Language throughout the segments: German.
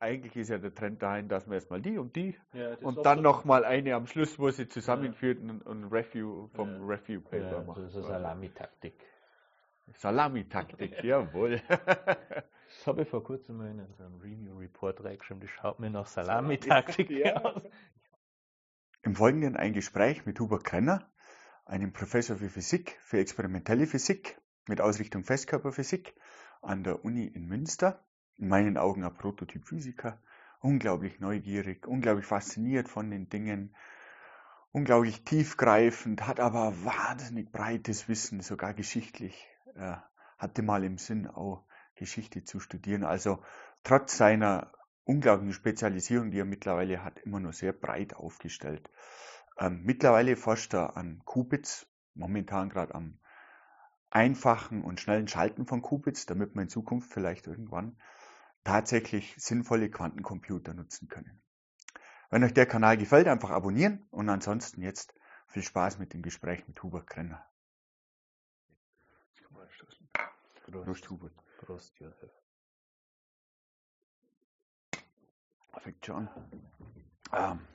eigentlich ist ja der Trend dahin, dass man erstmal die und die Ja, das und dann so- nochmal eine am Schluss, wo sie zusammenführt und ein Review vom Ja. Review-Paper ja, macht. so, so Salamitaktik. Salami-Taktik, jawohl. Das habe ich vor kurzem mal in so einem Review-Report reingeschrieben. Das schaut mir nach Salamitaktik Ja. aus. Im Folgenden ein Gespräch mit Hubert Krenner, einem Professor für Physik, für experimentelle Physik mit Ausrichtung Festkörperphysik an der Uni in Münster. In meinen Augen ein Prototyp-Physiker, unglaublich neugierig, unglaublich fasziniert von den Dingen, unglaublich tiefgreifend, hat aber wahnsinnig breites Wissen, sogar geschichtlich. Er hatte mal im Sinn, auch Geschichte zu studieren. Also trotz seiner unglaublichen Spezialisierung, die er mittlerweile hat, immer nur sehr breit aufgestellt. Ähm, mittlerweile forscht er an Qubits, momentan gerade am einfachen und schnellen Schalten von Qubits, damit wir in Zukunft vielleicht irgendwann tatsächlich sinnvolle Quantencomputer nutzen können. Wenn euch der Kanal gefällt, einfach abonnieren und ansonsten jetzt viel Spaß mit dem Gespräch mit Hubert Krenner. Prost, Hubert. Prost, Josef. Fängt schon an. Ähm,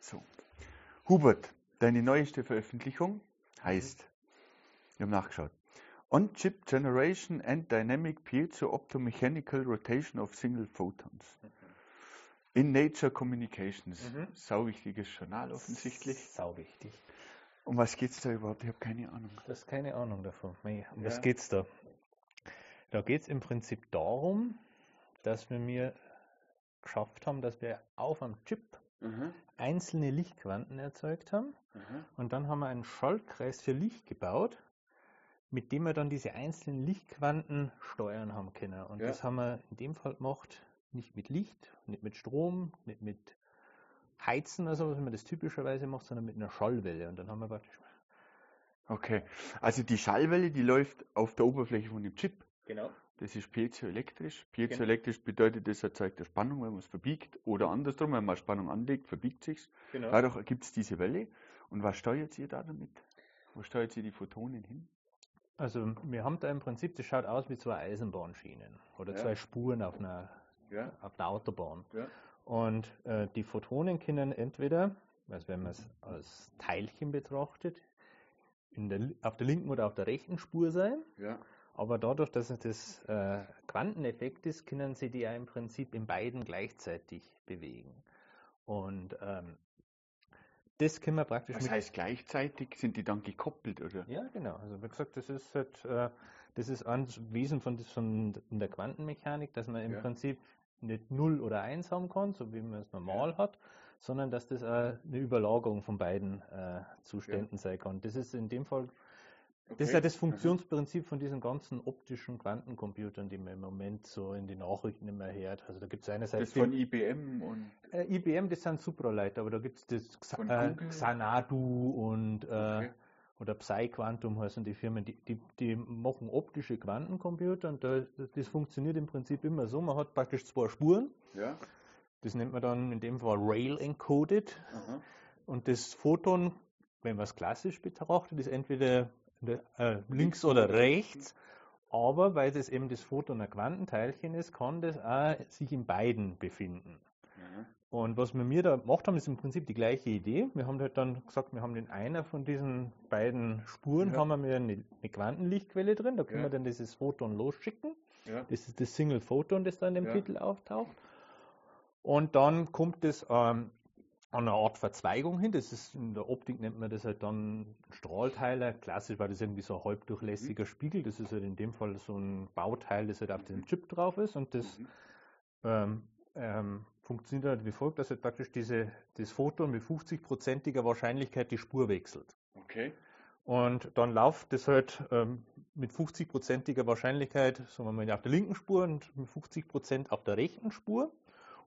so. Hubert, deine neueste Veröffentlichung heißt, wir haben nachgeschaut, On-Chip Generation and Dynamic Piezo Optomechanical Rotation of Single Photons. In Nature Communications. Mhm. Sau wichtiges Journal offensichtlich. Sau wichtig. Um was geht's da überhaupt? Ich habe keine Ahnung. Du hast keine Ahnung davon. Mei, Um Ja. was geht's da? Da geht es im Prinzip darum, dass wir mir geschafft haben, dass wir auf einem Chip einzelne Lichtquanten erzeugt haben. Und dann haben wir einen Schaltkreis für Licht gebaut, mit dem wir dann diese einzelnen Lichtquanten steuern haben können. Und Ja. das haben wir in dem Fall gemacht, nicht mit Licht, nicht mit Strom, nicht mit Heizen, also was man das typischerweise macht, sondern mit einer Schallwelle. Und dann haben wir praktisch. Okay. Also die Schallwelle, die läuft auf der Oberfläche von dem Chip. Genau. Das ist piezoelektrisch. Piezoelektrisch bedeutet, das erzeugt eine Spannung, wenn man es verbiegt. Oder andersrum, wenn man Spannung anlegt, verbiegt sich's. genau. Dadurch ergibt es diese Welle. Und was steuert ihr da damit? Wo steuert ihr die Photonen hin? Also wir haben da im Prinzip, das schaut aus wie zwei Eisenbahnschienen oder Ja. zwei Spuren auf einer, Ja, auf der Autobahn. ja. Und äh, die Photonen können entweder, also wenn man es als Teilchen betrachtet, der, auf der linken oder auf der rechten Spur sein. Aber dadurch, dass es das äh, Quanteneffekt ist, können sie die ja im Prinzip in beiden gleichzeitig bewegen. Und ähm, das können wir praktisch Was heißt gleichzeitig? Sind die dann gekoppelt, oder? Ja, genau. Also wie gesagt, das ist halt, äh, das ist ein Wesen von, das- von in der Quantenmechanik, dass man im Ja. Prinzip nicht 0 oder 1 haben kann, so wie man es normal hat, sondern dass das eine Überlagerung von beiden äh, Zuständen sein kann. Das ist in dem Fall, das ist ja das Funktionsprinzip von diesen ganzen optischen Quantencomputern, die man im Moment so in den Nachrichten immer hört. Also da gibt es einerseits Das von den- IBM und äh, IBM, das sind Supraleiter, aber da gibt es das Xa äh? Xanadu und äh, Okay. oder PsyQuantum heißen die Firmen, die, die, die machen optische Quantencomputer und da, das funktioniert im Prinzip immer so. Man hat praktisch zwei Spuren, ja. das nennt man dann in dem Fall Rail encoded Aha. und das Photon, wenn man es klassisch betrachtet, ist entweder äh, links oder rechts. Aber weil das eben das Photon ein Quantenteilchen ist, kann das auch sich in beiden befinden. Ja. Und was wir mir da gemacht haben, ist im Prinzip die gleiche Idee. Wir haben halt dann gesagt, wir haben in einer von diesen beiden Spuren Ja. haben wir eine, eine Quantenlichtquelle drin, da können Ja. wir dann dieses Photon losschicken. Ja. Das ist das Single Photon, das da in dem. Titel auftaucht. Und dann kommt es ähm, an eine Art Verzweigung hin. Das ist in der Optik nennt man das halt dann Strahlteiler. Klassisch war das irgendwie so ein Mhm. halbdurchlässiger Spiegel. Das ist halt in dem Fall so ein Bauteil, das halt auf dem Chip drauf ist. Und das Mhm. ähm, ähm, funktioniert halt wie folgt, dass halt praktisch diese, das Photon mit 50-prozentiger Wahrscheinlichkeit die Spur wechselt. Okay. Und dann läuft das halt ähm, mit 50-prozentiger Wahrscheinlichkeit, sagen wir mal, auf der linken Spur und mit 50 Prozent auf der rechten Spur.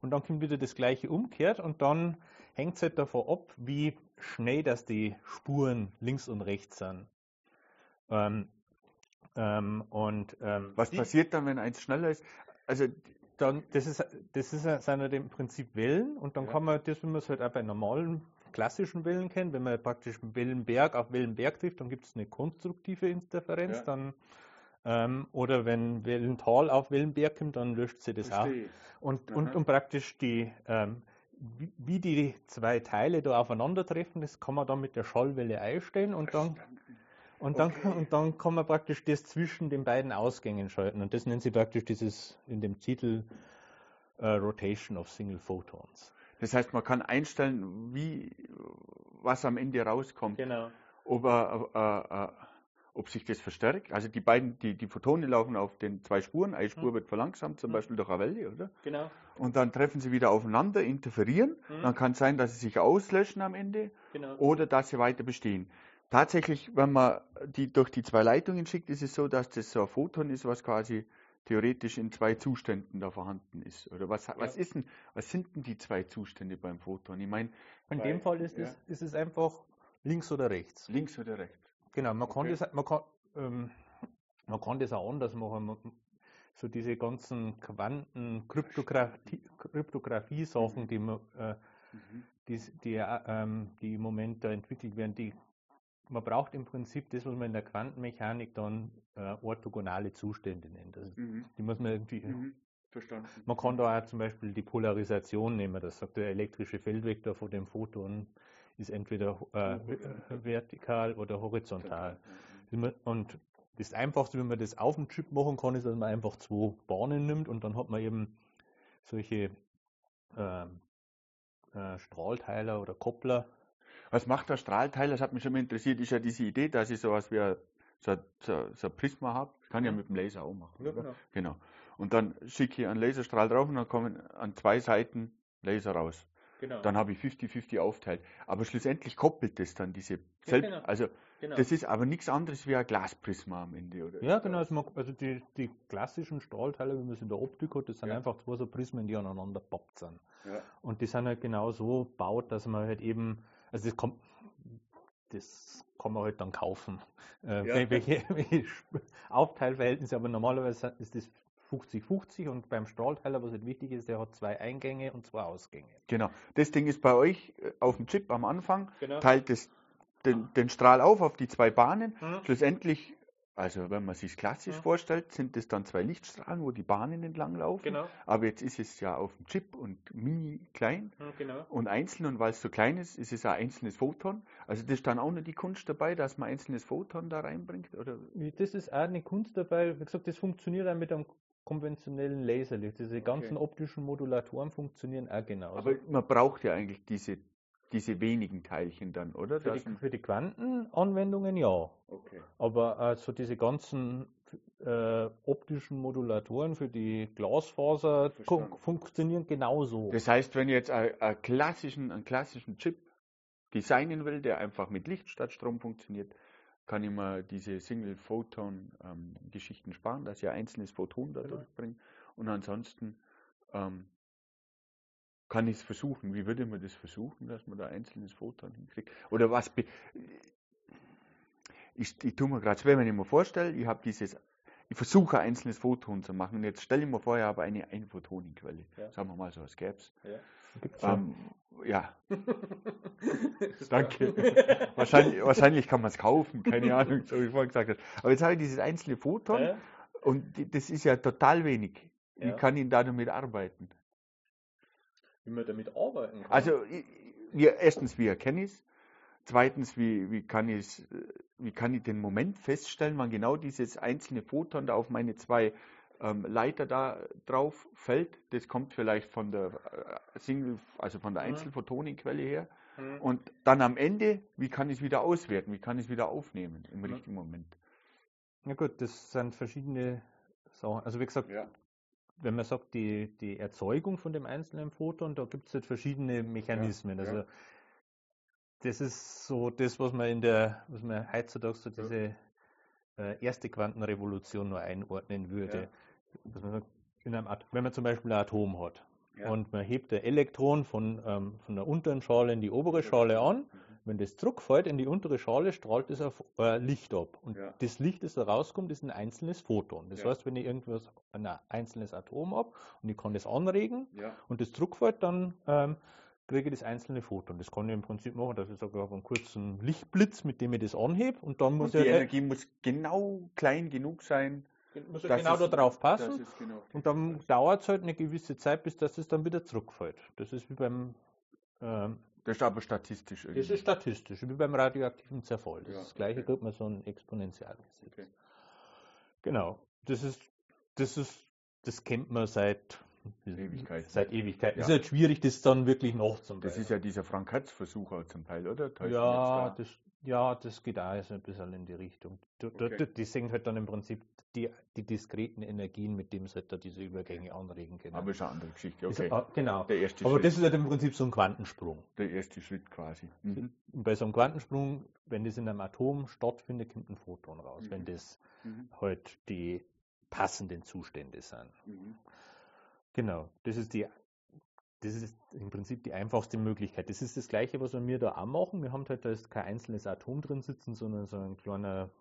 Und dann kommt wieder das gleiche umkehrt und dann hängt es halt davon ab, wie schnell das die Spuren links und rechts sind. Ähm, ähm, und ähm, Was die- passiert dann, wenn eins schneller ist? Also, dann, das ist, das ist, sind halt im Prinzip Wellen und dann Ja. kann man das, wenn man es halt auch bei normalen klassischen Wellen kennt, wenn man praktisch Wellenberg auf Wellenberg trifft, dann gibt es eine konstruktive Interferenz, Ja. dann Ähm, oder wenn Wellental auf Wellenberg kommt, dann löscht sie das Verstehe. auch. Und, und, und praktisch die, ähm, wie, die zwei Teile da aufeinandertreffen, das kann man dann mit der Schallwelle einstellen und dann, und dann, Okay. und dann kann man praktisch das zwischen den beiden Ausgängen schalten. Und das nennt sie praktisch dieses in dem Titel äh, Rotation of Single Photons. Das heißt, man kann einstellen, wie, was am Ende rauskommt. Genau. ob, er, äh, äh, ob sich das verstärkt. Also die beiden, die, die Photone laufen auf den zwei Spuren. Eine Spur Mhm. wird verlangsamt, zum Mhm. Beispiel durch eine Welle, oder? Genau. Und dann treffen sie wieder aufeinander, interferieren. Mhm. Dann kann es sein, dass sie sich auslöschen am Ende genau. oder dass sie weiter bestehen. Tatsächlich, wenn man die durch die zwei Leitungen schickt, ist es so, dass das so ein Photon ist, was quasi theoretisch in zwei Zuständen da vorhanden ist. Oder was, was ist denn, was sind denn die zwei Zustände beim Photon? Ich meine, In dem Fall ist, ja. es, ist es einfach links oder rechts. links oder rechts? Genau, man kann Okay. das, man kann, ähm, man kann das auch anders machen. Man, so diese ganzen Kryptographie-Sachen, Mhm. die, man, äh, Mhm. die, die, äh, ähm, die im Moment da entwickelt werden, die, man braucht im Prinzip das, was man in der Quantenmechanik dann äh, orthogonale Zustände nennt. Also Mhm. die muss man irgendwie, Mhm. Verstanden. man kann da auch zum Beispiel die Polarisation nehmen, das sagt der elektrische Feldvektor von dem Photon ist entweder äh, vertikal oder horizontal. Und das Einfachste, wie man das auf dem Chip machen kann, ist, dass man einfach zwei Bahnen nimmt und dann hat man eben solche ähm, äh, Strahlteiler oder Koppler. Was macht der Strahlteiler? Das hat mich schon mal interessiert. Ist ja diese Idee, dass ich sowas wie ein, so, ein- so, so ein Prisma habe. Das kann ich ja mit dem Laser auch machen. Ja, genau. genau. Und dann schicke ich einen Laserstrahl drauf und dann kommen an zwei Seiten Laser raus. Genau. Dann habe ich 50-50 aufteilt. Aber schlussendlich koppelt das dann diese Selbst. genau. Also genau. das ist aber nichts anderes wie ein Glasprisma am Ende, oder? ja, genau. Also, man, also die, die klassischen Strahlteiler, wie man es in der Optik hat, das sind Ja. einfach zwei so Prismen, die aneinander poppt sind. Ja. Und die sind halt genau so gebaut, dass man halt eben, also das kommt, das kann man halt dann kaufen. Äh, welche, welche Aufteilverhältnisse, aber normalerweise ist das 50-50 und beim Strahlteiler, was halt wichtig ist, der hat zwei Eingänge und zwei Ausgänge. Genau. Das Ding ist bei euch äh, auf dem Chip am Anfang, Genau. teilt es den, den Strahl auf auf die zwei Bahnen. Mhm. Schlussendlich, also wenn man sich klassisch Ja. vorstellt, sind es dann zwei Lichtstrahlen, wo die Bahnen entlang laufen. Genau. Aber jetzt ist es ja auf dem Chip und mini klein Mhm, genau. und einzeln und weil es so klein ist, ist es ein einzelnes Photon. Also das ist dann auch noch die Kunst dabei, dass man ein einzelnes Photon da reinbringt, oder? Das ist auch eine Kunst dabei. Wie gesagt, das funktioniert auch mit einem konventionellen Laserlicht. Diese ganzen optischen Modulatoren funktionieren auch genauso. Aber man braucht ja eigentlich diese, diese wenigen Teilchen dann, oder? für, die, für die Quantenanwendungen ja. okay. Aber also diese ganzen äh, optischen Modulatoren für die Glasfaser funktionieren genauso. Das heißt, wenn ich jetzt einen, klassischen, einen klassischen Chip designen will, der einfach mit Licht statt Strom funktioniert, kann ich mir diese Single-Photon-Geschichten sparen, dass ich ein einzelnes Photon da Genau. durchbringe. Und ansonsten ähm, kann ich es versuchen. Wie würde man das versuchen, dass man da ein einzelnes Photon hinkriegt? Oder was? Ich, ich tue mir gerade schwer, wenn ich mir vorstelle, ich habe dieses, ich versuche ein einzelnes Photon zu machen. Und jetzt stelle ich mir vor, ich habe eine Einphotonenquelle. Ja. Sagen wir mal so, was gäbe es. Gibt's schon. Ähm, ja, danke. wahrscheinlich, wahrscheinlich kann man es kaufen, keine Ahnung, so wie ich vorhin gesagt habe. Aber jetzt habe ich dieses einzelne Photon Ja, und das ist ja total wenig. Wie Ja. kann ich da damit arbeiten? wie man damit arbeiten kann. Also, ich- wie, erstens, wie erkenne ich es? Zweitens, wie, wie, kann äh, wie kann ich den Moment feststellen, wann genau dieses einzelne Photon da auf meine zwei ähm, Leiter da drauf fällt? Das kommt vielleicht von der äh, Single, also von der Mhm. Einzelphotonenquelle her. Hm. Und dann am Ende, wie kann ich es wieder auswerten? Wie kann ich es wieder aufnehmen im Mhm. richtigen Moment? Ja gut, das sind verschiedene Sachen. Also wie gesagt, Ja. wenn man sagt, die, die Erzeugung von dem einzelnen Photon, da gibt es halt verschiedene Mechanismen. Ja, ja. also das ist so das, was man in der, was man heutzutage so Ja. diese äh, erste Quantenrevolution nur einordnen würde. Dass man wenn man zum Beispiel ein Atom hat Ja. und man hebt ein Elektron von, ähm, von der unteren Schale in die obere Schale an, wenn das zurückfällt in die untere Schale, strahlt es auf äh, Licht ab. Und Ja. das Licht, das da rauskommt, ist ein einzelnes Photon. Das Ja. heißt, wenn ich irgendwas, ein einzelnes Atom ab und ich kann das anregen Ja. und das zurückfällt, dann ähm, kriege ich das einzelne Photon. Das kann ich im Prinzip machen, dass ich sage, ich habe einen kurzen Lichtblitz, mit dem ich das anhebe und dann muss Und die halt- Energie muss genau klein genug sein, muss ja Das genau da drauf Das passen. genau Und dann dauert es halt eine gewisse Zeit, bis das es dann wieder zurückfällt. Das ist wie beim ähm, Das ist aber statistisch das irgendwie. ist statistisch, wie beim radioaktiven Zerfall. Das, Ja, das gleiche okay. kriegt man so ein Exponentialgesetz. Okay. Genau. Das ist, das ist, das kennt man seit Ewigkeiten. Seit Ewigkeiten. Ja. Ist halt schwierig, das dann wirklich nachzuweisen. Das ist ja dieser Frank-Hertz-Versuch auch zum Teil, oder? Täuscht Ja, da? das, ja, das geht auch so ein bisschen in die Richtung. Du- Okay. du- Die sind halt dann im Prinzip die, die diskreten Energien, mit denen sie halt da diese Übergänge anregen können. aber ist eine andere Geschichte. Ist- Okay. ah, genau. Der erste Aber Schritt. das ist halt im Prinzip so ein Quantensprung. der erste Schritt quasi. Mhm. Und bei so einem Quantensprung, wenn das in einem Atom stattfindet, kommt ein Photon raus, Mhm. wenn das Mhm. halt die passenden Zustände sind. Mhm. Genau, das ist die, das ist im Prinzip die einfachste Möglichkeit. Das ist das Gleiche, was wir da auch machen. Wir haben halt da ist kein einzelnes Atom drin sitzen, sondern so ein kleiner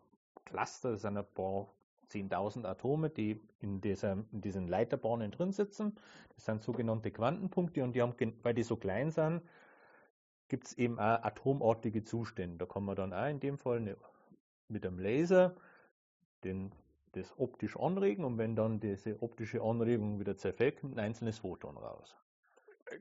Cluster, das sind ein paar 10.000 Atome, die in, dieser, in diesen Leiterbahnen drin sitzen. Das sind sogenannte Quantenpunkte und die haben, weil die so klein sind, gibt es eben auch atomartige Zustände. Da kann man dann auch in dem Fall eine, mit einem Laser den, das optisch anregen und wenn dann diese optische Anregung wieder zerfällt, kommt ein einzelnes Photon raus.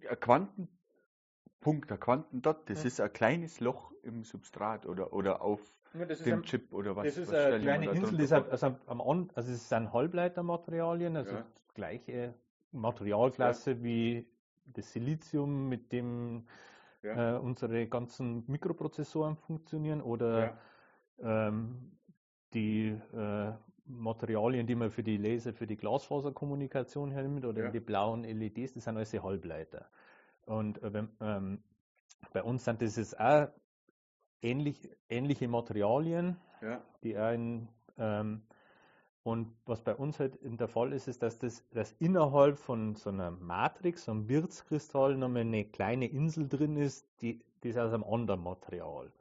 Ein Quantenpunkt, ein Quantendot, das Mhm. ist ein kleines Loch im Substrat oder, oder auf das dem Chip oder was. das ist was eine kleine Insel, das hat, also, am also es sind Halbleitermaterialien, also Ja. gleiche Materialklasse wie das Silizium, mit dem Ja. äh, unsere ganzen Mikroprozessoren funktionieren oder Ja. ähm, die äh, Materialien, die man für die Laser, für die Glasfaserkommunikation hernimmt oder Ja. die blauen LEDs, das sind alles die Halbleiter. Und äh, wenn, ähm, bei uns sind das jetzt auch ähnlich, ähnliche Materialien, Ja. die in, ähm, und was bei uns halt in der Fall ist, ist, dass das dass innerhalb von so einer Matrix, so einem Wirtskristall, nochmal eine kleine Insel drin ist, die, die ist aus einem anderen Material.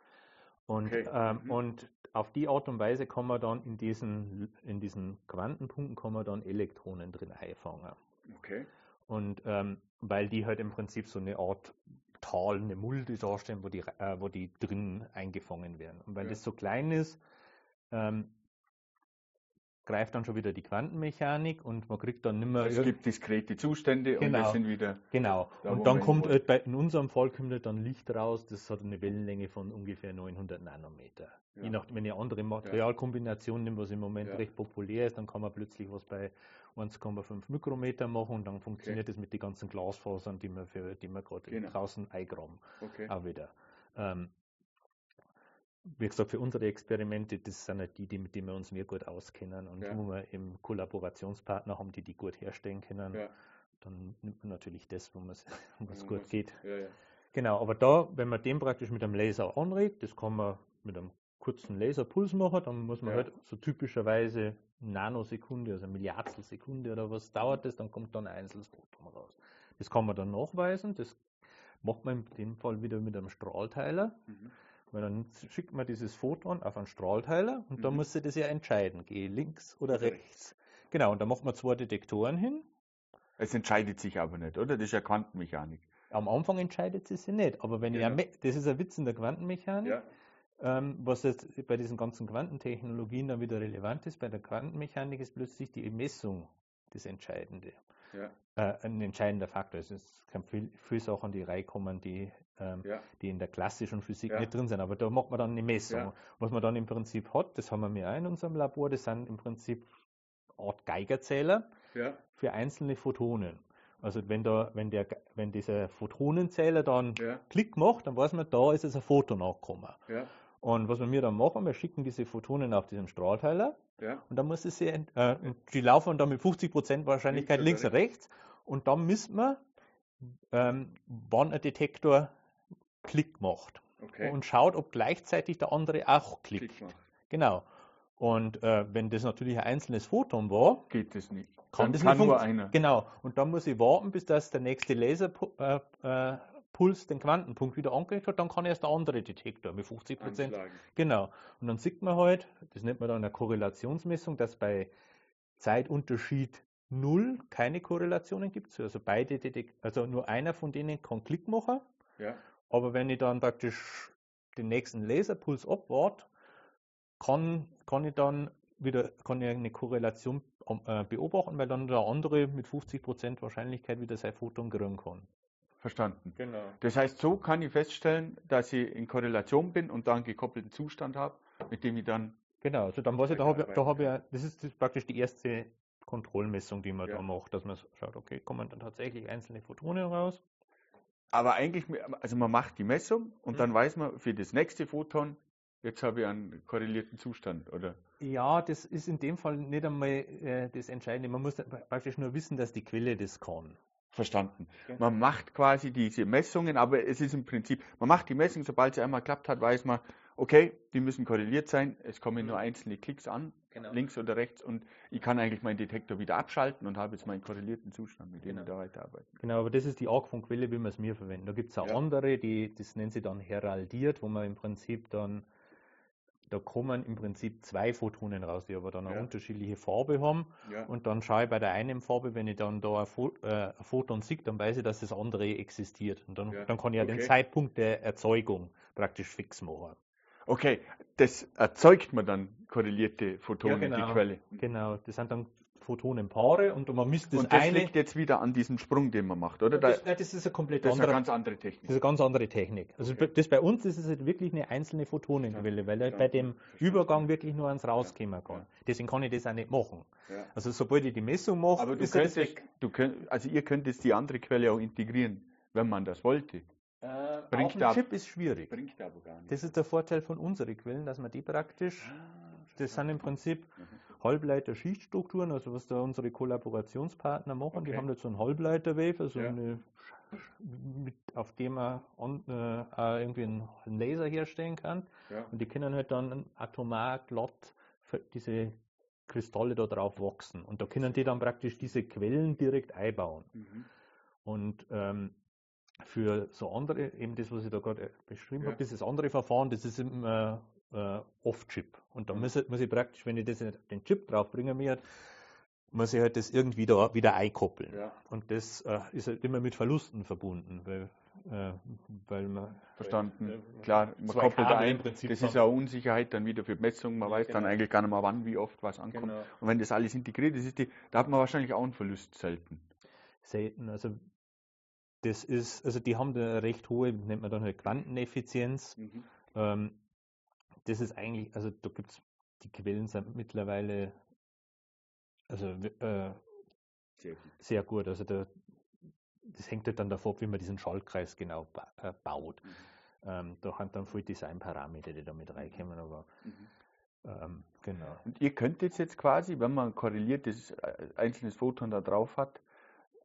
Und, Okay. ähm, Mhm. und auf die Art und Weise kann man dann in diesen, in diesen Quantenpunkten kann man dann Elektronen drin einfangen. Okay. Und ähm, weil die halt im Prinzip so eine Art Tal, eine Mulde darstellen, wo die, äh, wo die drin eingefangen werden. Und weil Ja. das so klein ist, ähm, greift dann schon wieder die Quantenmechanik und man kriegt dann nicht mehr. Es gibt diskrete Zustände und Genau. wir sind wieder. Genau. Da, und dann kommt halt bei, in unserem Fall kommt halt dann Licht raus, das hat eine Wellenlänge von ungefähr 900 Nanometer. Ja. Je nach, wenn eine andere Materialkombination nehme, was im Moment Ja. recht populär ist, dann kann man plötzlich was bei 1,5 Mikrometer machen und dann funktioniert das mit den ganzen Glasfasern, die wir, für, die wir gerade Genau. draußen eingraben, Okay. auch wieder. Ähm, wie gesagt, für unsere Experimente, das sind halt die, die, mit denen wir uns mehr gut auskennen und Ja. wo wir eben Kollaborationspartner haben, die die gut herstellen können Ja. dann nimmt man natürlich das, wo es gut geht. Ja, ja. Genau, aber da, wenn man den praktisch mit einem Laser anregt, das kann man mit einem kurzen Laserpuls machen, dann muss man halt so typischerweise Nanosekunde, also Milliardstel Sekunde oder was dauert das, dann kommt dann ein einzelnes Photon raus. Das kann man dann nachweisen, das macht man in dem Fall wieder mit einem Strahlteiler, Mhm. Weil dann schickt man dieses Photon auf einen Strahlteiler und da Mhm. muss sich das ja entscheiden, gehe links oder rechts. Genau, und da macht man zwei Detektoren hin, Es entscheidet sich aber nicht, oder? Das ist ja Quantenmechanik. Am Anfang entscheidet sie sich nicht, aber wenn ich Genau. Me- das ist ein Witz in der Quantenmechanik, Ja. ähm, was jetzt bei diesen ganzen Quantentechnologien dann wieder relevant ist, bei der Quantenmechanik ist plötzlich die Messung das Entscheidende, Ja. äh, ein entscheidender Faktor. Es ist- kann viel, viel Sachen, die reinkommen, die, ähm, Ja. die in der klassischen Physik Ja. nicht drin sind, aber da macht man dann eine Messung. Was man dann im Prinzip hat, das haben wir mir auch in unserem Labor, das sind im Prinzip Art Geigerzähler, für einzelne Photonen. Also wenn da, wenn der, wenn dieser Photonenzähler dann. Klick macht, dann weiß man, da ist es ein Photon angekommen. Und was wir dann machen, wir schicken diese Photonen auf diesen Strahlteiler Ja. und dann muss es sie, äh, die laufen dann mit 50% Wahrscheinlichkeit Links links, und rechts und dann misst man, ähm, wann ein Detektor Klick macht Okay. und schaut, ob gleichzeitig der andere auch klickt. Klick. Genau. Und äh, wenn das natürlich ein einzelnes Photon war, Geht das nicht. kann Dann das kann nicht nur einer. Genau. Und dann muss ich warten, bis das der nächste Laserpuls äh, Puls den Quantenpunkt wieder angelegt hat, dann kann erst der andere Detektor mit 50 Prozent. Genau. Und dann sieht man halt, das nennt man dann eine Korrelationsmessung, dass bei Zeitunterschied null keine Korrelationen gibt. Also beide Detek also nur einer von denen kann Klick machen. Ja. Aber wenn ich dann praktisch den nächsten Laserpuls abwarte, kann, kann ich dann wieder kann ich eine Korrelation äh, beobachten, weil dann der andere mit 50% Wahrscheinlichkeit wieder sein Photon kriegen kann. Verstanden. Genau. Das heißt, so kann ich feststellen, dass ich in Korrelation bin und da einen gekoppelten Zustand habe, mit dem ich dann. Genau, also dann weiß ich, da habe ich, da hab ich, das ist, das ist praktisch die erste Kontrollmessung, die man Ja. da macht, dass man schaut, okay, kommen dann tatsächlich einzelne Photonen raus. Aber eigentlich, also man macht die Messung und Mhm. dann weiß man für das nächste Photon, jetzt habe ich einen korrelierten Zustand, oder? Ja, das ist in dem Fall nicht einmal äh, das Entscheidende. Man muss praktisch nur wissen, dass die Quelle das kann. Verstanden. Okay. Man macht quasi diese Messungen, aber es ist im Prinzip, man macht die Messung, sobald sie einmal klappt hat, weiß man, okay, die müssen korreliert sein, es kommen nur einzelne Klicks an, Genau. links oder rechts, und ich kann eigentlich meinen Detektor wieder abschalten und habe jetzt meinen korrelierten Zustand, mit dem Genau. ich da weiterarbeite. Genau, aber das ist die Art von Quelle, wie wir es mir verwenden. Da gibt es auch Ja. andere, die, das nennt sie dann heraldiert, wo man im Prinzip dann, da kommen im Prinzip zwei Photonen raus, die aber dann eine Ja. unterschiedliche Farbe haben. Ja. Und dann schaue ich bei der einen Farbe, wenn ich dann da ein, Pho äh, ein Photon sehe, dann weiß ich, dass das andere existiert. Und dann, Ja, dann kann ich ja den okay. Zeitpunkt der Erzeugung praktisch fix machen. Okay, das erzeugt man dann korrelierte Photonen, Ja, genau. die Quelle. Genau, das sind dann Photonenpaare und man misst das und das eine. liegt jetzt wieder an diesem Sprung, den man macht, oder? Da, das, nein, das ist eine komplett das ist eine andere ganz andere Technik. Das ist eine ganz andere Technik. Also Okay. das bei uns das ist halt wirklich eine einzelne Photonenquelle, weil er bei dem Übergang wirklich nur ans Rauskommen kann. Ja. Deswegen kann ich das auch nicht machen. Ja. Also sobald ich die Messung mache, Aber du ist das könntest, du könnt, also ihr könnt jetzt die andere Quelle auch integrieren, wenn man das wollte. Äh, Bringt auf dem. Chip ist schwierig. Bringt aber gar nicht. Das ist der Vorteil von unseren Quellen, dass man die praktisch, das sind im Prinzip Halbleiter-Schichtstrukturen, also was da unsere Kollaborationspartner machen, die Okay. haben jetzt so einen Halbleiterwave, also Ja. eine, mit, auf dem man an, äh, irgendwie einen Laser herstellen kann. Ja. Und die können halt dann atomar glatt für diese Kristalle da drauf wachsen. Und da können die dann praktisch diese Quellen direkt einbauen. Mhm. Und ähm, für so andere, eben das, was ich da gerade äh, beschrieben Ja. habe, dieses andere Verfahren, das ist im äh, äh, Off-Chip. Und da Mhm. muss, ich- muss ich praktisch, wenn ich das in den Chip draufbringen will, muss ich halt das irgendwie da wieder einkoppeln. Ja. Und das äh, ist halt immer mit Verlusten verbunden, weil, äh, weil man Verstanden. weil, äh, Klar, man koppelt Kabel ein. Das dann- ist ja Unsicherheit dann wieder für die Messung. Man Ja, weiß dann genau. eigentlich gar nicht mehr, wann, wie oft was ankommt. Genau. Und wenn das alles integriert ist, ist die, da hat man wahrscheinlich auch einen Verlust selten. selten. Also das ist, also die haben da eine recht hohe, nennt man dann halt Quanteneffizienz. Ähm, das ist eigentlich, also da gibt es, die Quellen sind mittlerweile also äh, Sehr gut. sehr gut. Also da, das hängt halt dann davon ab, wie man diesen Schaltkreis genau ba äh, baut. Mhm. Ähm, da haben dann viele Designparameter, die da mit reinkommen, aber ähm, genau. Und ihr könntet jetzt quasi, wenn man ein korreliertes äh, einzelnes Photon da drauf hat,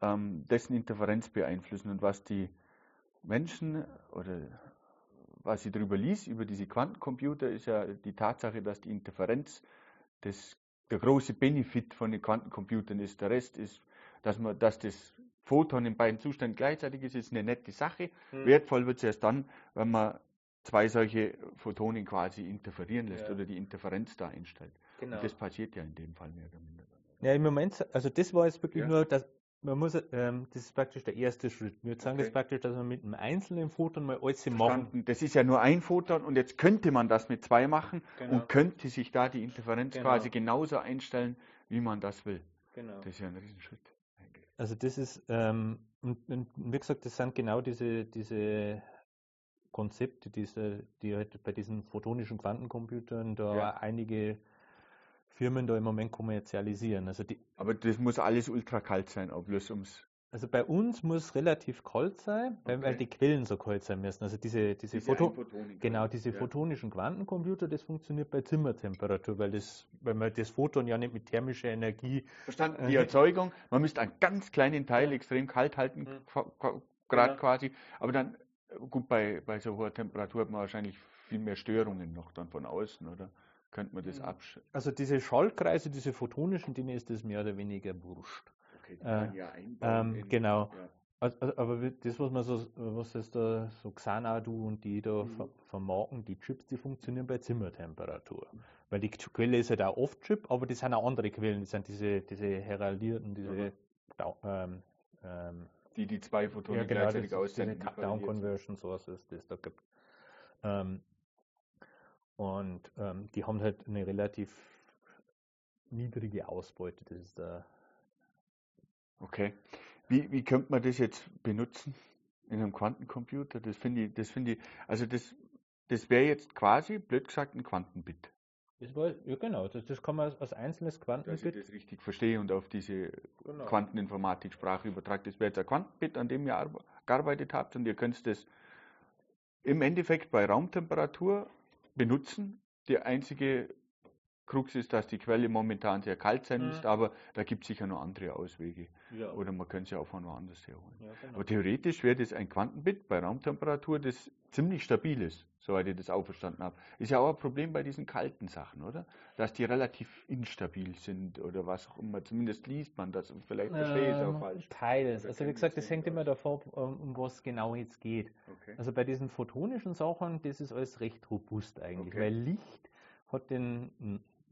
ähm, dessen Interferenz beeinflussen und was die Menschen oder was ich darüber liest, über diese Quantencomputer, ist ja die Tatsache, dass die Interferenz das, der große Benefit von den Quantencomputern ist. Der Rest ist, dass man, dass das Photon in beiden Zuständen gleichzeitig ist, ist eine nette Sache. Hm. Wertvoll wird es erst dann, wenn man zwei solche Photonen quasi interferieren lässt Ja. oder die Interferenz da einstellt. genau. Und das passiert ja in dem Fall mehr oder minder. Ja, im Moment, also das war jetzt wirklich Ja. nur, dass man muss, ähm, das ist praktisch der erste Schritt. Wir sagen Okay. das praktisch, dass man mit einem einzelnen Photon mal alles machen. Das ist ja nur ein Photon und jetzt könnte man das mit zwei machen Genau. und könnte sich da die Interferenz Genau. quasi genauso einstellen, wie man das will. Genau. Das ist ja ein Riesenschritt. eigentlich. Also das ist, ähm, und, und wie gesagt, das sind genau diese, diese Konzepte, diese, die halt bei diesen photonischen Quantencomputern da Ja. einige Firmen da im Moment kommerzialisieren. Also, die, Aber das muss alles ultrakalt sein, auch bloß ums. also bei uns muss relativ kalt sein, weil, weil Okay. die Quellen so kalt sein müssen. Also diese, diese, diese Photo. Genau, diese Ja. photonischen Quantencomputer, das funktioniert bei Zimmertemperatur, weil das, weil man das Photon ja nicht mit thermischer Energie. Verstanden, Äh, die Erzeugung, man müsste einen ganz kleinen Teil extrem kalt halten, Mhm. qua- Grad Genau. quasi, aber dann, äh, gut, bei, bei so hoher Temperatur hat man wahrscheinlich viel mehr Störungen noch dann von außen, oder? Könnte man das Mhm. absch... Also diese Schallkreise, diese photonischen, denen ist das mehr oder weniger wurscht. Okay, die Äh, ja einbauen ähm, genau. Ja. Also, also, aber das, was man so, was es da so Xanadu und die da Mhm. ver- vermarken, die Chips, die funktionieren bei Zimmertemperatur. Weil die Quelle ist halt auch Off-Chip, aber das sind auch andere Quellen, das sind diese, diese heraldierten, diese Mhm. Ähm, Die die zwei Photonen ja, genau, gleichzeitig das, aussenden. diese die sind. Conversion Sources, das da gibt. Ähm, und ähm, die haben halt eine relativ niedrige Ausbeute. Das ist der Okay. Wie, wie könnte man das jetzt benutzen in einem Quantencomputer? Das finde ich, das finde ich, also das, das wäre jetzt quasi, blöd gesagt, ein Quantenbit. Das war, ja genau, das, das kann man als einzelnes Dass ich Quantenbit. das richtig verstehe und auf diese Genau. Quanteninformatik-Sprache übertrage. Das wäre jetzt ein Quantenbit, an dem ihr arbe- gearbeitet habt und ihr könnt das im Endeffekt bei Raumtemperatur benutzen. Die einzige Krux ist, dass die Quelle momentan sehr kalt sein Mhm. aber da gibt es sicher noch andere Auswege. Ja, Oder man könnte sie auch von woanders herholen. ja, genau. Aber theoretisch wäre das ein Quantenbit bei Raumtemperatur, das ziemlich stabil ist, soweit ich das auch verstanden habe. Ist ja auch ein Problem bei diesen kalten Sachen, oder? Dass die relativ instabil sind oder was auch immer. Zumindest liest man das und vielleicht verstehe ich es auch Ähm, falsch. Teils. Oder Also wie gesagt, das hängt immer davon ab, um was genau jetzt geht. Okay. Also bei diesen photonischen Sachen, das ist alles recht robust eigentlich, Okay. weil Licht hat den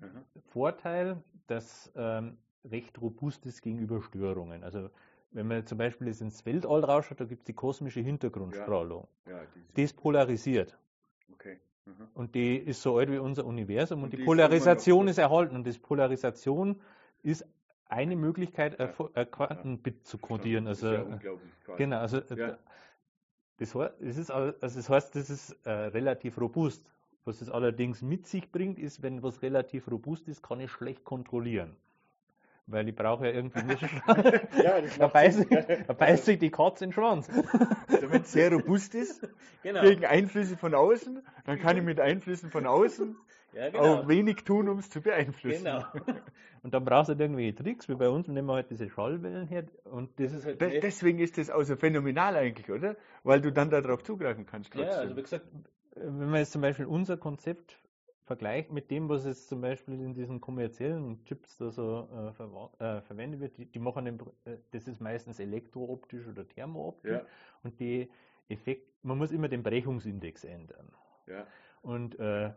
Aha. Vorteil, dass ähm, recht robust ist gegenüber Störungen. Also wenn man zum Beispiel jetzt ins Weltall rausschaut, da gibt es die kosmische Hintergrundstrahlung. Ja, diese, Die ist polarisiert okay. Aha. und die ist so alt wie unser Universum und, Und die die ist Polarisation so. ist erhalten und das Polarisation ist eine Möglichkeit, ein Ja. Ein Quantenbit zu kodieren. Das ist Also ja äh, unglaublich quasi. Genau, also äh, Ja. das, hei- das, ist, al- also das heißt, das ist äh, relativ robust. Was es allerdings mit sich bringt, ist, wenn was relativ robust ist, kann ich schlecht kontrollieren. Weil ich brauche ja irgendwie nicht. Ja, das da, beißt sich, da beißt sich die Katze in den Schwanz. Wenn es sehr robust ist, Genau. gegen Einflüsse von außen, dann kann ich mit Einflüssen von außen Ja, auch wenig tun, um es zu beeinflussen. Genau. Und dann brauchst du halt irgendwelche Tricks, wie bei uns nehmen wir halt diese Schallwellen her und das ist halt nicht- deswegen ist das auch so phänomenal eigentlich, oder? Weil du dann darauf zugreifen kannst Ja, trotzdem. also wie gesagt, wenn man jetzt zum Beispiel unser Konzept vergleicht mit dem, was jetzt zum Beispiel in diesen kommerziellen Chips da so äh, verwa- äh, verwendet wird, die, die machen Pr- äh, das ist meistens elektrooptisch oder thermooptisch Ja. und die Effekt, man muss immer den Brechungsindex ändern. ja. Und äh,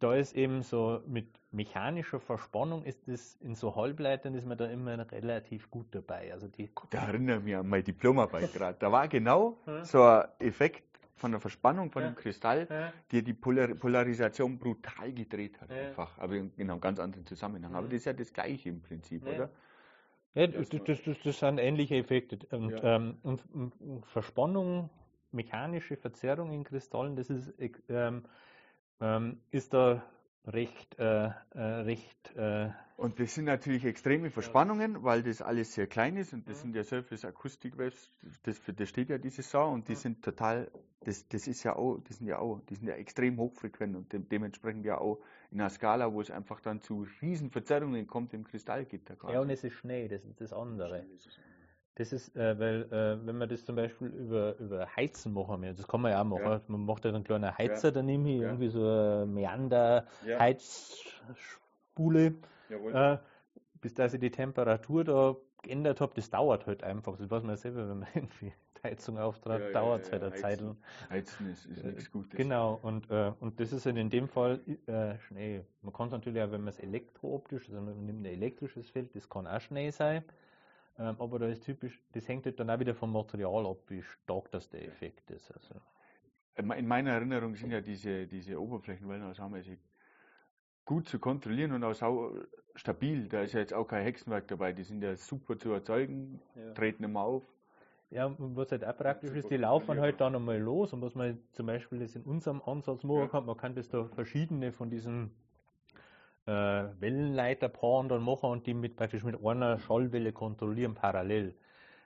da ist eben so mit mechanischer Verspannung ist es in so Halbleitern ist man da immer relativ gut dabei. Also die Da erinnere ich mich an meine Diplomarbeit gerade. Da war genau Ja. so ein Effekt von der Verspannung von Ja. dem Kristall, Ja. der die Polar Polarisation brutal gedreht hat. Ja. Einfach. Aber in in einem ganz anderen Zusammenhang. Aber Mhm. das ist ja das Gleiche im Prinzip, Ja. oder? Ja, Das das, das, das, sind ähnliche Effekte. Und, Ja. ähm, und, und, Verspannung, mechanische Verzerrung in Kristallen, das ist, ähm, ähm, ist da recht, äh, äh, recht äh, Und das sind natürlich extreme Verspannungen, weil das alles sehr klein ist und das Mhm. sind ja Surface Acoustic Waves, das, für das steht ja dieses Sound und die Mhm. sind total, das, das ist ja auch, die sind ja auch, die sind ja extrem hochfrequent und dem, dementsprechend ja auch in einer Skala, wo es einfach dann zu riesen Verzerrungen kommt im Kristallgitter. ja, und es ist Schnee, das ist das andere. Das ist, äh, weil, äh, wenn man das zum Beispiel über, über Heizen machen will, das kann man ja auch machen. Ja. Man macht ja einen kleinen Heizer daneben, hier, Ja. irgendwie so eine Meander-Heizspule. Äh, bis dass ich die Temperatur da geändert habe, das dauert halt einfach. Das weiß man ja selber, wenn man irgendwie die Heizung auftrat, Ja, ja, dauert es ja, halt ja, eine Zeit lang. Heizen ist, ist nichts Gutes. Genau, und, äh, und das ist halt in dem Fall äh, Schnee. Man kann es natürlich auch, wenn man es elektrooptisch, also man nimmt ein elektrisches Feld, das kann auch Schnee sein. Ähm, aber da ist typisch, das hängt halt dann auch wieder vom Material ab, wie stark das der Effekt ist. Also, In meiner Erinnerung sind ja diese, diese Oberflächenwellen aus Ameise gut zu kontrollieren und auch sau stabil. Da ist ja jetzt auch kein Hexenwerk dabei. Die sind ja super zu erzeugen, Ja. treten immer auf. Ja, und was halt auch praktisch ist, die laufen halt dann einmal los und was man zum Beispiel jetzt in unserem Ansatz machen Ja. kann, man kann das da verschiedene von diesen äh, Wellenleiterpaaren dann machen und die mit praktisch mit einer Schallwelle kontrollieren parallel.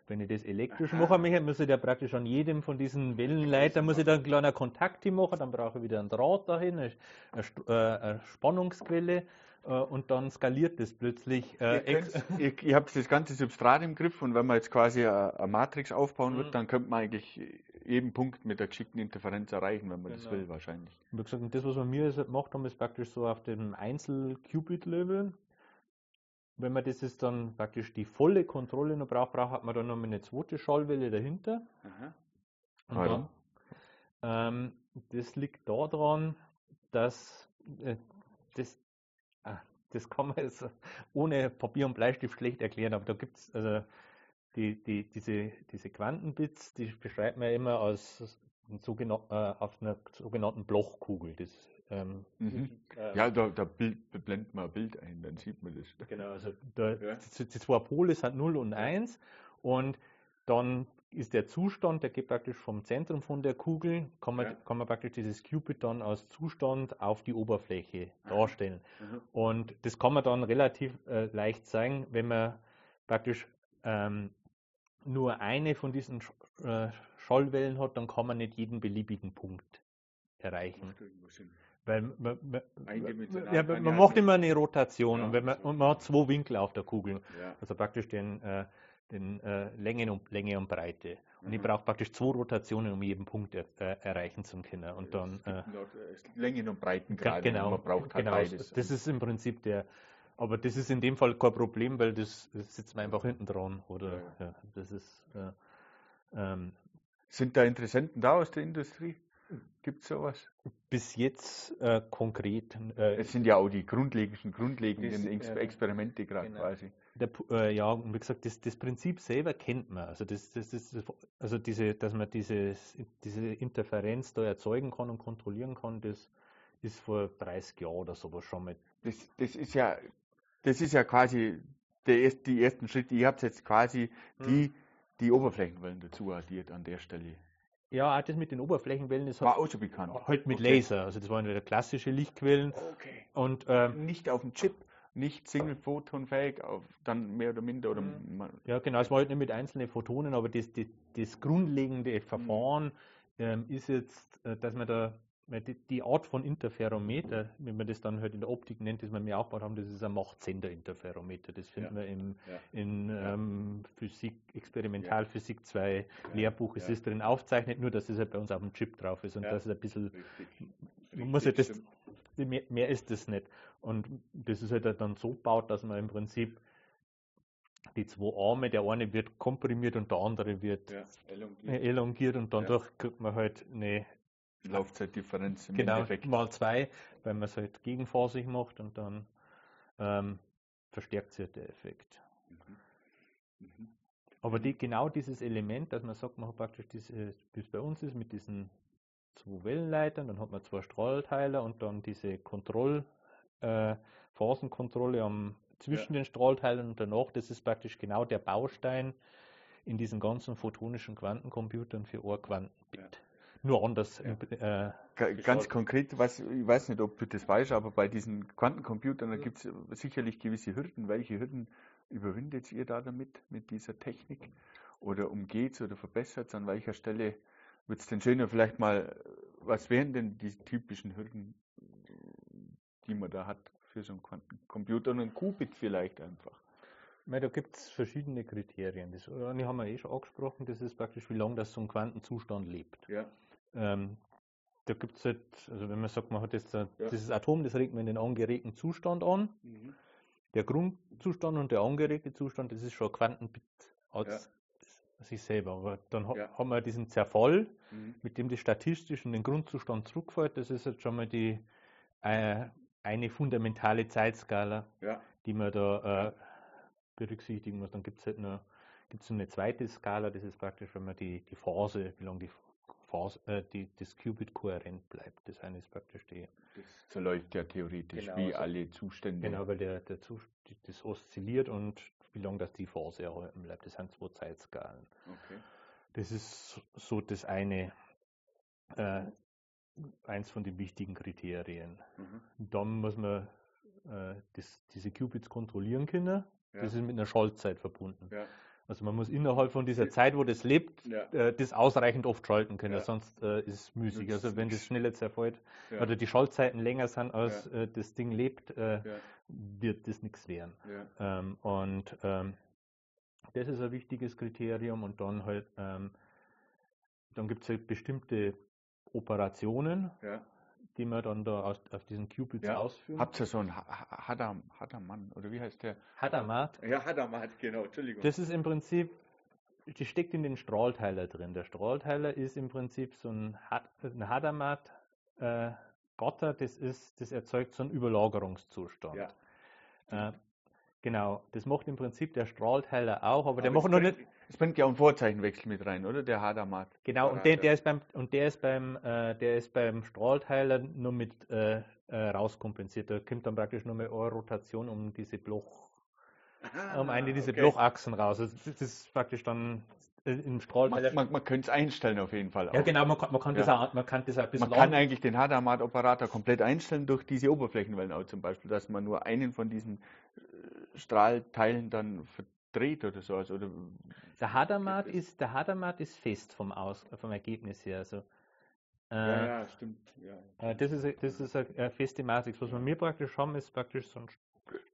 Wenn ich das elektrisch Aha. machen möchte, muss ich ja praktisch an jedem von diesen Wellenleitern muss ich dann einen kleinen Kontakt hin machen, dann brauche ich wieder einen Draht dahin, eine, eine, St- äh, eine Spannungsquelle äh, und dann skaliert das plötzlich. Äh, ihr, ihr, habt das ganze Substrat im Griff und wenn man jetzt quasi eine, eine Matrix aufbauen Mhm. wird, dann könnte man eigentlich jeden Punkt mit der geschickten Interferenz erreichen, wenn man das Genau. will, wahrscheinlich. Wie gesagt, und das, was wir mir gemacht haben, ist praktisch so auf dem Einzel-Qubit-Level. Wenn man das jetzt dann praktisch die volle Kontrolle noch braucht, braucht hat man dann noch eine zweite Schallwelle dahinter. Und Warum? Dann, ähm, das liegt daran, dass äh, das, ah, das kann man jetzt ohne Papier und Bleistift schlecht erklären, aber da gibt es also die, die, diese, diese Quantenbits, die beschreibt man ja immer als sogenan äh, auf einer sogenannten Blochkugel. Das, ähm, mhm. äh, ja, da, da blendet man ein Bild ein, dann sieht man das. Genau, also da, ja. die, die, zwei Pole sind 0 und 1 und dann ist der Zustand, der geht praktisch vom Zentrum von der Kugel, kann man, ja. kann man praktisch dieses Qubit dann als Zustand auf die Oberfläche darstellen. Mhm. Und das kann man dann relativ äh, leicht zeigen, wenn man praktisch ähm, nur eine von diesen äh, Schallwellen hat, dann kann man nicht jeden beliebigen Punkt erreichen. Weil man, man, ja, man macht immer eine Rotation ja, und, man, und, man, hat zwei Winkel auf der Kugel. Ja. Also praktisch den, äh, den äh, Länge, und, Länge und Breite. Und mhm. ich brauche praktisch zwei Rotationen, um jeden Punkt er, äh, erreichen zu können. Und dann, äh, Längen und Breiten gerade. Genau, man braucht halt genau, beides. Das ist im Prinzip der, aber das ist in dem Fall kein Problem, weil das, das sitzt man einfach hinten dran. Oder ja. das ist äh, ähm, sind da Interessenten da aus der Industrie? Gibt es sowas? Bis jetzt äh, konkret. Äh, es sind ja auch die grundlegenden, grundlegenden das, äh, Experimente gerade genau. quasi. Der, äh, ja, und wie gesagt, das, das, Prinzip selber kennt man. Also, das, das, das, also diese, dass man dieses, diese Interferenz da erzeugen kann und kontrollieren kann, das ist vor 30 Jahren oder sowas schon mal. Das, das ist ja, das ist ja quasi der die ersten Schritte. Ihr habt jetzt quasi hm. die, die Oberflächenwellen dazu addiert an der Stelle. Ja, auch das mit den Oberflächenwellen ist war halt, auch so bekannt. Halt mit okay. Laser. Also das waren ja klassische Lichtquellen. Okay. Und ähm, nicht auf dem Chip, nicht Single-Photon-fähig, dann mehr oder minder oder. Mhm. Ja, genau. Es war halt nicht mit einzelnen Photonen, aber das, das, das grundlegende Verfahren mhm. ähm, ist jetzt, äh, dass man da die, Art von Interferometer, wenn man das dann halt in der Optik nennt, das wir mir aufgebaut haben, das ist ein Machtzender-Interferometer. Das finden ja. wir im, ja. in ähm, Physik, Experimentalphysik 2 Lehrbuch. Es ist drin aufzeichnet, nur dass es halt bei uns auf dem Chip drauf ist und das ist ein bisschen, Richtig. man muss halt das, mehr, mehr, ist das nicht. Und das ist halt dann so gebaut, dass man im Prinzip die zwei Arme, der eine wird komprimiert und der andere wird elongiert. elongiert. und ja. kriegt man halt eine Laufzeitdifferenz im genau, Endeffekt. mal zwei, weil man es halt gegenphasig macht und dann ähm, verstärkt sich der Effekt. Mhm. Mhm. Aber die, genau dieses Element, dass man sagt, man hat praktisch diese, wie es bei uns ist, mit diesen zwei Wellenleitern, dann hat man zwei Strahlteiler und dann diese Kontroll, äh, Phasenkontrolle am, zwischen ja. den Strahlteilen und danach, das ist praktisch genau der Baustein in diesen ganzen photonischen Quantencomputern für ein Quantenbit. Ja nur anders. Ja. Äh, Ganz konkret, was, ich weiß nicht, ob du das weißt, aber bei diesen Quantencomputern, da gibt es sicherlich gewisse Hürden. Welche Hürden überwindet ihr da damit, mit dieser Technik? Oder umgeht es oder verbessert es? An welcher Stelle wird es denn schöner? Vielleicht mal, was wären denn die typischen Hürden, die man da hat für so einen Quantencomputer und einen Qubit vielleicht einfach? da gibt es verschiedene Kriterien. Das, die haben wir eh schon angesprochen. Das ist praktisch, wie lange das so ein Quantenzustand lebt. Ja. Ähm, da gibt es halt, also wenn man sagt, man hat jetzt ja. dieses Atom, das regt man in den angeregten Zustand an. Mhm. Der Grundzustand und der angeregte Zustand, das ist schon ein Quantenbit als ja. sich selber. Aber dann ha ja. haben wir diesen Zerfall, mhm. mit dem das statistisch in den Grundzustand zurückfällt. Das ist jetzt schon mal die äh, eine fundamentale Zeitskala, die man da äh, berücksichtigen muss. Dann gibt es halt noch gibt's eine zweite Skala, das ist praktisch, wenn man die, die Phase, wie lange die Phase, äh, die, das Qubit kohärent bleibt. Das eine ist praktisch die. Das verläuft ja theoretisch genau, wie also, alle Zustände. Genau, weil der, der Zust das oszilliert und wie lange das die Phase erhalten bleibt. Das sind zwei Zeitskalen. Okay. Das ist so das eine, äh, eins von den wichtigen Kriterien. Mhm. Dann muss man äh, das, diese Qubits kontrollieren können. Ja. Das ist mit einer Schaltzeit verbunden. Ja. Also man muss innerhalb von dieser Zeit, wo das lebt, ja. äh, das ausreichend oft schalten können, ja. sonst äh, ist es müßig. Also wenn das schneller zerfällt ja. oder die Schaltzeiten länger sind, als äh, das Ding lebt, äh, wird das nichts werden. Ähm, und ähm, das ist ein wichtiges Kriterium und dann halt, ähm, dann gibt es halt bestimmte Operationen, die man dann da aus, auf diesen Qubits ja. ausführen. Habt ihr so einen Hadam, Hadaman oder wie heißt der? Hadamat. Ja, Hadamat, genau, Entschuldigung. Das ist im Prinzip, die steckt in den Strahlteiler drin. Der Strahlteiler ist im Prinzip so ein, ein Hadamat. Äh, Gotter, das ist, das erzeugt so einen Überlagerungszustand. Ja. Äh, genau, das macht im Prinzip der Strahlteiler auch, aber, aber der macht noch nicht. Es bringt ja auch einen Vorzeichenwechsel mit rein, oder? Der Hadamat. Genau, und der, der ist beim und der ist beim äh, der ist beim Strahlteiler nur mit äh, äh, rauskompensiert. Da kommt dann praktisch nur mehr eine Rotation um diese Bloch, um eine dieser okay. Blochachsen raus. Also das ist praktisch dann äh, im Strahlteiler. Man, man, man könnte es einstellen auf jeden Fall. ja auch. genau, man kann, man kann das Ja. auch, man kann das auch ein bisschen Man kann eigentlich den Hadamat-Operator komplett einstellen durch diese Oberflächenwellen auch zum Beispiel, dass man nur einen von diesen äh, Strahlteilen dann verdreht oder so. Also, oder, Der Hadamat ist, der Hadamat ist fest vom, Aus, vom Ergebnis her. Also, äh, stimmt. Ja. äh, das ist, eine- das ist eine, eine feste Matrix. Was wir praktisch haben, ist praktisch so ein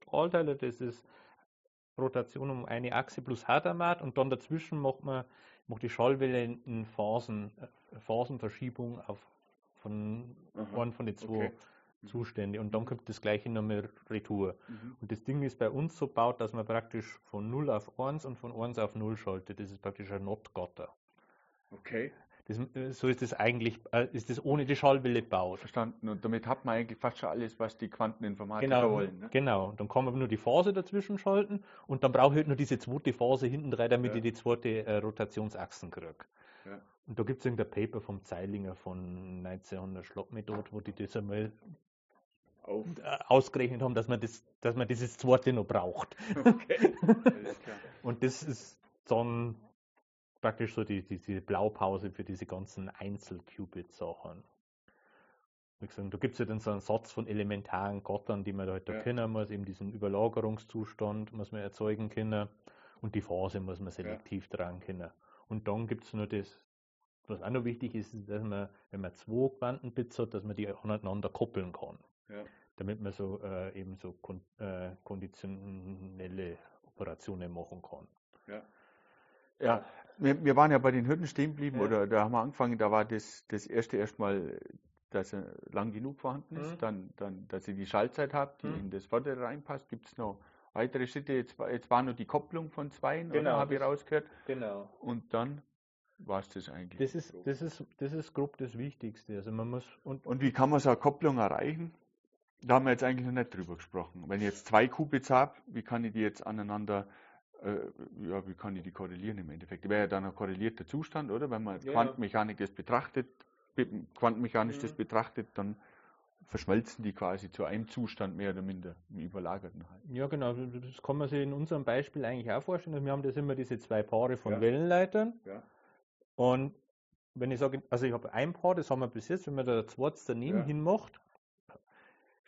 Strahlteiler, das ist Rotation um eine Achse plus Hadamat und dann dazwischen macht man macht die Schallwelle in Phasen, äh, Phasenverschiebung auf von einem von den zwei okay. Zustände und dann kommt das gleiche nochmal retour. Mhm. Und das Ding ist bei uns so gebaut, dass man praktisch von 0 auf 1 und von 1 auf 0 schaltet. Das ist praktisch ein Not-Gotter. Okay, Das, so ist das eigentlich, äh, ist das ohne die Schallwelle gebaut. verstanden. Und damit hat man eigentlich fast schon alles, was die Quanteninformatiker Genau, wollen. Ne? genau. Dann kann man nur die Phase dazwischen schalten und dann brauche ich halt nur diese zweite Phase hinten dran, damit Ja. ich die zweite äh, Rotationsachsen kriege. Ja. Und da gibt es irgendein Paper vom Zeilinger von 1900 Schlag mich tot, wo die das einmal Auf. äh, ausgerechnet haben, dass man, das, dass man dieses zweite noch braucht. Okay. Und das ist dann praktisch so die, die, die Blaupause für diese ganzen Einzel-Qubit-Sachen. Wie gesagt, da gibt es ja dann so einen Satz von elementaren Gottern, die man halt da Ja. kennen muss, eben diesen Überlagerungszustand muss man erzeugen können und die Phase muss man selektiv dran können. Und dann gibt es nur das, was auch noch wichtig ist, ist, dass man, wenn man zwei Quantenbits hat, dass man die aneinander koppeln kann. Ja. Damit man so äh, eben so kon äh, konditionelle Operationen machen kann. Ja, wir, wir waren ja bei den Hürden stehen geblieben, Ja. oder da haben wir angefangen, da war das, das erste erstmal, dass er lang genug vorhanden ist, Mhm. dann, dann, dass ihr die Schaltzeit habt, die Mhm. in das Vordere reinpasst. Gibt es noch weitere Schritte? Jetzt, war- jetzt war nur die Kopplung von zweien, Genau, habe ich rausgehört? Genau. Und dann war es das eigentlich. Das ist, das ist, das ist grob das Wichtigste. Also man muss und Und wie kann man so eine Kopplung erreichen? Da haben wir jetzt eigentlich noch nicht drüber gesprochen. Wenn ich jetzt zwei Qubits habe, wie kann ich die jetzt aneinander, äh, ja, wie kann ich die korrelieren im Endeffekt? Wäre ja dann ein korrelierter Zustand, oder? Wenn man Ja. Quantenmechanik das betrachtet, be- quantenmechanisch das Mhm. betrachtet, dann verschmelzen die quasi zu einem Zustand mehr oder minder, im überlagerten halt. ja genau, das kann man sich in unserem Beispiel eigentlich auch vorstellen. Also wir haben das immer diese zwei Paare von Ja. Wellenleitern. Ja. Und wenn ich sage, also ich habe ein Paar, das haben wir bis jetzt, wenn man da zweites daneben Ja. hinmacht.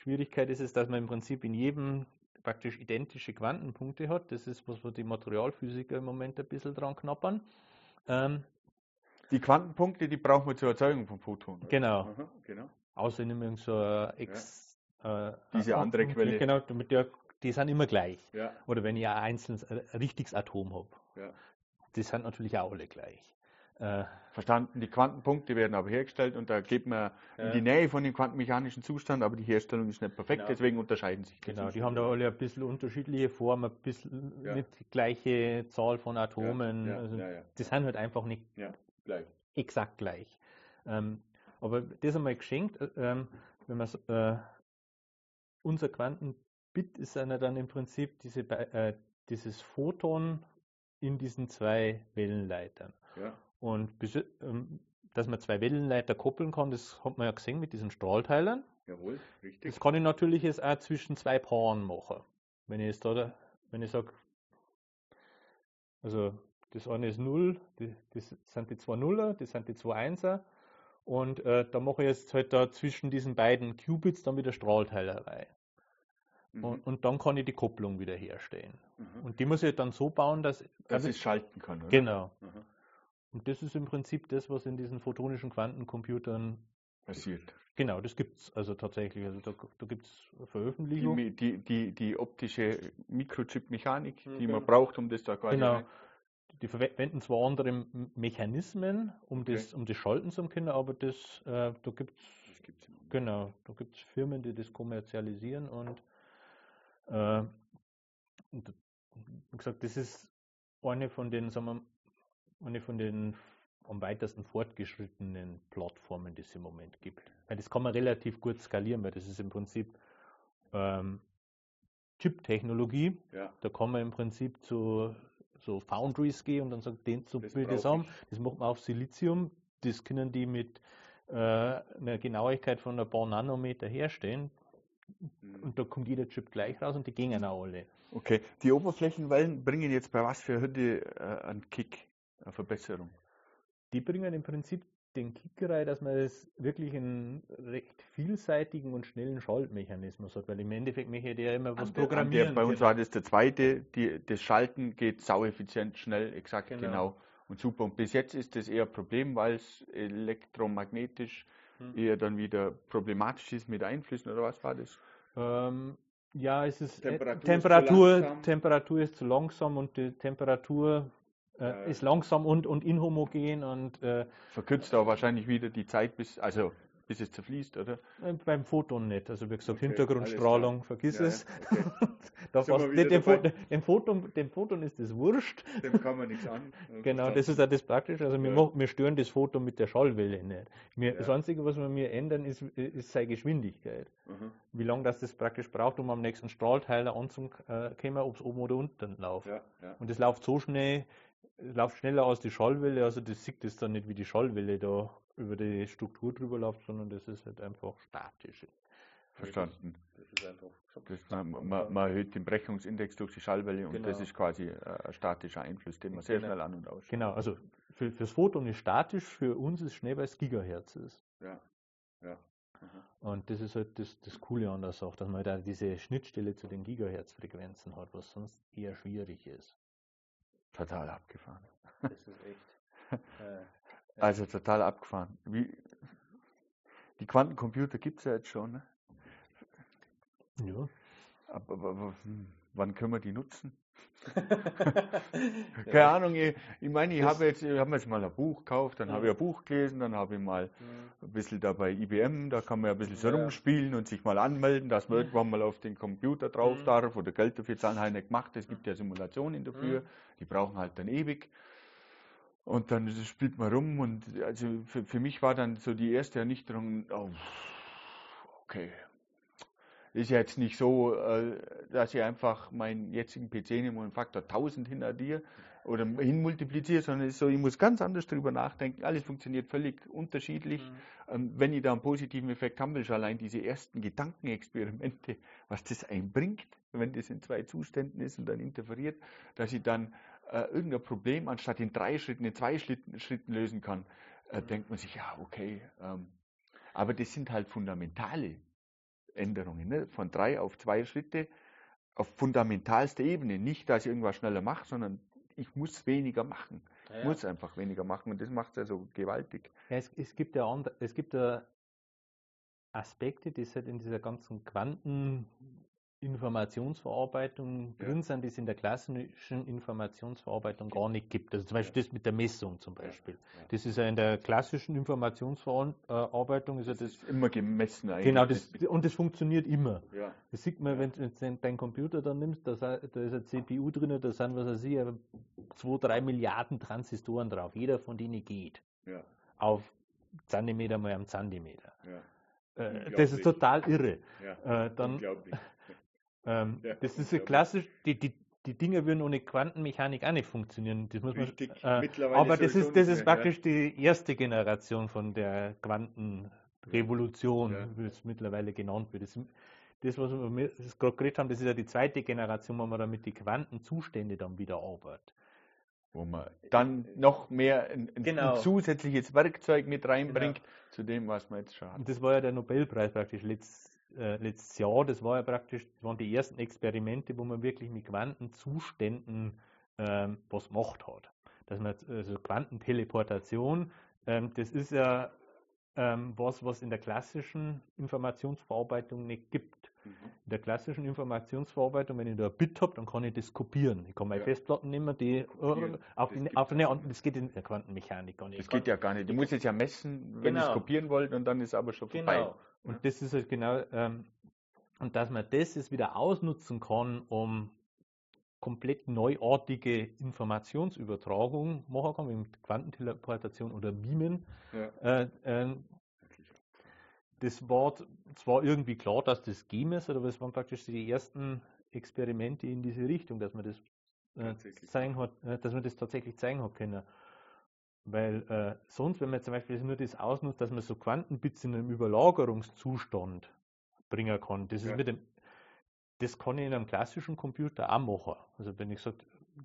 Schwierigkeit ist es, dass man im Prinzip in jedem praktisch identische Quantenpunkte hat. Das ist was, die Materialphysiker im Moment ein bisschen dran knappern. Ähm, Die Quantenpunkte, die brauchen wir zur Erzeugung von Photonen. genau. Aha, genau. Außer in irgend so Ex, äh, Diese andere Quelle. Genau, damit der, die sind immer gleich. Ja, Oder wenn ich ein einzelnes, ein richtiges Atom habe. ja. Die sind natürlich auch alle gleich. Äh, Verstanden, die Quantenpunkte werden aber hergestellt und da geht man in Ja. die Nähe von dem quantenmechanischen Zustand, aber die Herstellung ist nicht perfekt, Genau. deswegen unterscheiden sich die genau, die Zustände. haben da alle ein bisschen unterschiedliche Formen, ein bisschen Ja. nicht die gleiche Zahl von Atomen. ja, also. Die sind halt einfach nicht gleich. exakt gleich. Ähm, aber das einmal geschenkt, äh, ähm, wenn man äh, unser Quantenbit ist einer dann im Prinzip diese, äh, dieses Photon in diesen zwei Wellenleitern. Ja. Und bis, ähm, dass man zwei Wellenleiter koppeln kann, das hat man ja gesehen mit diesen Strahlteilern. Jawohl, richtig. Das kann ich natürlich jetzt auch zwischen zwei Paaren machen. Wenn ich jetzt da, wenn ich sage, also das eine ist 0, die, das sind die zwei Nuller, das sind die zwei Einser. Und äh, da mache ich jetzt halt da zwischen diesen beiden Qubits dann wieder Strahlteiler rein. Mhm. Und, und dann kann ich die Kopplung wieder herstellen. Mhm. Und die muss ich dann so bauen, dass. Dass also- es schalten kann, oder? genau. Mhm. Und das ist im Prinzip das, was in diesen photonischen Quantencomputern, Passiert. genau, das gibt es also tatsächlich. Also da, da gibt es Die, Veröffentlichungen. Mi- die, die, die optische Mikrochip-Mechanik, Mhm, die man braucht, um das da quasi Genau. Die verwenden zwar andere Mechanismen, um, Okay. das, um das schalten zu können, aber das, äh, da gibt es genau, da gibt's Firmen, die das kommerzialisieren und, äh, und wie gesagt, das ist eine von den, sagen wir, eine von den am weitesten fortgeschrittenen Plattformen, die es im Moment gibt. Weil das kann man relativ gut skalieren, weil das ist im Prinzip ähm, Chip-Technologie. Ja. Da kann man im Prinzip zu so Foundries gehe und dann sage, den zu das, das haben. Das macht man auf Silizium. Das können die mit äh, einer Genauigkeit von ein paar Nanometer herstellen. Mhm. Und da kommt jeder Chip gleich raus und die gehen auch alle. Okay, die Oberflächenwellen bringen jetzt bei was für Hütte äh, einen Kick, Verbesserung? Die bringen im Prinzip den Kick rein, dass man es wirklich einen recht vielseitigen und schnellen Schaltmechanismus hat, weil im Endeffekt möchte der immer was der, programmieren. Der, bei uns war das der zweite, die, das Schalten geht saueffizient, schnell, exakt, genau. genau. und super. Und bis jetzt ist das eher ein Problem, weil es elektromagnetisch hm. eher dann wieder problematisch ist mit Einflüssen, oder was war das? Ähm, ja, es ist Temperatur, äh, Temperatur, ist Temperatur, ist zu langsam und die Temperatur äh, ist langsam und, und inhomogen und äh, verkürzt auch wahrscheinlich wieder die Zeit bis, also bis es zerfließt, oder? Äh, beim Foton nicht. Also wie gesagt, okay, Hintergrundstrahlung, vergiss ja, es. Okay. da fast, dem, dem, dem, Foton, dem Photon ist das wurscht. Dem kann man nichts an. genau, das ist auch das Praktische. Also ja. wir, wir stören das Foto mit der Schallwelle nicht. Wir, ja. Das Einzige, was wir mir ändern, ist, ist seine Geschwindigkeit. Mhm. Wie lange das, das praktisch braucht, um am nächsten Strahlteiler anzukommen, ob es oben oder unten läuft. Und das läuft so schnell, läuft schneller als die Schallwelle, also das sieht es dann nicht wie die Schallwelle da über die Struktur drüber läuft, sondern das ist halt einfach statisch. Verstanden. Das ist einfach das, man, man, man, erhöht den Brechungsindex durch die Schallwelle und genau. das ist quasi ein statischer Einfluss, den man sehr genau. schnell an und aus. Genau, also für, fürs Photon ist statisch, für uns ist schnell, weil es Gigahertz ist. Ja, ja. Mhm. Und das ist halt das, das Coole an der Sache, dass man da diese Schnittstelle zu den Gigahertz-Frequenzen hat, was sonst eher schwierig ist. Total abgefahren. Das ist echt. Äh, also total abgefahren. Wie, die Quantencomputer gibt es ja jetzt schon. Ne? Ja. Aber, aber, aber hm, wann können wir die nutzen? Keine ja. Ahnung, ich, ich meine, ich habe jetzt, ich hab jetzt mal ein Buch gekauft, dann ja. habe ich ein Buch gelesen, dann habe ich mal ein bisschen da bei IBM, da kann man ja ein bisschen so ja. rumspielen und sich mal anmelden, dass man irgendwann mal auf den Computer drauf darf oder Geld dafür zahlen, habe ich nicht gemacht. Es gibt ja Simulationen dafür, die brauchen halt dann ewig. Und dann spielt man rum und also für, für mich war dann so die erste Ernüchterung, oh, okay, ist ja jetzt nicht so, äh, dass ich einfach meinen jetzigen PC nehme und Faktor 1000 hinter dir oder hinmultipliziere, sondern es ist so, ich muss ganz anders drüber nachdenken. Alles funktioniert völlig unterschiedlich. Mhm. Ähm, wenn ich da einen positiven Effekt haben will, schon allein diese ersten Gedankenexperimente, was das einbringt, wenn das in zwei Zuständen ist und dann interferiert, dass ich dann äh, irgendein Problem anstatt in drei Schritten, in zwei Schritten, Schritten lösen kann, äh, mhm. denkt man sich, ja, okay. Ähm, aber das sind halt fundamentale Änderungen, ne? von drei auf zwei Schritte auf fundamentalster Ebene. Nicht, dass ich irgendwas schneller mache, sondern ich muss weniger machen. Ja, ja. muss einfach weniger machen und das macht es also gewaltig. Ja, es, es, gibt ja andere, es gibt ja Aspekte, die es halt in dieser ganzen Quanten Informationsverarbeitung drin sind, die es in der klassischen Informationsverarbeitung gar nicht gibt. Also zum Beispiel das mit der Messung zum Beispiel. Das ist ja in der klassischen Informationsverarbeitung ist ja das, das immer gemessen eigentlich. Genau, das, und das funktioniert immer. Ja. Das sieht man, wenn du deinen Computer dann nimmst, da, da ist ein CPU drin, da sind, was weiß ich, zwei, drei Milliarden Transistoren drauf. Jeder von denen geht. Ja. Auf Zentimeter mal am Zentimeter. Ja. Äh, das ist total irre. Ja, äh, dann, unglaublich. Ähm, ja, das ist ja klassisch, die, die, die Dinge würden ohne Quantenmechanik auch nicht funktionieren. Das muss Richtig, man, äh, aber das ist, das ist praktisch ja. die erste Generation von der Quantenrevolution, ja. wie es mittlerweile genannt wird. Das, das was wir gerade geredet haben, das ist ja die zweite Generation, wo man damit die Quantenzustände dann wieder arbeitet. Wo man dann noch mehr ein, ein, genau. ein zusätzliches Werkzeug mit reinbringt genau. zu dem, was man jetzt schon hat. Und das war ja der Nobelpreis praktisch letztes äh, letztes Jahr, das war ja praktisch, das waren die ersten Experimente, wo man wirklich mit Quantenzuständen ähm, was gemacht hat. Dass man also Quantenteleportation, ähm, das ist ja ähm, was, was in der klassischen Informationsverarbeitung nicht gibt. Mhm. In der klassischen Informationsverarbeitung, wenn ich da ein Bit habe, dann kann ich das kopieren. Ich kann meine ja. Festplatten nehmen, die äh, auf, das, auf eine das geht in der Quantenmechanik gar nicht. Das geht ja gar nicht. Du musst es ja messen, wenn genau. ich es kopieren wollte und dann ist es aber schon genau. Und das ist halt genau, ähm, und dass man das jetzt wieder ausnutzen kann, um komplett neuartige Informationsübertragung machen kann, wie mit Quantenteleportation oder Beamen. Ja. Äh, äh, das war zwar irgendwie klar, dass das gehen muss, aber es waren praktisch die ersten Experimente in diese Richtung, dass man das äh, zeigen hat, äh, dass man das tatsächlich zeigen hat können. Weil äh, sonst, wenn man zum Beispiel nur das ausnutzt, dass man so Quantenbits in einem Überlagerungszustand bringen kann, das ist mit dem, das kann ich in einem klassischen Computer auch machen. Also wenn ich sage,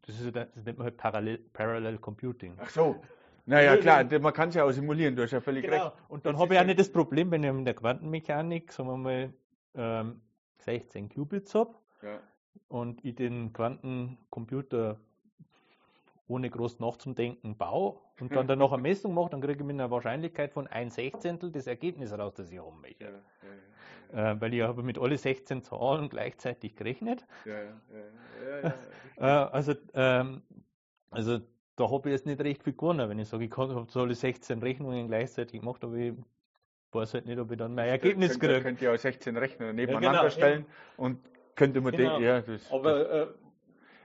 das, ist, das nennt man halt Parallel, Parallel Computing. Ach so. Naja, klar, man kann es ja auch simulieren, du hast ja völlig genau. recht. Und dann habe ich auch nicht das Problem, wenn ich in der Quantenmechanik, sagen wir mal, ähm, 16 Qubits habe ja. und ich den Quantencomputer ohne groß nachzudenken baue und dann danach eine Messung mache, dann kriege ich mit einer Wahrscheinlichkeit von 1 Sechzehntel das Ergebnis raus, das ich haben möchte. Ja, ja, äh, weil ich habe mit alle 16 Zahlen gleichzeitig gerechnet. äh, also, ähm, also da habe ich jetzt nicht recht viel gewonnen, wenn ich sage, ich habe so alle 16 Rechnungen gleichzeitig gemacht, aber ich weiß halt nicht, ob ich dann mein Ergebnis kriege. Könnt, könnt ihr auch 16 Rechnungen nebeneinander ja, genau, stellen ja. und könnte man genau. denken, ja, das. Aber äh,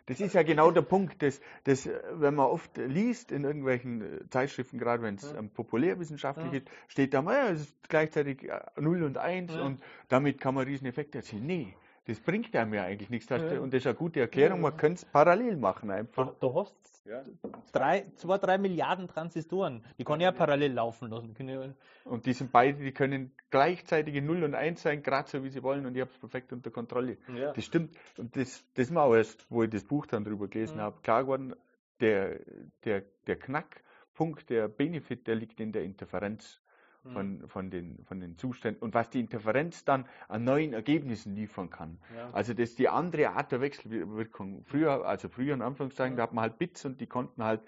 das ist ja genau der Punkt, dass, dass, wenn man oft liest in irgendwelchen äh, Zeitschriften, gerade wenn es ja. ähm, populärwissenschaftlich ja. ist, steht da mal, ja, es ist gleichzeitig 0 äh, und 1 ja. und damit kann man riesen Effekte erzielen. Nee, das bringt einem ja eigentlich nichts. Und das ist eine gute Erklärung, man könnte es parallel machen einfach. Du, du hast ja. Drei, zwei, drei Milliarden Transistoren. Die kann ja parallel laufen lassen. Und die sind beide, die können gleichzeitig in 0 und 1 sein, gerade so wie sie wollen, und ich habe es perfekt unter Kontrolle. Ja. Das stimmt. Und das, das ist mir auch erst, wo ich das Buch dann drüber gelesen mhm. habe, klar geworden, der, der, der Knackpunkt, der Benefit, der liegt in der Interferenz mhm. von, den, von den Zuständen und was die Interferenz dann an neuen Ergebnissen liefern kann. Ja. Also das ist die andere Art der Wechselwirkung. Früher, also früher in Anführungszeichen, ja. da hat man halt Bits und die konnten halt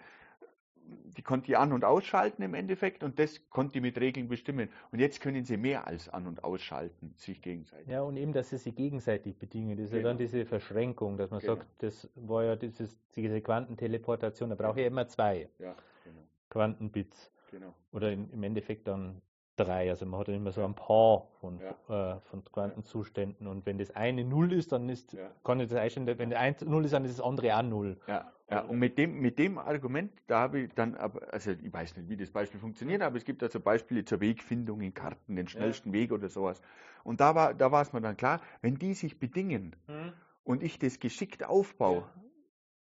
die konnte ich an- und ausschalten im Endeffekt und das konnte ich mit Regeln bestimmen. Und jetzt können sie mehr als an- und ausschalten, sich gegenseitig. Ja, und eben, dass sie sich gegenseitig bedingen. Das ist genau. ja dann diese Verschränkung, dass man genau. sagt, das war ja dieses, diese Quantenteleportation, da brauche ich immer zwei ja, genau. Quantenbits. Genau. Oder in, im Endeffekt dann drei. Also man hat immer so ein paar von, ja. äh, von Quantenzuständen. Und wenn das eine Null ist, dann ist, ja. kann ich das einstellen, wenn eins Null ist, dann ist das andere auch Null. Ja. Ja, und mit dem, mit dem Argument, da habe ich dann, aber, also ich weiß nicht, wie das Beispiel funktioniert, aber es gibt also Beispiele zur Wegfindung in Karten, den schnellsten. Weg oder sowas. Und da war, da war es mir dann klar, wenn die sich bedingen hm. und ich das geschickt aufbaue.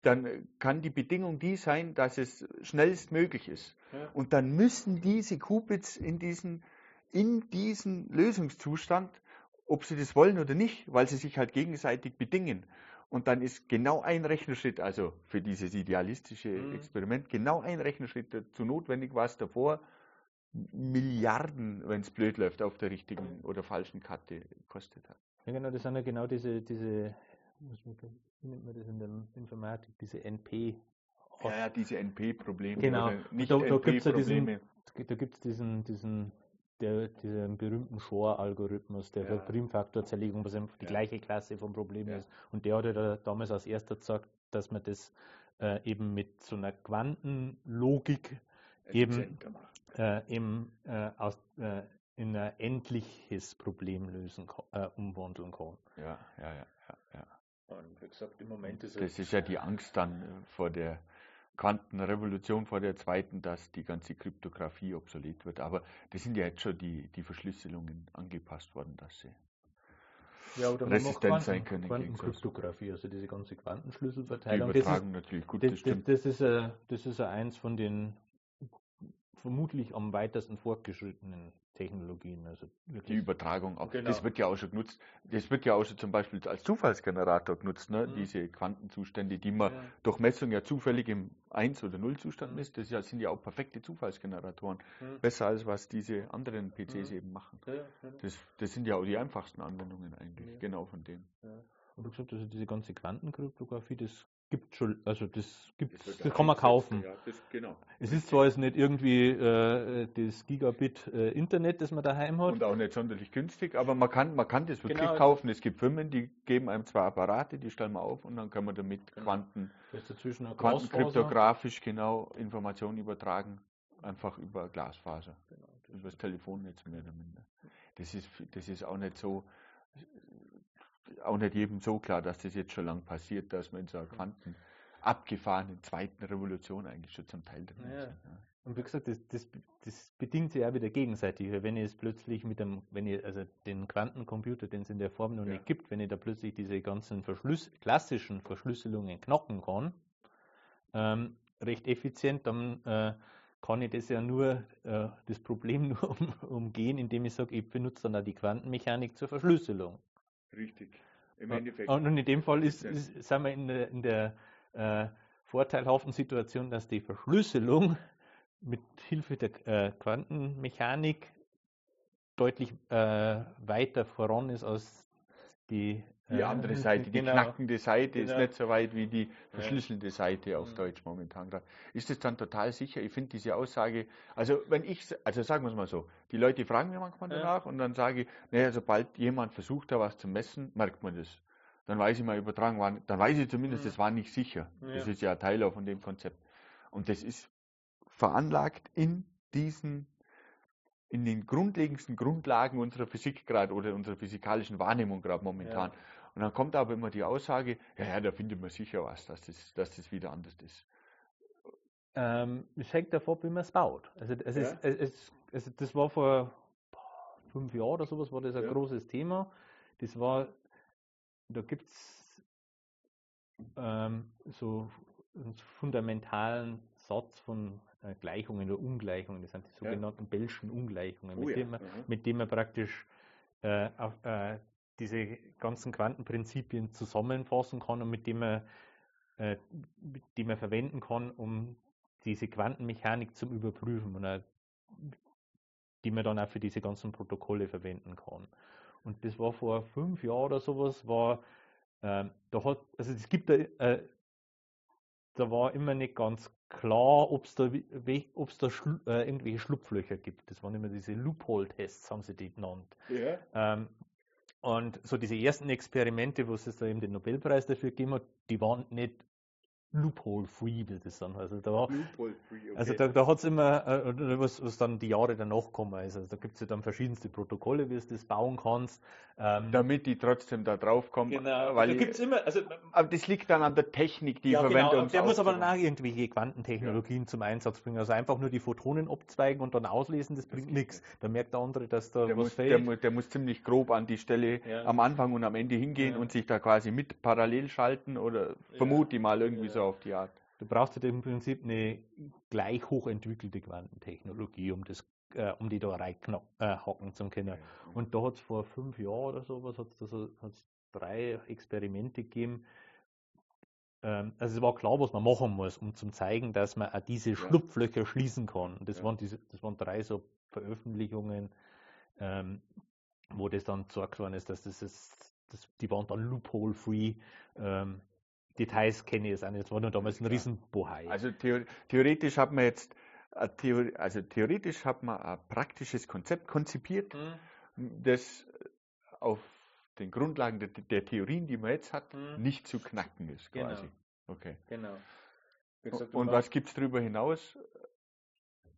Dann kann die Bedingung die sein, dass es schnellstmöglich ist. Ja. Und dann müssen diese Qubits in diesen, in diesen Lösungszustand, ob sie das wollen oder nicht, weil sie sich halt gegenseitig bedingen. Und dann ist genau ein Rechnerschritt, also für dieses idealistische mhm. Experiment, genau ein Rechnerschritt dazu notwendig, was davor Milliarden, wenn es blöd läuft, auf der richtigen oder falschen Karte kostet hat. Ja, genau, das sind ja genau diese, diese wie nennt man das in der Informatik, diese NP. Ja, ja diese NP-Probleme. Genau, nicht da, da gibt es ja diesen, da gibt's diesen, diesen der, diesen berühmten Shor-Algorithmus, der ja. für Primfaktorzerlegung, was einfach die ja. gleiche Klasse von Problemen ja. ist. Und der hat ja damals als erster gesagt, dass man das äh, eben mit so einer Quantenlogik eben, äh, eben äh, aus, äh, in ein endliches Problem lösen äh, umwandeln kann. Ja, ja, ja, ja. Und wie gesagt, im Moment ist das ist ja die Angst dann äh, vor der Quantenrevolution vor der zweiten, dass die ganze Kryptographie obsolet wird. Aber das sind ja jetzt schon die, die Verschlüsselungen angepasst worden, dass sie ja, oder resistent sein können. Quantenkryptographie, also diese ganze Quantenschlüsselverteilung. Die übertragen das ist, natürlich, gut, das, das stimmt. Das, das, ist, äh, das ist eins von den vermutlich am weitesten fortgeschrittenen Technologien. Also die Übertragung auch. Genau. Das wird ja auch schon genutzt. Das wird ja auch schon zum Beispiel als Zufallsgenerator genutzt, ne? Mhm. diese Quantenzustände, die man ja. durch Messung ja zufällig im 1- oder 0-Zustand mhm. misst. Das sind ja auch perfekte Zufallsgeneratoren. Mhm. Besser als was diese anderen PCs mhm. eben machen. Ja, das, das, sind ja auch die einfachsten Anwendungen eigentlich, genau von denen. Und du gesagt, also diese ganze Quantenkryptographie, das gibt schon, also das gibt das, das kann man kaufen. Ja, das, genau. Es ist zwar jetzt nicht irgendwie äh, das Gigabit äh, Internet, das man daheim hat. Und auch nicht sonderlich günstig, aber man kann, man kann das wirklich genau. kaufen. Es gibt Firmen, die geben einem zwei Apparate, die stellen wir auf und dann kann man damit genau. Quanten, quantenkryptografisch genau Informationen übertragen, einfach über Glasfaser, genau, über das Telefonnetz mehr oder minder. Das ist, das ist auch nicht so auch nicht jedem so klar, dass das jetzt schon lang passiert, dass man in so einer Quanten abgefahrenen zweiten Revolution eigentlich schon zum Teil drin ja. ist. Ja. Und wie gesagt, das, das, das, bedingt sich ja wieder gegenseitig. Wenn ich es plötzlich mit dem, wenn ich also den Quantencomputer, den es in der Form noch ja. nicht gibt, wenn ich da plötzlich diese ganzen Verschlüss, klassischen Verschlüsselungen knacken kann, ähm, recht effizient, dann äh, kann ich das ja nur, äh, das Problem nur um, umgehen, indem ich sage, ich benutze dann auch die Quantenmechanik zur Verschlüsselung. Richtig. Im Endeffekt. Und in dem Fall ist, ist sind wir in der, in der äh, vorteilhaften Situation, dass die Verschlüsselung mit Hilfe der äh, Quantenmechanik deutlich äh, weiter voran ist als die die andere Seite, die genau. knackende Seite genau. ist nicht so weit wie die verschlüsselte Seite auf mhm. Deutsch momentan. Ist es dann total sicher? Ich finde diese Aussage, also wenn ich, also sagen wir es mal so, die Leute fragen mir manchmal danach ja. und dann sage ich, naja, sobald jemand versucht, da was zu messen, merkt man das. Dann weiß ich mal übertragen, war, dann weiß ich zumindest, mhm. das war nicht sicher. Ja. Das ist ja Teil auch von dem Konzept. Und das ist veranlagt in diesen in den grundlegendsten Grundlagen unserer Physik gerade oder unserer physikalischen Wahrnehmung gerade momentan. Ja. Und dann kommt aber immer die Aussage, ja, ja, da findet man sicher was, dass das, dass das wieder anders ist. Ähm, es hängt davon ab, wie man es baut. Also, es ja. ist, es, es, das war vor fünf Jahren oder sowas, war das ein ja. großes Thema. Das war, da gibt es ähm, so einen fundamentalen Satz von äh, Gleichungen oder Ungleichungen, das sind die sogenannten ja. Bellschen Ungleichungen, oh, mit, ja. denen man, mhm. mit denen man praktisch äh, auf, äh, diese ganzen Quantenprinzipien zusammenfassen kann und mit dem man, äh, die man verwenden kann, um diese Quantenmechanik zum Überprüfen und auch, die man dann auch für diese ganzen Protokolle verwenden kann. Und das war vor fünf Jahren oder sowas, war, äh, da hat, also es gibt da, äh, da war immer nicht ganz klar, ob es da, ob's da schlu äh, irgendwelche Schlupflöcher gibt. Das waren immer diese Loophole-Tests, haben sie die genannt. Ja. Ähm, und so diese ersten Experimente, wo es da eben den Nobelpreis dafür gegeben hat, die waren nicht Loophole-free, wie das dann Also da, okay. also da, da hat es immer, äh, was, was dann die Jahre danach kommen ist. Also da gibt es ja dann verschiedenste Protokolle, wie du das bauen kannst. Ähm, Damit die trotzdem da drauf kommen. Genau, weil da gibt's immer, also, aber das liegt dann an der Technik, die ja, verwendet. Genau, der muss aber dann auch irgendwelche Quantentechnologien ja. zum Einsatz bringen. Also einfach nur die Photonen abzweigen und dann auslesen, das, das bringt nichts. Da merkt der andere, dass da der was muss, fehlt. Der, der, muss ziemlich grob an die Stelle ja. am Anfang und am Ende hingehen und sich da quasi mit parallel schalten oder vermute ich mal irgendwie so auf die Art. Du brauchst halt im Prinzip eine gleich hochentwickelte Quantentechnologie, um das äh, um die da reinhacken äh, zu können. Ja. Und da hat es vor fünf Jahren oder sowas hat's da so, hat's drei Experimente gegeben. Ähm, also es war klar, was man machen muss, um zu zeigen, dass man auch diese Schlupflöcher schließen kann. Und das, ja. waren diese, das waren drei so Veröffentlichungen, ähm, wo das dann gesagt worden ist, dass das ist, das, die waren dann loophole-free. Ähm, Details kenne ich jetzt auch nicht. Es war nur damals ein ja. Riesenbohai. Also theoretisch hat man jetzt, Theorie, also theoretisch hat man ein praktisches Konzept konzipiert, mhm. das auf den Grundlagen der, der, Theorien, die man jetzt hat, mhm. nicht zu knacken ist, genau. quasi. Genau. Okay. Genau. Gesagt, Und was gibt es darüber hinaus?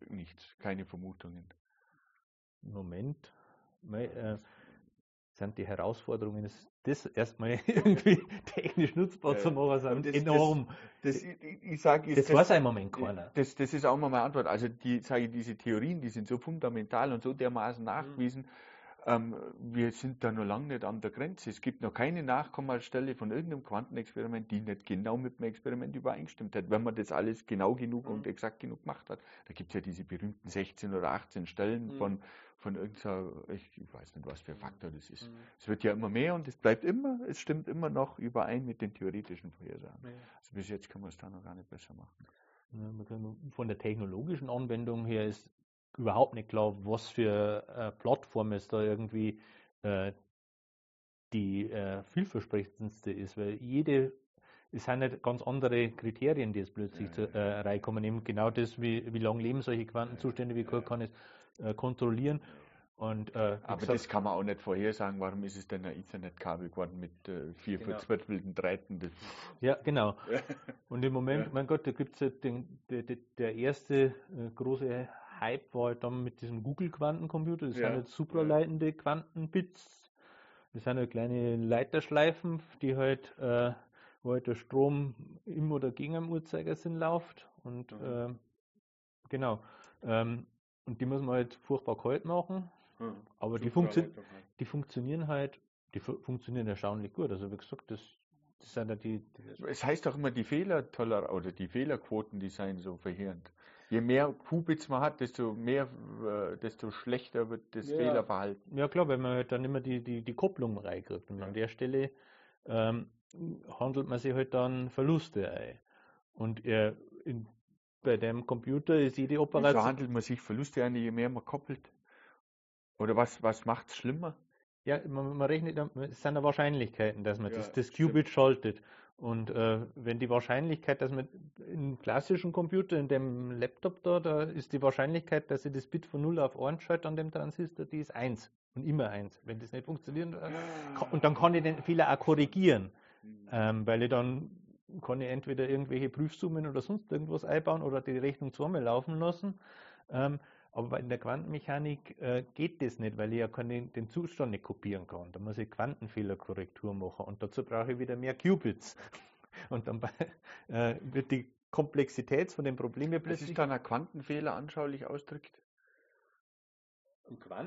Nichts, keine Vermutungen. Moment. Äh, sind die Herausforderungen, das erstmal irgendwie technisch nutzbar ja. zu machen, sind das, enorm. Das, das, ich, ich sag, das, das weiß im Moment keiner. Das, das ist auch mal meine Antwort. Also die, sage ich, diese Theorien, die sind so fundamental und so dermaßen nachgewiesen, mhm. Ähm, wir sind da noch lange nicht an der Grenze. Es gibt noch keine Nachkommastelle von irgendeinem Quantenexperiment, die nicht genau mit dem Experiment übereingestimmt hat, wenn man das alles genau genug mhm. und exakt genug gemacht hat. Da gibt es ja diese berühmten 16 oder 18 Stellen mhm. von, von irgendeiner, ich, ich, weiß nicht, was für ein Faktor das ist. Mhm. Es wird ja immer mehr und es bleibt immer, es stimmt immer noch überein mit den theoretischen Vorhersagen. Ja. Also bis jetzt kann man es da noch gar nicht besser machen. Ja, von der technologischen Anwendung her ist überhaupt nicht klar, was für äh, Plattform es da irgendwie äh, die äh, vielversprechendste ist, weil jede, es sind nicht ganz andere Kriterien, die jetzt plötzlich ja, ja. Äh, reinkommen, eben genau das, wie, wie lange leben solche Quantenzustände, wie gut kann es äh, kontrollieren. Und, äh, Aber gesagt, das kann man auch nicht vorhersagen, warum ist es denn ein Ethernet-Kabel geworden mit äh, vier genau. verzweifelten Drähten? Ja, genau. Und im Moment, ja. mein Gott, da gibt es ja den, der, der erste äh, große Hype war halt dann mit diesem Google-Quantencomputer. Das ja. sind jetzt supraleitende Quantenbits. Das sind halt kleine Leiterschleifen, die halt, äh, wo halt der Strom im oder gegen am Uhrzeigersinn läuft. Und mhm. äh, genau. Ähm, und die muss man halt furchtbar kalt machen. Mhm. Aber die, funktio die, funktionieren halt, die fu funktionieren erstaunlich gut. Also wie gesagt, das das sind ja die, die es heißt doch immer, die Fehlertoleranz oder die Fehlerquoten, die seien so verheerend. Je mehr Qubits man hat, desto mehr, äh, desto schlechter wird das Ja. Fehlerverhalten. Ja klar, weil man halt dann immer die, die, die Kopplung reinkriegt. Und an der Stelle ähm, handelt man sich halt dann Verluste ein. Und äh, in, bei dem Computer ist jede Wieso Operation. handelt man sich Verluste ein, je mehr man koppelt? Oder was, was macht es schlimmer? Ja, man, man rechnet, dann- es sind ja Wahrscheinlichkeiten, dass man Ja, das, das stimmt. Qubit schaltet. Und äh, wenn die Wahrscheinlichkeit, dass man im klassischen Computer, in dem Laptop da, da ist die Wahrscheinlichkeit, dass ich das Bit von 0 auf 1 schalte an dem Transistor, die ist 1 und immer 1. Wenn das nicht funktioniert, äh, ka- und dann kann ich den Fehler auch korrigieren, ähm, weil ich dann kann ich entweder irgendwelche Prüfsummen oder sonst irgendwas einbauen oder die Rechnung zweimal laufen lassen. Ähm, aber in der Quantenmechanik äh, geht das nicht, weil ich ja keinen, den Zustand nicht kopieren kann. Da muss ich Quantenfehlerkorrektur machen und dazu brauche ich wieder mehr Qubits. Und dann äh, wird die Komplexität von den Problemen Das plötzlich. ist dann ein Quantenfehler anschaulich ausdrückt.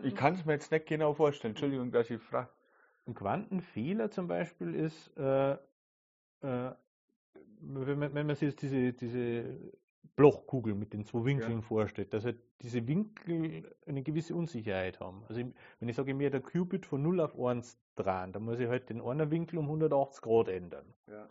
Ich kann es mir jetzt nicht genau vorstellen. Entschuldigung, dass ich frage. ein Quantenfehler zum Beispiel ist, äh, äh, wenn, man, wenn man sich jetzt diese, diese Blochkugel mit den zwei Winkeln vorstellt, dass halt diese Winkel eine gewisse Unsicherheit haben. Also wenn ich sage, mir der Qubit von 0 auf 1 drehen, dann muss ich halt den einen Winkel um 180 Grad ändern. Ja.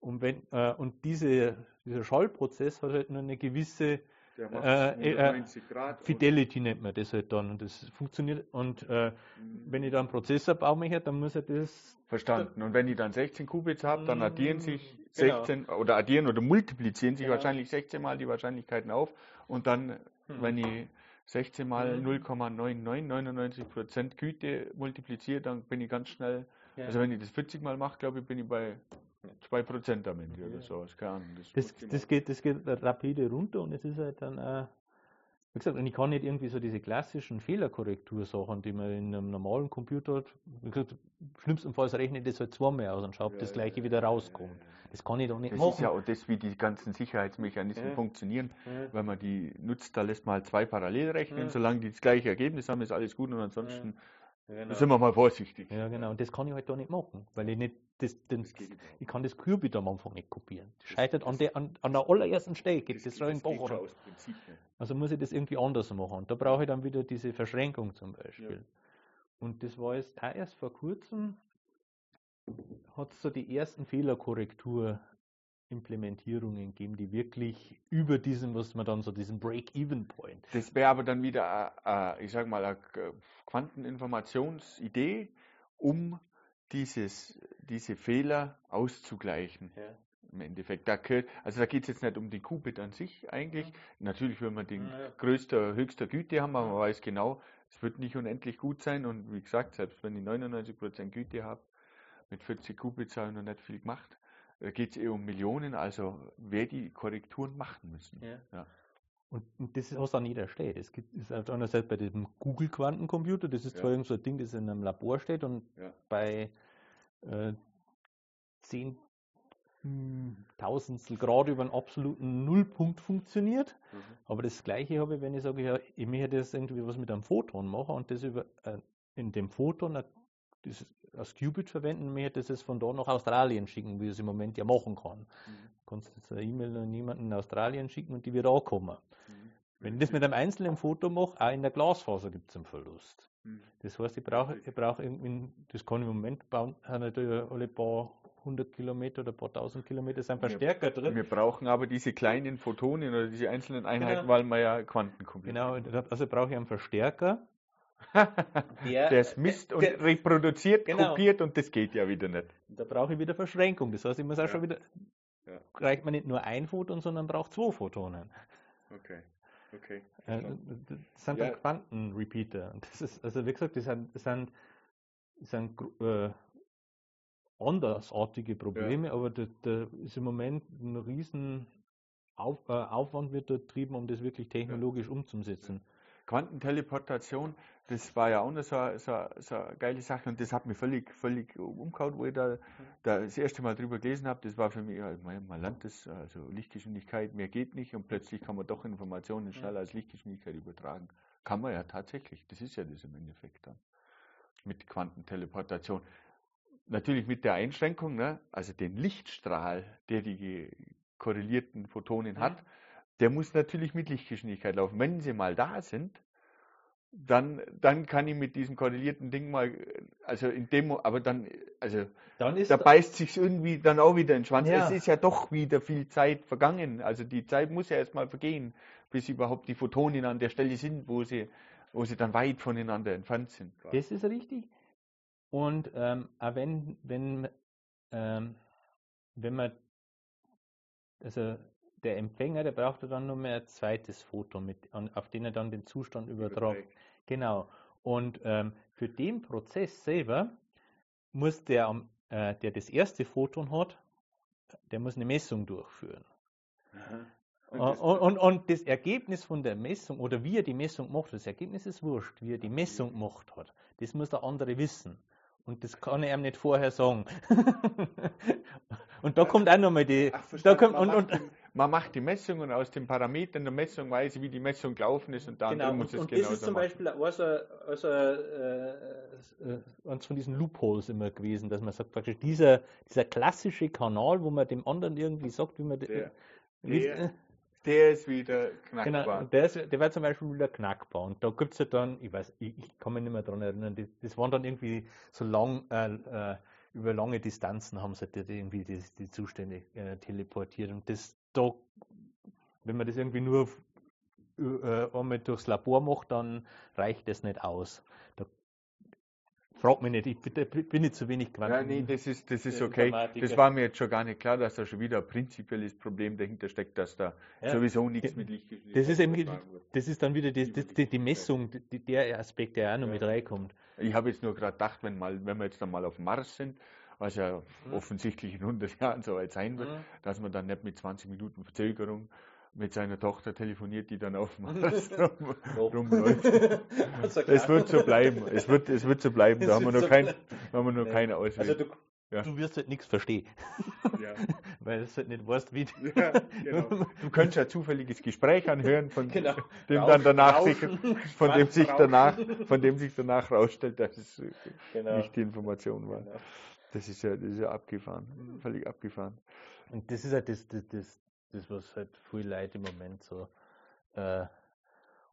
Und, wenn, äh, und diese, dieser Schallprozess hat halt nur eine gewisse Äh, äh, 190 Grad. Fidelity nennt man das halt dann. Und das funktioniert. Und äh, wenn ich da einen Prozessor baue, mich dann muss er das. Verstanden. Und wenn ich dann 16 Qubits habe, dann addieren sich Genau. 16 oder addieren oder multiplizieren sich Genau. wahrscheinlich 16 mal die Wahrscheinlichkeiten auf. Und dann, wenn ich 16 mal Mhm. 0,9999 Prozent Güte multipliziere, dann bin ich ganz schnell. Also wenn ich das 40 mal mache, glaube ich, bin ich bei 2 Prozent am Ende oder so. Das, keine Ahnung, das, Das, das, geht, das geht rapide runter und es ist halt dann, äh, wie gesagt, und ich kann nicht irgendwie so diese klassischen Fehlerkorrektursachen, die man in einem normalen Computer hat, wie gesagt, schlimmstenfalls rechne ich das halt zweimal aus und schaue, ob Ja, das gleiche ja, wieder rauskommt. ja. Das kann ich doch nicht Das machen. ist ja auch das, wie die ganzen Sicherheitsmechanismen funktionieren. Wenn man die nutzt, da lässt man halt zwei parallel rechnen. Solange die das gleiche Ergebnis haben, ist alles gut. Und ansonsten Genau. sind wir mal vorsichtig. Ja, genau. Und das kann ich halt da nicht machen, weil ich nicht das, den, Das ich kann das Qubit am Anfang nicht kopieren. Das scheitert an der, an, an der allerersten Stelle, geht das, das, Bach schon aus Prinzip nicht. Also muss ich das irgendwie anders machen. Und da brauche ich dann wieder diese Verschränkung zum Beispiel. Und das war jetzt auch erst vor kurzem, hat es so die ersten Fehlerkorrektur-Implementierungen gegeben, die wirklich über diesen, was man dann so diesen Break-Even-Point. Das wäre aber dann wieder, äh, äh, ich sag mal, eine Quanteninformationsidee, um dieses, diese Fehler auszugleichen. Im Endeffekt, da, gehört- also da geht es jetzt nicht um den Qubit an sich eigentlich. Natürlich will man den Ja, ja. größter, höchster Güte haben, aber man weiß genau, es wird nicht unendlich gut sein. Und wie gesagt, selbst wenn ich 99% Güte habe, mit 40 Qubits habe ich noch nicht viel gemacht. Da geht es eher um Millionen, also wer die Korrekturen machen müssen. Ja. Ja. Und, und das hast du an jeder Stelle. Es gibt ist auf der anderen Seite bei dem Google-Quantencomputer, das ist Ja. zwar irgend so ein Ding, das in einem Labor steht und Ja. bei äh, 10 hm, Tausendstel Grad über einen absoluten Nullpunkt funktioniert. Mhm. Aber das Gleiche habe ich, wenn ich sage, ich möchte das irgendwie was mit einem Photon machen und das über äh, in dem Photon ein- das als Qubit verwenden, möchte das von da nach Australien schicken, wie es im Moment ja machen kann. Mhm. Du kannst jetzt eine E-Mail an jemanden in Australien schicken und die wird ankommen. Mhm. Wenn ich das mit einem einzelnen Foto mache, auch in der Glasfaser gibt es einen Verlust. Mhm. Das heißt, ich brauche, ich brauche irgendwie, das kann ich im Moment bauen, haben natürlich alle paar hundert Kilometer oder paar tausend Kilometer sind Verstärker drin. Wir brauchen aber diese kleinen Photonen oder diese einzelnen Einheiten, Genau. weil wir ja Quantencomputer Genau, also brauche ich einen Verstärker. Der es misst und der- reproduziert, Genau. kopiert und das geht ja wieder nicht. Da brauche ich wieder Verschränkung. Das heißt, ich muss auch Ja. schon wieder, Ja. reicht man nicht nur ein Photon, sondern braucht zwei Photonen. Okay, okay. Äh, Das sind Ja. dann Quantenrepeater. Das ist, also wie gesagt, das sind, das sind, das sind äh, andersartige Probleme, aber da, da ist im Moment ein riesen Auf, äh, Aufwand wird dort betrieben, um das wirklich technologisch umzusetzen. Quantenteleportation, das war ja auch noch so, so, so eine geile Sache und das hat mich völlig, völlig umgehauen, wo ich da, da das erste Mal drüber gelesen habe. Das war für mich, man, man lernt das, also Lichtgeschwindigkeit, mehr geht nicht und plötzlich kann man doch Informationen schneller als Lichtgeschwindigkeit übertragen. Kann man ja tatsächlich, das ist ja das im Endeffekt dann mit Quantenteleportation. natürlich mit der Einschränkung, ne? also den Lichtstrahl, der die korrelierten Photonen Mhm. hat, der muss natürlich mit Lichtgeschwindigkeit laufen. Wenn sie mal da sind, dann, dann kann ich mit diesem korrelierten Ding mal, also in dem, aber dann, also Dann ist da beißt sich irgendwie dann auch wieder in den Schwanz. Ja. Es ist ja doch wieder viel Zeit vergangen. Also die Zeit muss ja erstmal vergehen, bis überhaupt die Photonen an der Stelle sind, wo sie, wo sie dann weit voneinander entfernt sind. Das ist richtig. Und ähm, auch wenn, wenn, ähm, wenn man, also der Empfänger, der braucht ja dann nur mehr ein zweites Foto, mit, auf den er dann den Zustand übertragt. Genau. Und ähm, für den Prozess selber muss der, äh, der das erste Photon hat, der muss eine Messung durchführen. Und Und, das- und, und das Ergebnis von der Messung oder wie er die Messung macht, das Ergebnis ist wurscht, wie er die Messung gemacht hat. Das muss der andere wissen. Und das kann er ihm nicht vorher sagen. und da kommt auch nochmal die. Ach, da kommt, und, und, die, man macht die Messung und aus den Parametern der Messung weiß wie die Messung gelaufen ist und der genau, muss und, es und das genauso ist zum machen. Beispiel auch so, also, äh, äh, eins von diesen Loopholes immer gewesen, dass man sagt, praktisch dieser, dieser klassische Kanal, wo man dem anderen irgendwie sagt, wie man. Der- wie- der Der ist wieder Genau, knackbar. und der, ist, der war zum Beispiel wieder knackbar. Und da gibt es ja dann, ich weiß, ich, ich kann mich nicht mehr daran erinnern, das, das waren dann irgendwie so lang, äh, äh, über lange Distanzen haben sie dort irgendwie die, die Zustände äh, teleportiert. Und das da, wenn man das irgendwie nur äh, einmal durchs Labor macht, dann reicht das nicht aus. Da fragt mich nicht, ich bin, da bin ich zu wenig Ja, Quanten. nee, das ist, das ist okay. Das war mir jetzt schon gar nicht klar, dass da schon wieder ein prinzipielles Problem dahinter steckt, dass da Ja. sowieso nichts Das- mit Lichtgeschwindigkeit Das ist eben, das ist dann wieder die, die, die, die Messung, die, der Aspekt, der auch noch Ja. mit reinkommt. Ich habe jetzt nur gerade gedacht, wenn, mal, wenn wir jetzt dann mal auf Mars sind, was ja Mhm. offensichtlich in 100 Jahren so weit sein wird, Mhm. dass man dann nicht mit 20 Minuten Verzögerung mit seiner Tochter telefoniert, die dann auf dem rum, rumläuft. Also Es wird so bleiben. Es wird, es wird so bleiben. Da Es haben wir noch, so kein, haben wir noch Nee. keine Also Ausweg. du, Ja. du wirst halt nichts verstehen, Ja. weil du halt nicht weißt, wie. Ja, genau. Du könntest ja ein zufälliges Gespräch anhören, von Genau. dem Rauschen, dann danach sich, von dem sich danach, von dem sich danach rausstellt, dass es Genau. nicht die Information war. Das ist ja, das ist ja abgefahren, völlig abgefahren. Und das ist halt das, das, das, das was halt viele Leute im Moment so äh,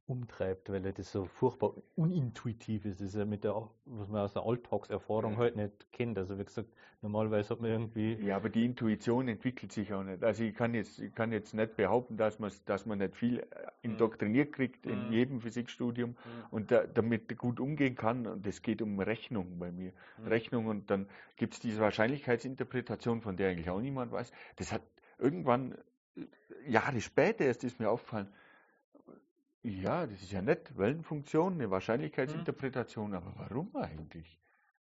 umtreibt, weil das so furchtbar unintuitiv ist. Das ist ja mit der, was man aus der Alltagserfahrung halt nicht kennt. Also wie gesagt, normalerweise hat man irgendwie. Ja, aber die Intuition entwickelt sich auch nicht. Also ich kann jetzt, ich kann jetzt nicht behaupten, dass man, dass man nicht viel äh, indoktriniert kriegt in Mhm. jedem Physikstudium und da, damit gut umgehen kann. Und es geht um Rechnung bei mir. Rechnung und dann gibt es diese Wahrscheinlichkeitsinterpretation, von der eigentlich auch niemand weiß. Das hat irgendwann, äh, Jahre später erst ist mir aufgefallen, ja, das ist ja nett, Wellenfunktion, eine Wahrscheinlichkeitsinterpretation, aber warum eigentlich?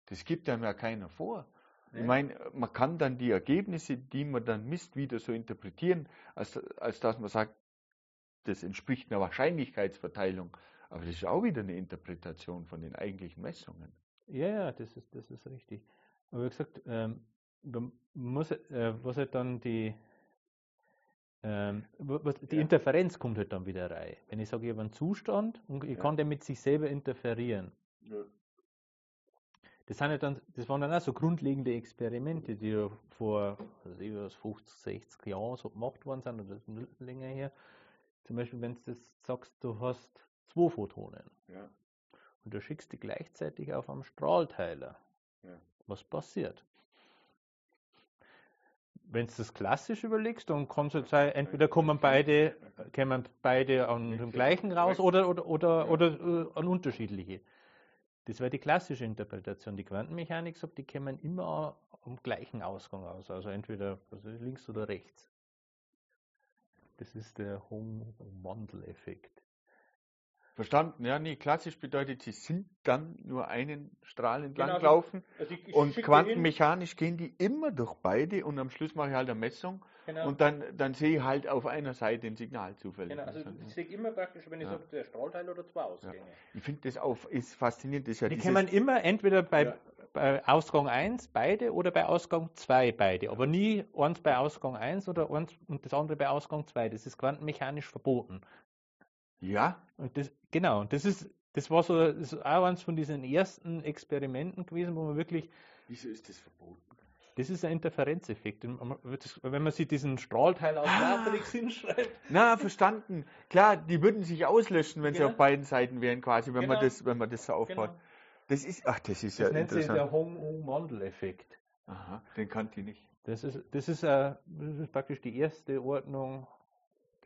Das gibt einem ja keiner vor. Ich Ja. meine, man kann dann die Ergebnisse, die man dann misst, wieder so interpretieren, als, als dass man sagt, das entspricht einer Wahrscheinlichkeitsverteilung. Aber das ist auch wieder eine Interpretation von den eigentlichen Messungen. Ja, ja, das ist, das ist richtig. Aber wie gesagt, ähm, man muss, äh, was halt dann die, ähm, die Ja. Interferenz kommt halt dann wieder rein. Wenn ich sage, ich habe einen Zustand und ich Ja. kann den mit sich selber interferieren. Das, sind ja dann, das waren dann auch so grundlegende Experimente, die ja vor was, 50, 60 Jahren so gemacht worden sind, oder länger her. Zum Beispiel, wenn du sagst, du hast zwei Photonen Ja. und du schickst die gleichzeitig auf einem Strahlteiler. Ja. Was passiert? Wenn du das klassisch überlegst, dann es jetzt sein, entweder kommen beide, kommen beide an dem gleichen raus oder, oder, oder, oder äh, an unterschiedliche. Das wäre die klassische Interpretation. Die Quantenmechanik sagt, die kommen immer am gleichen Ausgang aus. Also entweder links oder rechts. Das ist der Home-Wandel-Effekt. Verstanden? Ja, nee, klassisch bedeutet, sie sind dann nur einen Strahl entlang Genau laufen Also ich, ich und quantenmechanisch gehen die immer durch beide und am Schluss mache ich halt eine Messung hin, genau. und dann, dann sehe ich halt auf einer Seite ein Signal zufällig. Genau, also ich sehe immer praktisch, wenn ich Ja. sage, der Strahlteil oder zwei Ausgänge. ich finde das auch ist faszinierend. Das ist ja Die dieses- kommen immer entweder bei, Ja. bei Ausgang 1 beide oder bei Ausgang 2 beide, aber nie eins bei Ausgang 1 oder eins und das andere bei Ausgang 2. Das ist quantenmechanisch verboten. Ja, Und das, genau, und das ist, das war so das ist auch eines von diesen ersten Experimenten gewesen, wo man wirklich. Wieso ist das verboten? Das ist ein Interferenzeffekt. Wenn man sich diesen Strahlteil aus ah, Matrix hinschreibt. Na, verstanden. Klar, die würden sich auslöschen, wenn genau. sie auf beiden Seiten wären, quasi, wenn genau. man das, wenn man das so aufbaut. Genau. Das ist, ach, das ist das ja nennt interessant. sich der Hong-Mandel-Effekt. Aha, den kannte ich nicht. Das ist, das ist, uh, das ist praktisch die erste Ordnung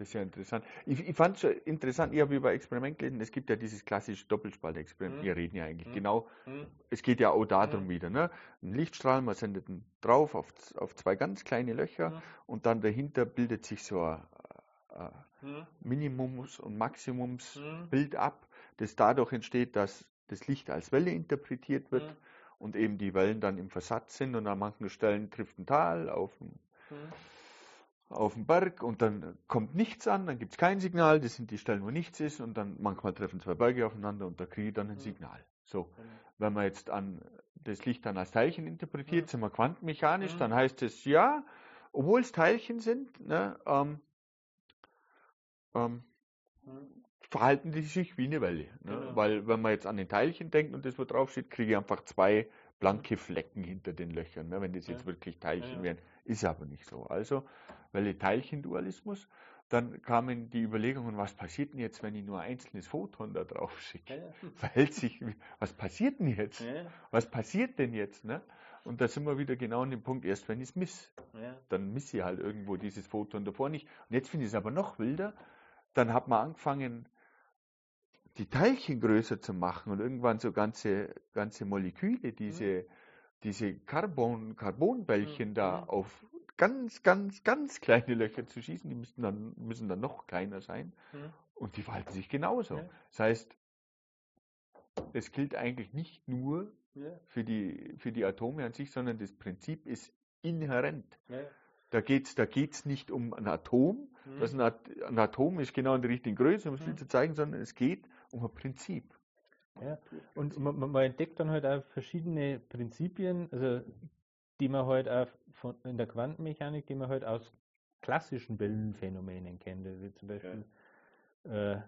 das ist ja interessant. Ich, ich fand es interessant, ich habe über Experiment gelesen, es gibt ja dieses klassische Doppelspaltexperiment. Mhm. Wir reden ja eigentlich mhm. genau, mhm. es geht ja auch darum mhm. wieder. Ne? Ein Lichtstrahl, man sendet ihn drauf auf, auf zwei ganz kleine Löcher mhm. und dann dahinter bildet sich so ein, ein mhm. Minimums- und Maximumsbild ab, das dadurch entsteht, dass das Licht als Welle interpretiert wird und eben die Wellen dann im Versatz sind und an manchen Stellen trifft ein Tal auf ein auf dem Berg und dann kommt nichts an, dann gibt es kein Signal, das sind die Stellen, wo nichts ist und dann manchmal treffen zwei Berge aufeinander und da kriege ich dann ein Signal. So, wenn man jetzt an das Licht dann als Teilchen interpretiert, sind wir quantenmechanisch, dann heißt es ja, obwohl es Teilchen sind, ne, ähm, ähm, verhalten die sich wie eine Welle. Ne? Genau. Weil wenn man jetzt an den Teilchen denkt und das, wo drauf steht, kriege ich einfach zwei blanke Flecken hinter den Löchern, ne? wenn das jetzt ja. wirklich Teilchen ja. wären. Ist aber nicht so. Also Welle Teilchendualismus. Dann kamen die Überlegungen, was passiert denn jetzt, wenn ich nur ein einzelnes Photon da drauf schicke? Ja. Verhält sich, was passiert denn jetzt? Ja. Was passiert denn jetzt? Ne? Und da sind wir wieder genau an dem Punkt, erst wenn ich es miss, dann miss ich halt irgendwo dieses Photon davor nicht. Und jetzt finde ich es aber noch wilder, dann hat man angefangen, die Teilchen größer zu machen und irgendwann so ganze, ganze Moleküle, diese, mhm. diese Carbon, Carbonbällchen mhm. da auf ganz, ganz, ganz kleine Löcher zu schießen, die müssen dann, müssen dann noch kleiner sein. Mhm. Und die verhalten sich genauso. Ja. Das heißt, es gilt eigentlich nicht nur ja. für, die, für die Atome an sich, sondern das Prinzip ist inhärent. Ja. Da geht es da geht's nicht um ein Atom, mhm. das ein, ein, Atom ist genau in der richtigen Größe, um es mhm. zu zeigen, sondern es geht um ein Prinzip. Ja, und man, man, entdeckt dann halt auch verschiedene Prinzipien. Also die man halt auch von, in der Quantenmechanik, die man halt aus klassischen Wellenphänomenen kennt. Also zum Beispiel ja. äh,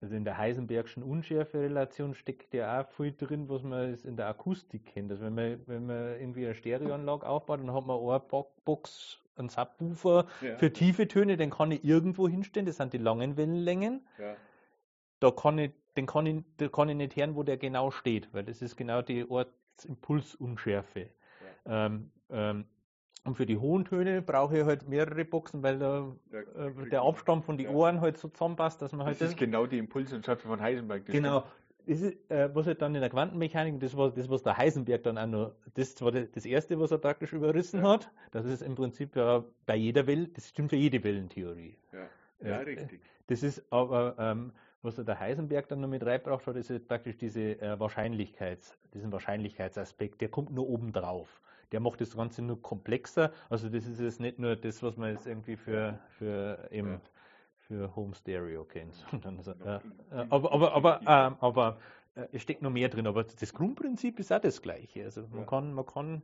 also in der Heisenbergschen Unschärferelation steckt ja auch viel drin, was man in der Akustik kennt. Also wenn man, wenn man irgendwie eine Stereoanlage aufbaut, dann hat man eine Box, einen Subwoofer ja. für tiefe Töne, den kann ich irgendwo hinstellen, das sind die langen Wellenlängen. Ja. Da kann ich, den kann ich, da kann ich nicht hören, wo der genau steht, weil das ist genau die Ortsimpulsunschärfe. Ähm, ähm, und für die hohen Töne brauche ich halt mehrere Boxen, weil der, äh, der Abstand von den ja. Ohren halt so zusammenpasst, dass man halt. Das ist genau die Impulsenschaft von Heisenberg. genau. Das ist, äh, was halt dann in der Quantenmechanik, das war das, was der Heisenberg dann auch noch, das war das erste, was er praktisch überrissen ja. hat. Das ist im Prinzip ja bei jeder Welt, das stimmt für jede Wellentheorie. Ja, ja äh, richtig. Das ist aber, ähm, was der Heisenberg dann noch mit reingebracht hat, ist praktisch diese äh, Wahrscheinlichkeits, diesen Wahrscheinlichkeitsaspekt, der kommt nur oben drauf der macht das Ganze nur komplexer. Also das ist jetzt nicht nur das, was man jetzt irgendwie für, für eben ja. für Home Stereo kennt. Also, äh, aber aber, aber, äh, aber äh, es steckt noch mehr drin, aber das Grundprinzip ist auch das gleiche. Also man ja. kann, man kann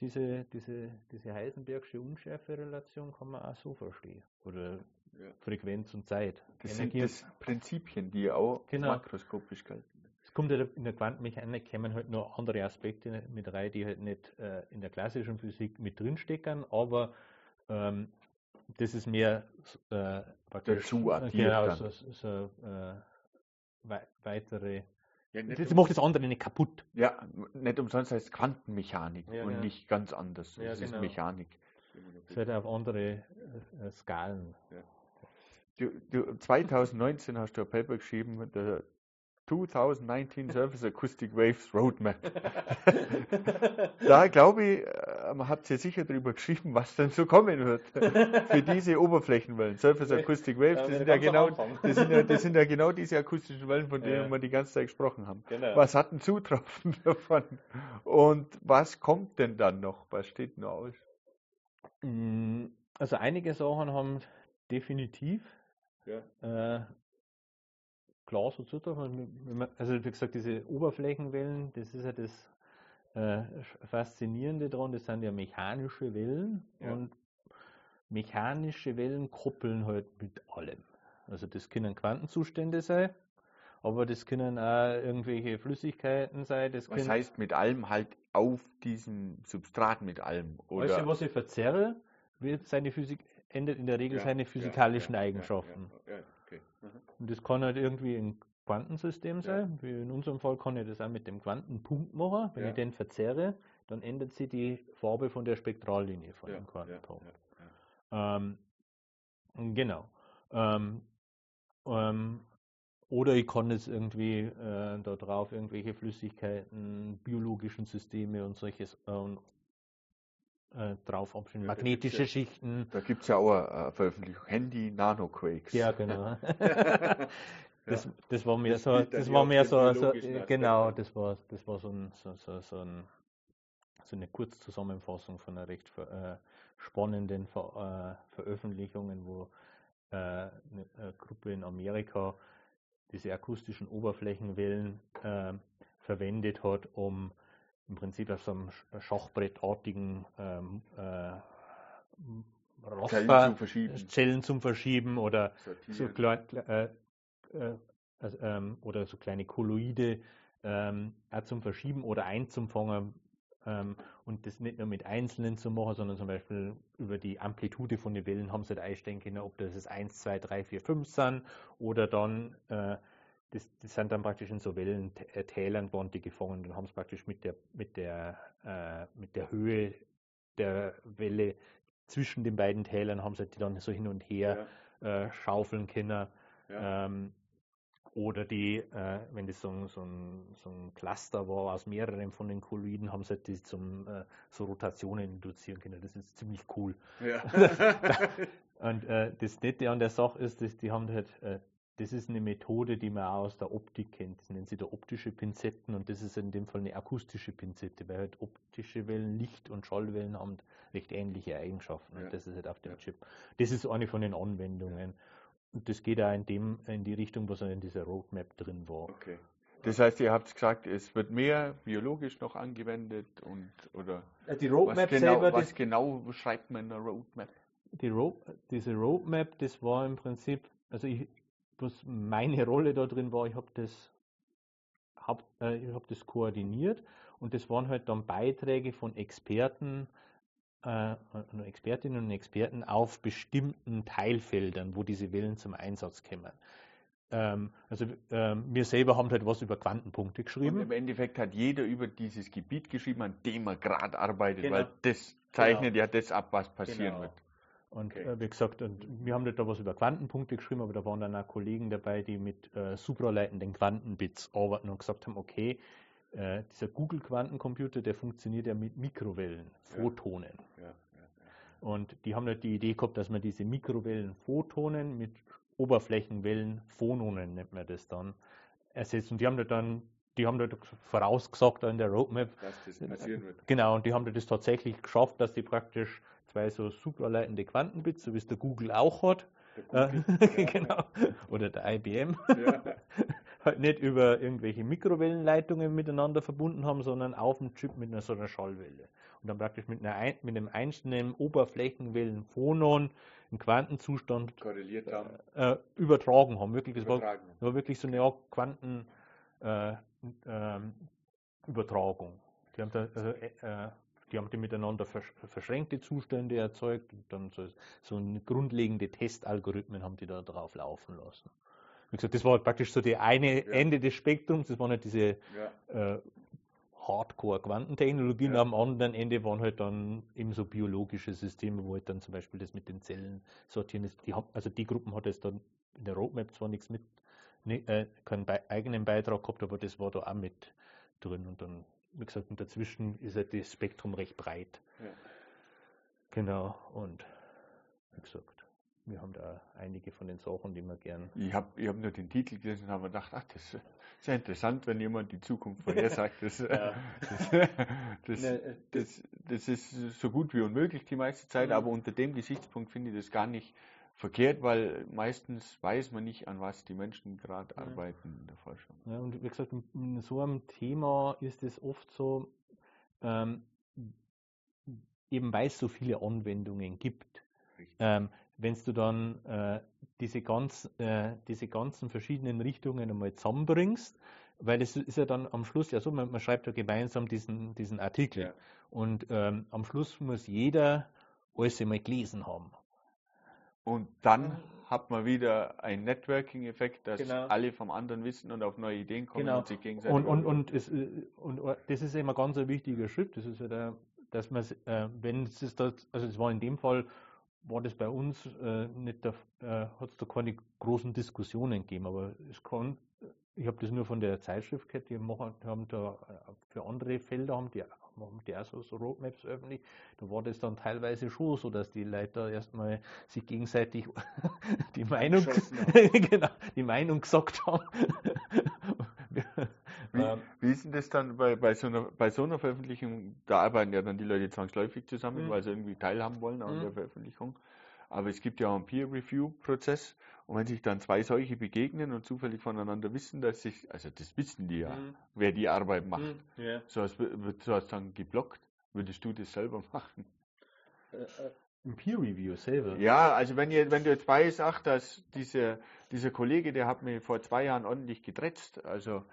diese, diese, diese Heisenbergsche Unschärferelation kann man auch so verstehen. Oder ja. Frequenz und Zeit. Das Energie sind das Prinzipien, die auch genau. makroskopisch gelten kommt halt in der Quantenmechanik kommen halt noch andere Aspekte mit rein, die halt nicht äh, in der klassischen Physik mit drinstecken, aber ähm, das ist mehr äh, dazu addiert genau, so, so, so äh, wei weitere ja, das um, macht das andere nicht kaputt. Ja, nicht umsonst heißt Quantenmechanik ja, und ja. nicht ganz anders. Ja, das genau. ist Mechanik. Ist halt auf andere äh, Skalen. Du, du, 2019 hast du ein Paper geschrieben, der 2019 Surface Acoustic Waves Roadmap. da glaube ich, ähm, habt ihr sicher darüber geschrieben, was denn so kommen wird für diese Oberflächenwellen. Surface Acoustic Waves, das sind ja, genau, das sind ja, das sind ja genau diese akustischen Wellen, von denen ja. wir die ganze Zeit gesprochen haben. Genau. Was hat ein Zutropfen davon? Und was kommt denn dann noch? Was steht noch aus? Mm, also einige Sachen haben definitiv ja. äh, klar so zutreffen. Also wie gesagt, diese Oberflächenwellen, das ist ja das äh, Faszinierende daran, das sind ja mechanische Wellen ja. und mechanische Wellen koppeln halt mit allem. Also das können Quantenzustände sein, aber das können auch irgendwelche Flüssigkeiten sein. Das Was heißt mit allem halt auf diesem Substrat mit allem? Oder? was ich verzerre, wird seine Physik, ändert in der Regel Ja, seine physikalischen ja, Eigenschaften. Ja, okay. Mhm. Und das kann halt irgendwie ein Quantensystem Ja. sein. Wie in unserem Fall kann ich das auch mit dem Quantenpunkt machen. Wenn Ja. ich den verzerre, dann ändert sich die Farbe von der Spektrallinie von Ja, dem Quantenpunkt. Ähm, genau. Ähm, ähm, oder ich kann jetzt irgendwie äh, da drauf irgendwelche Flüssigkeiten, biologischen Systeme und solches ähm, äh, drauf gibt's Magnetische ja- Schichten. Da gibt es ja auch eine Veröffentlichung. Handy Nanoquakes. Ja, genau. Das, das war mehr Das so, das ja war den so, so genau, das war, das war so, ein, so, so, so, ein, so eine Kurzzusammenfassung von einer recht äh, spannenden Ver, äh, Veröffentlichungen, wo äh, eine, eine Gruppe in Amerika diese akustischen Oberflächenwellen äh, verwendet hat, um im Prinzip auf so einem Sch- schachbrettartigen ähm, äh, Zellen Raster zu verschieben. Zellen zum Verschieben oder so klein, äh, äh, also, ähm, oder so kleine Kolloide ähm, auch zum Verschieben oder einzufangen ähm, und das nicht nur mit einzelnen zu machen, sondern zum Beispiel über die Amplitude von den Wellen haben sie halt einstellen können, ob das jetzt 1, 2, 3, 4, 5 sind oder dann äh, das, das sind dann praktisch in so Wellentälern waren die gefangen und haben es praktisch mit der mit der äh, mit der Höhe der Welle zwischen den beiden Tälern haben sie die dann so hin und her Ja, äh, schaufeln können. ja. Ähm, oder die, äh, wenn das so ein, so, ein, so ein Cluster war aus mehreren von den Kolloiden, haben sie die zum äh, so Rotationen induzieren können. Das ist ziemlich cool. ja. Und äh, das Nette an der Sache ist, dass die haben halt, äh, das ist eine Methode, die man auch aus der Optik kennt. Das nennen sie da optische Pinzetten und das ist in dem Fall eine akustische Pinzette, weil halt optische Wellen, Licht- und Schallwellen haben recht ähnliche Eigenschaften. Ja. Und das ist halt auf dem Ja. Chip. Das ist eine von den Anwendungen. Und das geht auch in dem, in die Richtung, was in dieser Roadmap drin war. Okay. Das heißt, ihr habt gesagt, es wird mehr biologisch noch angewendet und oder Die was Roadmap genau, selber, was das, genau beschreibt man in der Roadmap? die Road, diese Roadmap, das war im Prinzip, also ich, was meine Rolle da drin war, ich habe das, hab, äh, ich hab das koordiniert und das waren halt dann Beiträge von Experten, äh, Expertinnen und Experten auf bestimmten Teilfeldern, wo diese Wellen zum Einsatz kommen. Ähm, also ähm, wir selber haben halt was über Quantenpunkte Und geschrieben. im Endeffekt hat jeder über dieses Gebiet geschrieben, an dem er gerade arbeitet, Genau. weil das zeichnet ja das ab, was passieren Genau. wird. Und Okay. äh, wie gesagt, und wir haben da was über Quantenpunkte geschrieben, aber da waren dann auch Kollegen dabei, die mit äh, supraleitenden Quantenbits arbeiten und gesagt haben, okay, äh, dieser Google-Quantencomputer, der funktioniert ja mit Mikrowellen. Photonen. Ja, ja, Und die haben halt die Idee gehabt, dass man diese Mikrowellen Photonen mit Oberflächenwellen Phononen nennt man das dann ersetzt. Und die haben da dann, die haben da vorausgesagt in der Roadmap. Dass das passieren wird. Genau, und die haben das tatsächlich geschafft, dass die praktisch zwei so supraleitende Quantenbits, so wie es der Google auch hat, äh, Google, ja, genau, oder der IBM, Ja, halt nicht über irgendwelche Mikrowellenleitungen miteinander verbunden haben, sondern auf dem Chip mit einer so einer Schallwelle. Und dann praktisch mit, einer, ein- mit einem einzelnen Oberflächenwellenphonon einen Quantenzustand korreliert haben, äh, übertragen haben. Wirklich, das war übertragen. das war wirklich so eine Art Quanten äh, ähm. Die haben, da, also, äh, äh, die haben die miteinander versch verschränkte Zustände erzeugt und dann so, so grundlegende Testalgorithmen haben die da drauf laufen lassen. Wie gesagt, das war halt praktisch so die eine Ja. Ende des Spektrums, das waren halt diese Ja, äh, Hardcore-Quantentechnologien, Ja. am anderen Ende waren halt dann eben so biologische Systeme, wo halt dann zum Beispiel das mit den Zellen sortieren ist. Die haben, also die Gruppen hat jetzt dann in der Roadmap zwar nichts mit, ne, äh, keinen bei, eigenen Beitrag gehabt, aber das war da auch mit drin und dann, wie gesagt, und dazwischen ist halt das Spektrum recht breit. ja. Genau, und wie gesagt, wir haben da einige von den Sachen, die wir gern Ich habe ich hab nur den Titel gelesen und habe gedacht, ach, das ist sehr interessant, wenn jemand die Zukunft vorhersagt. Das, Ja. das, das, Ne, das, das ist so gut wie unmöglich die meiste Zeit, Mhm. aber unter dem Gesichtspunkt finde ich das gar nicht verkehrt, weil meistens weiß man nicht, an was die Menschen gerade Ja. arbeiten in der Forschung. Ja, und wie gesagt, in- so einem Thema ist es oft so, ähm, eben weil es so viele Anwendungen gibt, ähm, wenn du dann äh, diese, ganz, äh, diese ganzen verschiedenen Richtungen einmal zusammenbringst, weil es ist ja dann am Schluss ja so, man, man schreibt ja gemeinsam diesen, diesen Artikel ja. und ähm, am Schluss muss jeder alles einmal gelesen haben. Und dann hat man wieder einen Networking-Effekt, dass genau. alle vom anderen wissen und auf neue Ideen kommen genau. und sich gegenseitig. Und, und, und, es, äh, und, das ist immer ganz ein wichtiger Schritt. Das ist ja der, dass man, äh, wenn es das, also es war in dem Fall, war das bei uns äh, nicht, äh, hat es da keine großen Diskussionen gegeben, aber es kann, ich habe das nur von der Zeitschrift gehört, die machen, haben da äh, für andere Felder haben die machen die auch so, so Roadmaps öffentlich, da war das dann teilweise schon so, dass die Leute erstmal sich gegenseitig die Meinung, genau, die Meinung gesagt haben. Wie, ähm, wie ist denn das dann bei, bei, so einer, bei so einer Veröffentlichung? Da arbeiten ja dann die Leute zwangsläufig zusammen, mhm. weil sie irgendwie teilhaben wollen an der mhm. Veröffentlichung. Aber es gibt ja auch einen Peer-Review-Prozess. Und wenn sich dann zwei solche begegnen und zufällig voneinander wissen, dass sich, also das wissen die ja, mhm. wer die Arbeit macht. Mhm. Yeah. So wird sowas dann geblockt. Würdest du das selber machen? Äh, äh, Ein Peer Review selber? Ja, also wenn, ihr, wenn du jetzt weißt, ach, dass dieser, dieser Kollege, der hat mir vor zwei Jahren ordentlich gedretzt, also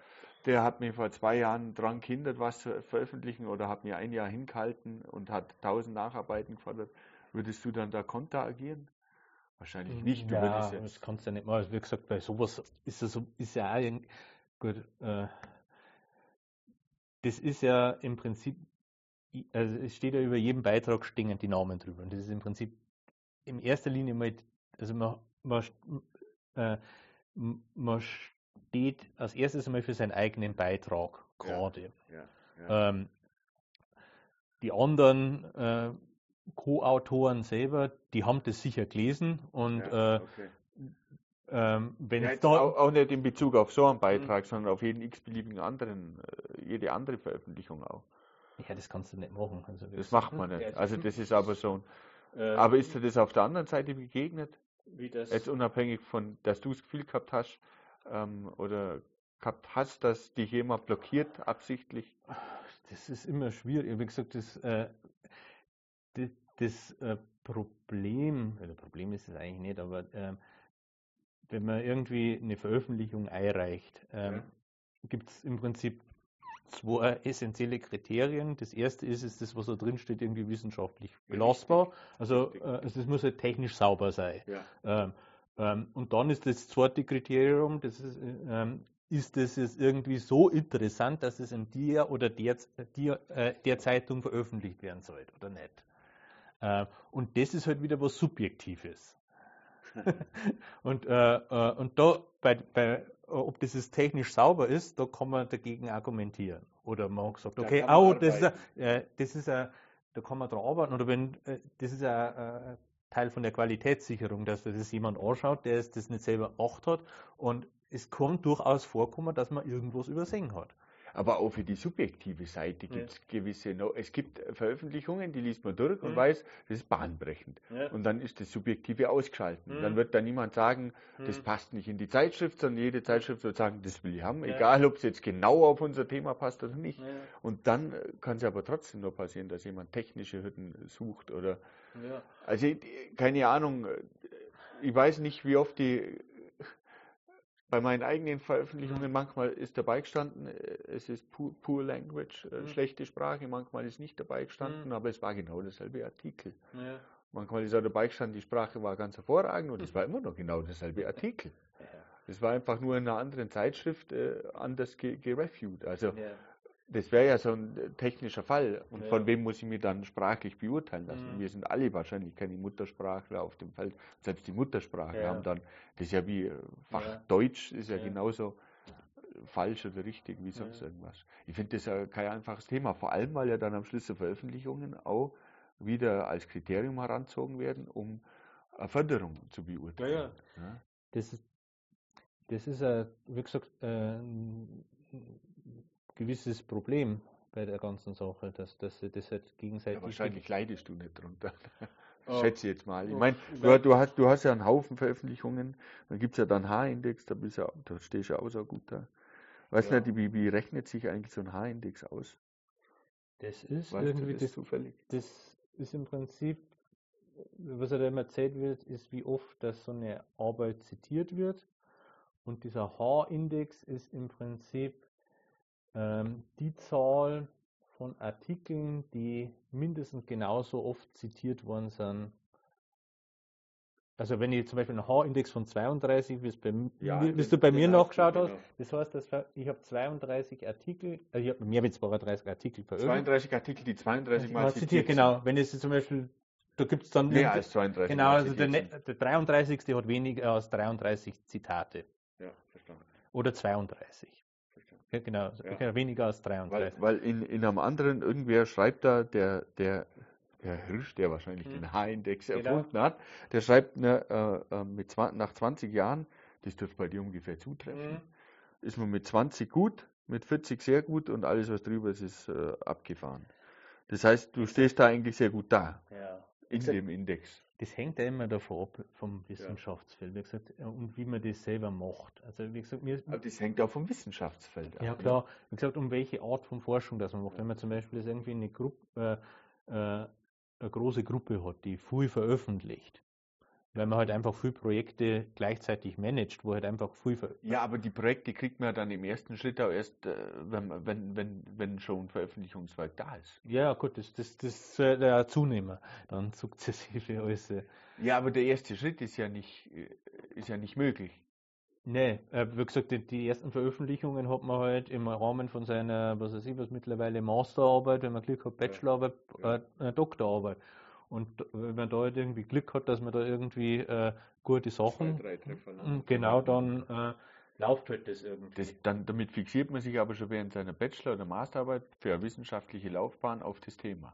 der hat mir vor zwei Jahren dran gehindert, was zu veröffentlichen oder hat mir ein Jahr hingehalten und hat tausend Nacharbeiten gefordert. Würdest du dann da konter agieren? Wahrscheinlich nicht. Ja, das kannst du ja nicht mal. Wie gesagt, bei sowas ist, das, ist ja auch ein, gut. Äh, das ist ja im Prinzip, also es steht ja über jedem Beitrag stehen die Namen drüber. Und das ist im Prinzip in erster Linie mal, also man, man, äh, man steht als erstes einmal für seinen eigenen Beitrag gerade. Ja, ja, ja. Ähm, die anderen äh, Co-Autoren selber, die haben das sicher gelesen und ja, äh, okay. ähm, wenn ja, es da auch, auch, nicht in Bezug auf so einen Beitrag, mhm. sondern auf jeden x-beliebigen anderen, äh, jede andere Veröffentlichung auch. Ja, das kannst du nicht machen. Also das macht man nicht. Also das ist aber so ein, äh, aber ist dir das auf der anderen Seite begegnet? Wie das? Jetzt unabhängig von, dass du das Gefühl gehabt hast ähm, oder gehabt hast, dass dich jemand blockiert absichtlich? Das ist immer schwierig. Wie gesagt, das, äh, das, das äh, Problem, oder Problem ist es eigentlich nicht, aber äh, wenn man irgendwie eine Veröffentlichung einreicht, äh, ja. gibt es im Prinzip zwei essentielle Kriterien. Das erste ist, ist das, was da drin steht, irgendwie wissenschaftlich belastbar. Also, äh, also muss halt technisch sauber sein. Ja. Ähm, ähm, und dann ist das zweite Kriterium, das ist, ähm, ist das jetzt irgendwie so interessant, dass es in der oder der, der, äh, der Zeitung veröffentlicht werden soll oder nicht. Äh, und das ist halt wieder was Subjektives. und, äh, äh, und da, bei, bei, ob das jetzt technisch sauber ist, da kann man dagegen argumentieren. Oder man sagt, okay, oh, das ist, ein, äh, das ist ein, da kann man dran arbeiten. Oder wenn, äh, das ist ein Teil von der Qualitätssicherung, dass das jemand anschaut, der es das nicht selber acht hat. Und es kann durchaus vorkommen, dass man irgendwas übersehen hat. Aber auch für die subjektive Seite gibt es ja. gewisse, no es gibt Veröffentlichungen, die liest man durch und mhm. weiß, das ist bahnbrechend. Ja. Und dann ist das Subjektive ausgeschalten. Mhm. Dann wird da niemand sagen, das mhm. passt nicht in die Zeitschrift, sondern jede Zeitschrift wird sagen, das will ich haben, ja. egal ob es jetzt genau auf unser Thema passt oder nicht. Und dann kann es aber trotzdem nur passieren, dass jemand technische Hürden sucht oder, also keine Ahnung, ich weiß nicht, wie oft die bei meinen eigenen Veröffentlichungen manchmal ist dabei gestanden, äh, es ist poor, poor language, äh, mhm. schlechte Sprache, manchmal ist nicht dabei gestanden, mhm. aber es war genau derselbe Artikel. Ja. Manchmal ist auch dabei gestanden, die Sprache war ganz hervorragend und es war immer noch genau derselbe Artikel. Es war einfach nur in einer anderen Zeitschrift äh, anders gereviewt. Also ja das wäre ja so ein äh, technischer Fall. Und ja. von wem muss ich mir dann sprachlich beurteilen lassen? Mhm. Wir sind alle wahrscheinlich keine Muttersprachler auf dem Feld. Selbst die Muttersprache ja. haben dann, das ist ja wie äh, Fach ja. Deutsch, ist ja, genauso äh, falsch oder richtig wie sonst irgendwas. Ich finde das ja kein einfaches Thema, vor allem weil ja dann am Schluss der Veröffentlichungen auch wieder als Kriterium heranzogen werden, um eine Förderung zu beurteilen. Ja, Das ist, das ist, wie gesagt, äh, gewisses Problem bei der ganzen Sache, dass, dass sie das halt gegenseitig. Ja, wahrscheinlich leidest du nicht drunter. Oh. Schätze jetzt mal. Ich meine, du, du, hast, du hast ja einen Haufen Veröffentlichungen, dann gibt es ja dann H-Index, da, bist ja, da stehst du ja auch so gut da. Weißt ja. du, wie, wie rechnet sich eigentlich so ein H-Index aus? Das ist weißt irgendwie das, zufällig. Das ist im Prinzip was halt immer erzählt wird, ist, wie oft dass so eine Arbeit zitiert wird. Und dieser H-Index ist im Prinzip die Zahl von Artikeln, die mindestens genauso oft zitiert worden sind. Also wenn ich zum Beispiel einen H-Index von 32, wie bei, Ja, den- du bei den mir nachgeschaut hast, genau. das heißt, dass ich habe 32 Artikel, also ich habe mehr als 32 Artikel veröffentlicht. 32 Artikel, die 32 Mal zitiert zitiert, genau. Wenn es zum Beispiel, da gibt es dann Mehr als 32 Genau, also der, ne- der 33. hat weniger als 33 Zitate. Ja, verstanden. Oder 32. genau, Ja. weniger als Weil, 33. weil in, in einem anderen, irgendwer schreibt da, der, der, der Hirsch, der wahrscheinlich Hm. den H-Index Genau. erfunden hat, der schreibt ne, äh, äh, mit 20, nach 20 Jahren, das dürfte bei dir ungefähr zutreffen, Mhm. ist man mit 20 gut, mit 40 sehr gut und alles, was drüber ist, ist äh, abgefahren. Das heißt, du stehst da eigentlich sehr gut da Ja. in dem Index. Das hängt ja immer davon ab, vom Wissenschaftsfeld, wie gesagt, äh, und wie man das selber macht. Also, wie gesagt, mir, Aber das hängt auch vom Wissenschaftsfeld ab. ja ne? klar, wie gesagt, um welche Art von Forschung das man macht. Wenn man zum Beispiel jetzt irgendwie eine Gruppe, äh, äh, eine große Gruppe hat, die viel veröffentlicht, weil man halt einfach viel Projekte gleichzeitig managt, wo halt einfach viel Ja, aber die Projekte kriegt man dann im ersten Schritt auch erst, äh, wenn, wenn, wenn, wenn schon Veröffentlichungswerk da ist. Ja, gut, das, das, das soll ja zunehmen, dann sukzessive alles. Ja, aber der erste Schritt ist ja nicht, äh, ist ja nicht möglich. Nee, äh, wie gesagt, die, ersten Veröffentlichungen hat man halt im Rahmen von seiner, was weiß ich, was mittlerweile Masterarbeit, wenn man Glück hat, Bachelorarbeit, Ja. äh, Doktorarbeit. Und wenn man da halt irgendwie Glück hat, dass man da irgendwie äh, gute Sachen, drei Treffer. genau, dann äh, läuft halt das irgendwie. Das, dann, damit fixiert man sich aber schon während seiner Bachelor- oder Masterarbeit für eine wissenschaftliche Laufbahn auf das Thema.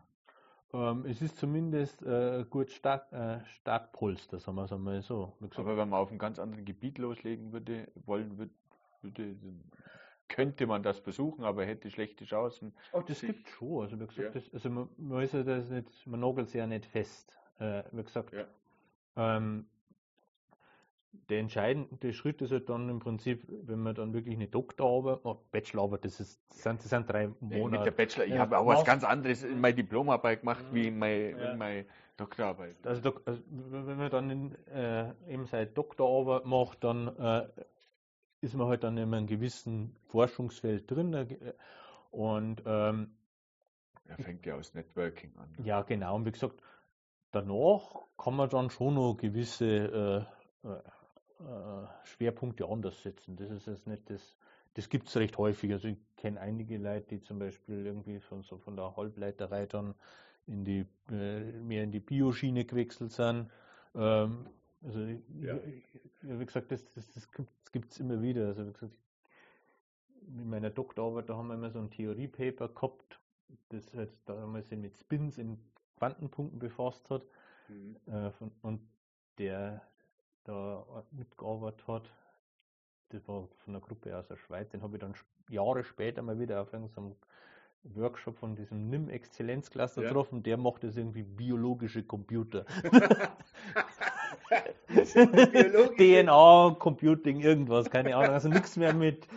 ähm, es ist zumindest äh, gut stark, äh, Startpolster, sagen wir es einmal so. Aber wenn man auf einem ganz anderen Gebiet loslegen würde, wollen würde, würde könnte man das versuchen, aber hätte schlechte Chancen. Oh, das sich- gibt schon. Also, wie gesagt, Ja. das, also man, man ist ja das nicht, man nagelt es ja nicht fest. Äh, wie gesagt, Ja. ähm, der entscheidende Schritt ist halt dann im Prinzip, wenn man dann wirklich eine Doktorarbeit, oh, Bachelorarbeit, das, ist, das, sind, das sind drei Nee, mit der Monate. Bachelor, ich Ja, habe auch was ganz anderes in meine Diplomarbeit gemacht, wie in meine, Ja. in meine Doktorarbeit. Also, also wenn man dann in, äh, eben seine Doktorarbeit macht, dann äh, ist man halt dann in einem gewissen Forschungsfeld drin. Und ähm, Er fängt ja aus Networking an. Ja, genau. Und wie gesagt, danach kann man dann schon noch gewisse äh, äh, äh, Schwerpunkte anders setzen. Das ist jetzt nicht das, das gibt es recht häufig. Also ich kenne einige Leute, die zum Beispiel irgendwie von so von der Halbleiterei dann in die äh, mehr in die Bioschiene gewechselt sind. Ähm, also Ja. wie gesagt, das, das, das gibt es immer wieder. Also wie gesagt, in meiner Doktorarbeit, da haben wir immer so ein Theoriepaper gehabt, das halt damals mit Spins in Quantenpunkten befasst hat. Mhm. Äh, von, und der da mitgearbeitet hat, das war von einer Gruppe aus der Schweiz, den habe ich dann Jahre später mal wieder auf irgendeinem Workshop von diesem NIM-Exzellenzcluster Ja. getroffen, der macht das irgendwie biologische Computer. DNA, Computing, irgendwas, keine Ahnung. Also nichts mehr mit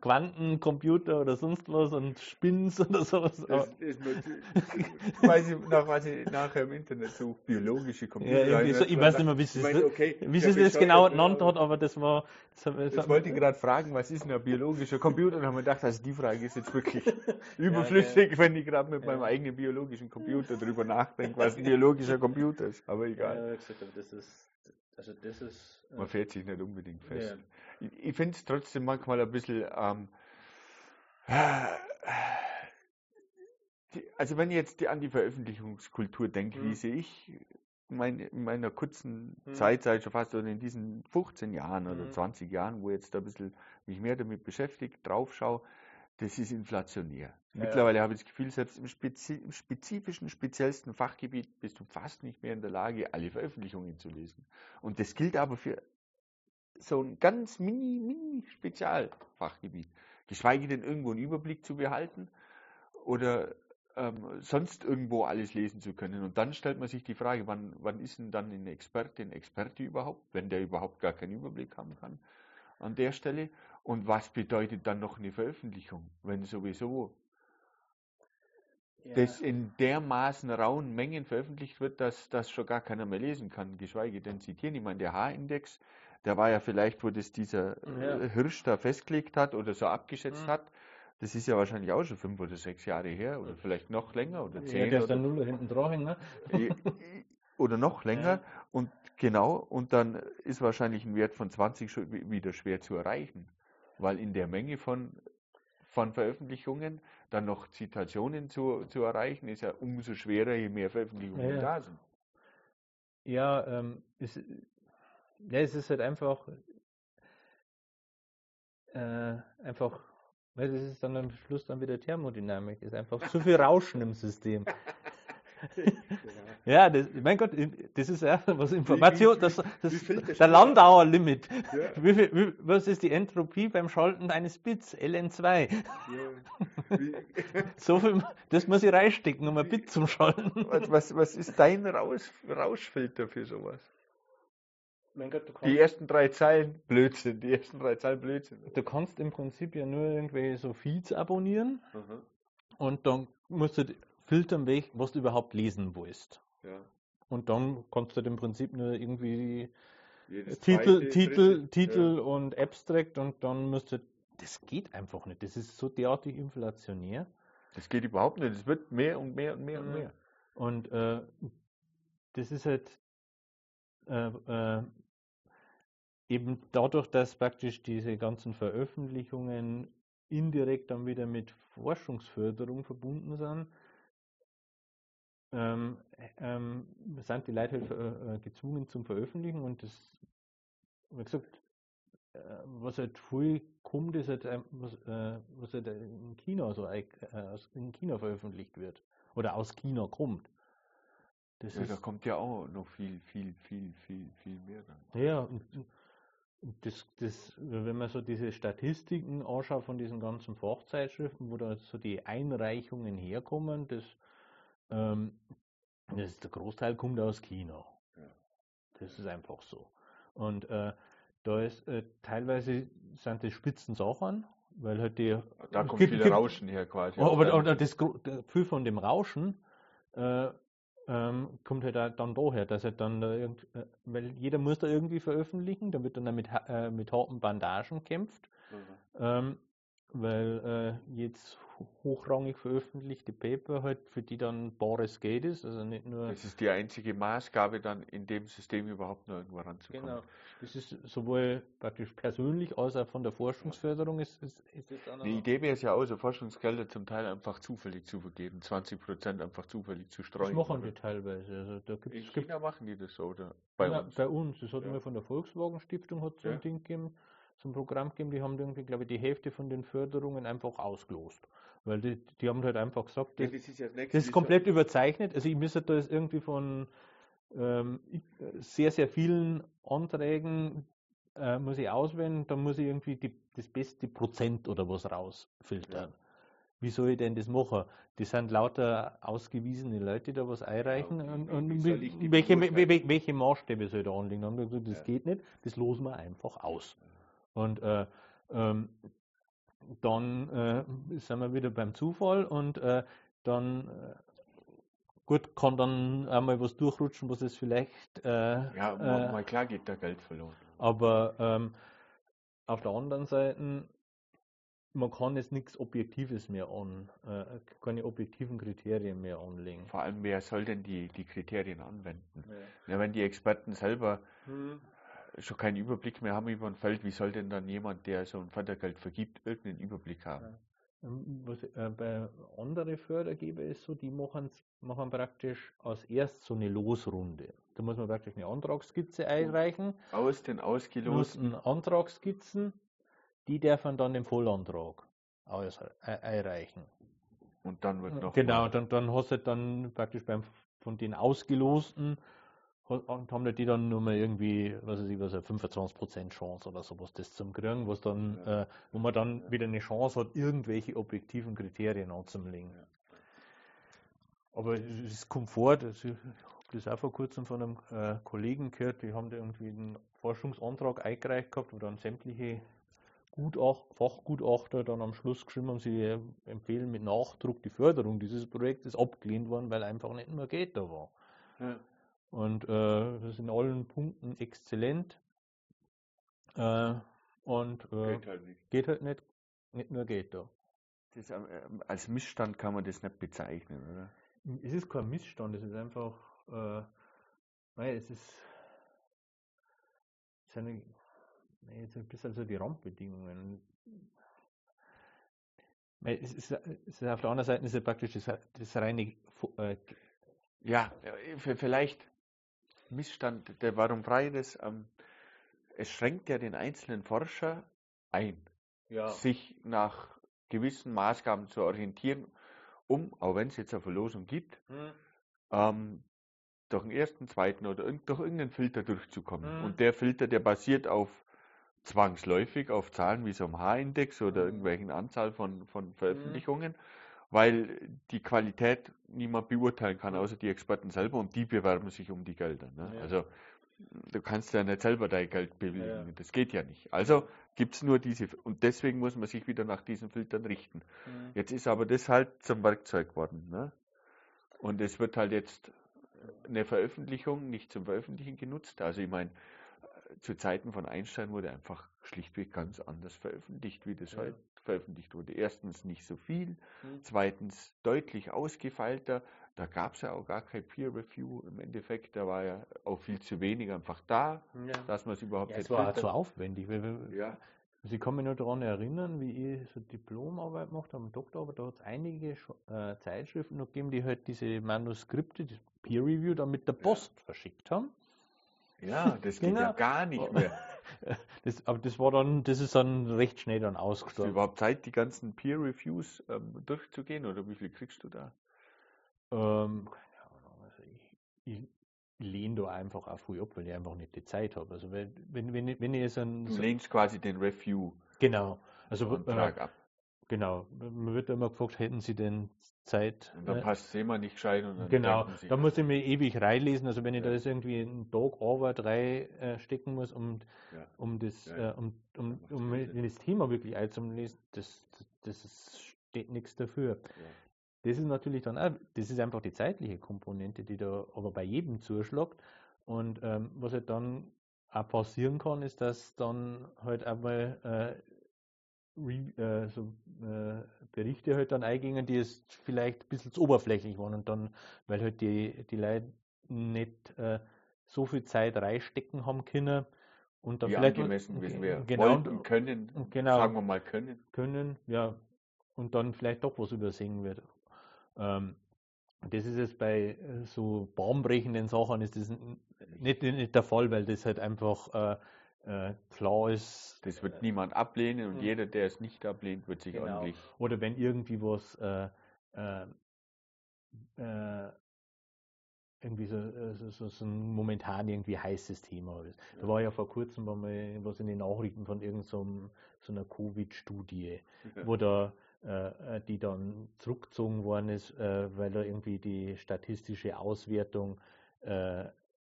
Quantencomputer oder sonst was und Spins oder sowas. Das ist weiß ich, nach was ich nachher im Internet suche, biologische ja, Computer. irgendwie so, ich weiß nicht mehr, wie Ich es okay, wie ja, es bescheuert, genau genannt aber- hat, aber das war. Das, das Das wollte ich gerade fragen, was ist denn ein biologischer Computer? Und haben wir gedacht, also die Frage ist jetzt wirklich überflüssig, wenn ich gerade mit meinem Ja. eigenen biologischen Computer drüber nachdenke, was ein biologischer Computer ist. Aber Ja, egal. aber das ist, also das ist. äh, Man fährt sich nicht unbedingt fest. Ja. Ich, finde es trotzdem manchmal ein bisschen. Ähm, die, also, wenn ich jetzt die, an die Veröffentlichungskultur denke, Mhm. wie sie ich mein, in meiner kurzen Mhm. Zeit, seit schon fast oder in diesen 15 Jahren oder Mhm. 20 Jahren, wo ich jetzt ein bisschen mich mehr damit beschäftigt, drauf schaue, das ist inflationär. Ja, Mittlerweile habe ich das Gefühl, selbst im, spezi im spezifischen, speziellsten Fachgebiet bist du fast nicht mehr in der Lage, alle Veröffentlichungen zu lesen. Und das gilt aber für so ein ganz mini, mini Spezialfachgebiet. Geschweige denn irgendwo einen Überblick zu behalten oder ähm, sonst irgendwo alles lesen zu können. Und dann stellt man sich die Frage, wann, wann ist denn dann ein Experte, ein Experte überhaupt, wenn der überhaupt gar keinen Überblick haben kann an der Stelle? Und was bedeutet dann noch eine Veröffentlichung, wenn sowieso das in dermaßen rauen Mengen veröffentlicht wird, dass das schon gar keiner mehr lesen kann, geschweige denn zitieren. Ich meine, der H-Index, der war ja vielleicht, wo das dieser Ja. äh, Hirsch da festgelegt hat oder so abgeschätzt Mhm. hat, das ist ja wahrscheinlich auch schon fünf oder sechs Jahre her oder vielleicht noch länger oder Ja, zehn der ist oder, dann Nuller hinten dran hängen. ne? oder noch länger. Und genau, und dann ist wahrscheinlich ein Wert von 20 schon wi- wieder schwer zu erreichen, weil in der Menge von, von Veröffentlichungen dann noch Zitationen zu, zu erreichen, ist ja umso schwerer, je mehr Veröffentlichungen Ja, ja. da sind. Ja, ähm, es, ja, es ist halt einfach, äh, einfach, weil das ist dann am Schluss dann wieder Thermodynamik, ist einfach zu viel Rauschen im System. Ja, das, mein Gott, das ist ja was Information, das, das, fällt der der Landauer-Limit. Ja. Wie viel, wie, was ist die Entropie beim Schalten eines Bits? LN2. So viel, das muss ich reinstecken, um ein Bit zum Schalten. Was, was, ist dein Raus, Rauschfilter für sowas? Mein Gott, du Die ersten drei Zeilen Blödsinn, die ersten drei Zeilen Blödsinn. Du kannst im Prinzip ja nur irgendwelche so Feeds abonnieren Aha, und dann musst du filtern, welch, was du überhaupt lesen willst. ja. Und dann kannst du halt im Prinzip nur irgendwie Jedes Titel, zweite, Titel, dritte, Titel und Abstract und dann musst du. Das geht einfach nicht. Das ist so derartig inflationär. Ja. Das geht überhaupt nicht. Es wird mehr und mehr und mehr und Mhm. mehr. Und äh, das ist halt äh, äh, eben dadurch, dass praktisch diese ganzen Veröffentlichungen indirekt dann wieder mit Forschungsförderung verbunden sind, ähm, ähm, sind die Leute halt äh, äh, gezwungen zum Veröffentlichen und das, wie gesagt, äh, was halt viel kommt, ist halt, ähm, was, äh, was halt in China so äh, in China veröffentlicht wird oder aus China kommt. Das Ja, da ist, kommt ja auch noch viel, viel, viel, viel, viel mehr dann. ja, und, und das, das, wenn man so diese Statistiken anschaut von diesen ganzen Fachzeitschriften, wo da so die Einreichungen herkommen, das, ähm, das ist, der Großteil kommt aus China. Ja. Das ist einfach so. Und äh, da ist äh, teilweise sind das Spitzensachen, weil halt die Da es kommt gibt- viel gibt- Rauschen her quasi. aber, aus aber, aber das, viel von dem Rauschen äh, ähm, kommt halt auch dann daher, dass er dann da irgend, äh, weil jeder muss da irgendwie veröffentlichen, da wird dann mit, äh, mit harten Bandagen kämpft, Mhm. ähm, weil äh, jetzt hochrangig veröffentlichte Paper halt für die dann bares Geld ist, also nicht nur Das ist die einzige Maßgabe, dann in dem System überhaupt noch irgendwo ranzukommen. Genau. Das ist sowohl praktisch persönlich als auch von der Forschungsförderung ist, ist, ist das dann Die Idee wäre es ja auch, so Forschungsgelder zum Teil einfach zufällig zu vergeben, 20 Prozent einfach zufällig zu das streuen. machen oder? die teilweise. Also da In gibt's, gibt China machen die das so, oder? Bei Ja, uns. bei uns. Das hat Ja. immer von der Volkswagen Stiftung hat so Ja. ein Ding gegeben, so ein Programm gegeben, die haben irgendwie, glaube ich, die Hälfte von den Förderungen einfach ausgelost. Weil die, die haben halt einfach gesagt, das, ist ja das das ist komplett überzeichnet. Also ich müsste da jetzt irgendwie von ähm, äh, sehr, sehr vielen Anträgen äh, muss ich auswählen, dann muss ich irgendwie die, das beste Prozent oder was rausfiltern. Wie soll ich denn das machen? Das sind lauter ausgewiesene Leute, die da was einreichen. wie- und, und die welche, welche, welche Maßstäbe soll ich da anlegen? Dann haben wir gesagt, das Ja. geht nicht, das losen wir einfach aus. Und äh, ähm, dann äh, sind wir wieder beim Zufall und äh, dann äh, gut kann dann einmal was durchrutschen, was es vielleicht äh, Ja, äh, mal, mal klar geht da Geld verloren. aber ähm, auf der anderen Seite, man kann jetzt nichts Objektives mehr an, äh, keine objektiven Kriterien mehr anlegen. Vor allem, wer soll denn die, die Kriterien anwenden? Ja, wenn die Experten selber schon keinen Überblick mehr haben über ein Feld, wie soll denn dann jemand, der so ein Fördergeld vergibt, irgendeinen Überblick haben? Ähm, Was, äh, bei anderen Fördergeber ist so, die machen, machen praktisch als erst so eine Losrunde. Da muss man praktisch eine Antragsskizze einreichen, Aus den ausgelosten, Antragsskizzen, die dürfen dann den Vollantrag aus, äh, einreichen. und dann wird noch Genau, mal- dann, dann hast du dann praktisch beim, von den Ausgelosten, und haben die dann nur mal irgendwie, was weiß ich, was, eine 25% Chance oder sowas, das zum kriegen, was dann, Ja. äh, wo man dann wieder eine Chance hat, irgendwelche objektiven Kriterien anzulegen. Ja. Aber es ist Komfort, also ich habe das auch vor kurzem von einem äh, Kollegen gehört, die haben da irgendwie einen Forschungsantrag eingereicht gehabt, wo dann sämtliche Gutach Fachgutachter dann am Schluss geschrieben haben, sie äh, empfehlen mit Nachdruck die Förderung dieses Projektes abgelehnt worden, weil einfach nicht mehr Geld da war. Und äh, das ist in allen Punkten exzellent. Äh, und äh, Geht halt nicht. geht halt nicht, nicht nur Geld da. Das, ähm, als Missstand kann man das nicht bezeichnen, oder? Es ist kein Missstand, es ist einfach, äh, nein, es ist, es sind, nee, es sind ein bisschen so die Randbedingungen. Es ist, es ist auf der anderen Seite ist ja praktisch das, das reine äh, Ja, äh, vielleicht Missstand, der, warum frei das? Ähm, es schränkt ja den einzelnen Forscher ein, ja. sich nach gewissen Maßgaben zu orientieren, um, auch wenn es jetzt eine Verlosung gibt, Hm. ähm, durch den ersten, zweiten oder durch irgendeinen Filter durchzukommen. Mhm. Und der Filter, der basiert auf zwangsläufig auf Zahlen wie so einem H-Index oder Mhm. irgendwelchen Anzahl von, von Veröffentlichungen, weil die Qualität niemand beurteilen kann, außer die Experten selber und die bewerben sich um die Gelder. Ne? Ja. Also du kannst ja nicht selber dein Geld bewilligen, Ja. das geht ja nicht. Also gibt es nur diese, und deswegen muss man sich wieder nach diesen Filtern richten. Hm. Jetzt ist aber das halt zum Werkzeug geworden. Ne? Und es wird halt jetzt eine Veröffentlichung nicht zum Veröffentlichen genutzt. Also ich meine, zu Zeiten von Einstein wurde einfach schlichtweg ganz anders veröffentlicht, wie das Ja. heute veröffentlicht wurde. Erstens nicht so viel, Hm. zweitens deutlich ausgefeilter. Da gab es ja auch gar kein Peer Review im Endeffekt. Da war ja auch viel zu wenig einfach da, Ja. dass man es überhaupt Ja, es war zu aufwendig. Ja, Sie kann mich nur daran erinnern, wie ich so Diplomarbeit gemacht habe, Doktorarbeit, da hat es einige äh, Zeitschriften noch gegeben, die halt diese Manuskripte, die Peer Review, dann mit der Post verschickt haben. ja, das geht ja Genau. gar nicht mehr. Das, aber das war dann, das ist dann recht schnell dann Hast du ausgestorben. überhaupt Zeit, die ganzen Peer Reviews ähm, durchzugehen oder wie viel kriegst du da? Ähm, keine Ahnung, also ich, ich lehne da einfach auch früh ab, weil ich einfach nicht die Zeit habe. Also wenn, wenn, wenn, ich- jetzt ein, Du so, lehnst quasi den Review genau, also äh, Antrag ab. Genau, man wird immer gefragt, hätten Sie denn Zeit? Und dann äh, passt es immer nicht gescheit und dann Genau, da muss ich mir ewig reinlesen. Also wenn ich da Ja. jetzt irgendwie einen Tag Arbeit reinstecken muss, um, Ja. um, das, Ja. Äh, um, um, um in das Thema wirklich einzulesen, das, das, das ist, steht nichts dafür. Das ist natürlich dann auch, das ist einfach die zeitliche Komponente, die da aber bei jedem zuschlägt. Und ähm, was halt dann auch passieren kann, ist, dass dann halt einmal äh, Re äh, so, äh, Berichte halt dann eingingen, die es vielleicht ein bisschen zu oberflächlich waren und dann, weil halt die, die Leute nicht äh, so viel Zeit reinstecken haben können und dann Wie vielleicht angemessen gewesen wäre. genau, Wollten, können, und genau sagen wir mal können. können, ja, und dann vielleicht doch was übersehen wird. Ähm, das ist jetzt bei so baumbrechenden Sachen ist das nicht, nicht der Fall, weil das halt einfach äh, äh, klar ist. Das wird niemand ablehnen und Mhm. jeder, der es nicht ablehnt, wird sich Genau. ordentlich. Oder wenn irgendwie was äh, äh, äh, irgendwie so, äh, so, so, so ein momentan irgendwie heißes Thema ist. Da war ja vor kurzem war mal was in den Nachrichten von irgendeiner so, einer Covid-Studie. wo da äh, äh, die dann zurückgezogen worden ist, äh, weil da irgendwie die statistische Auswertung äh,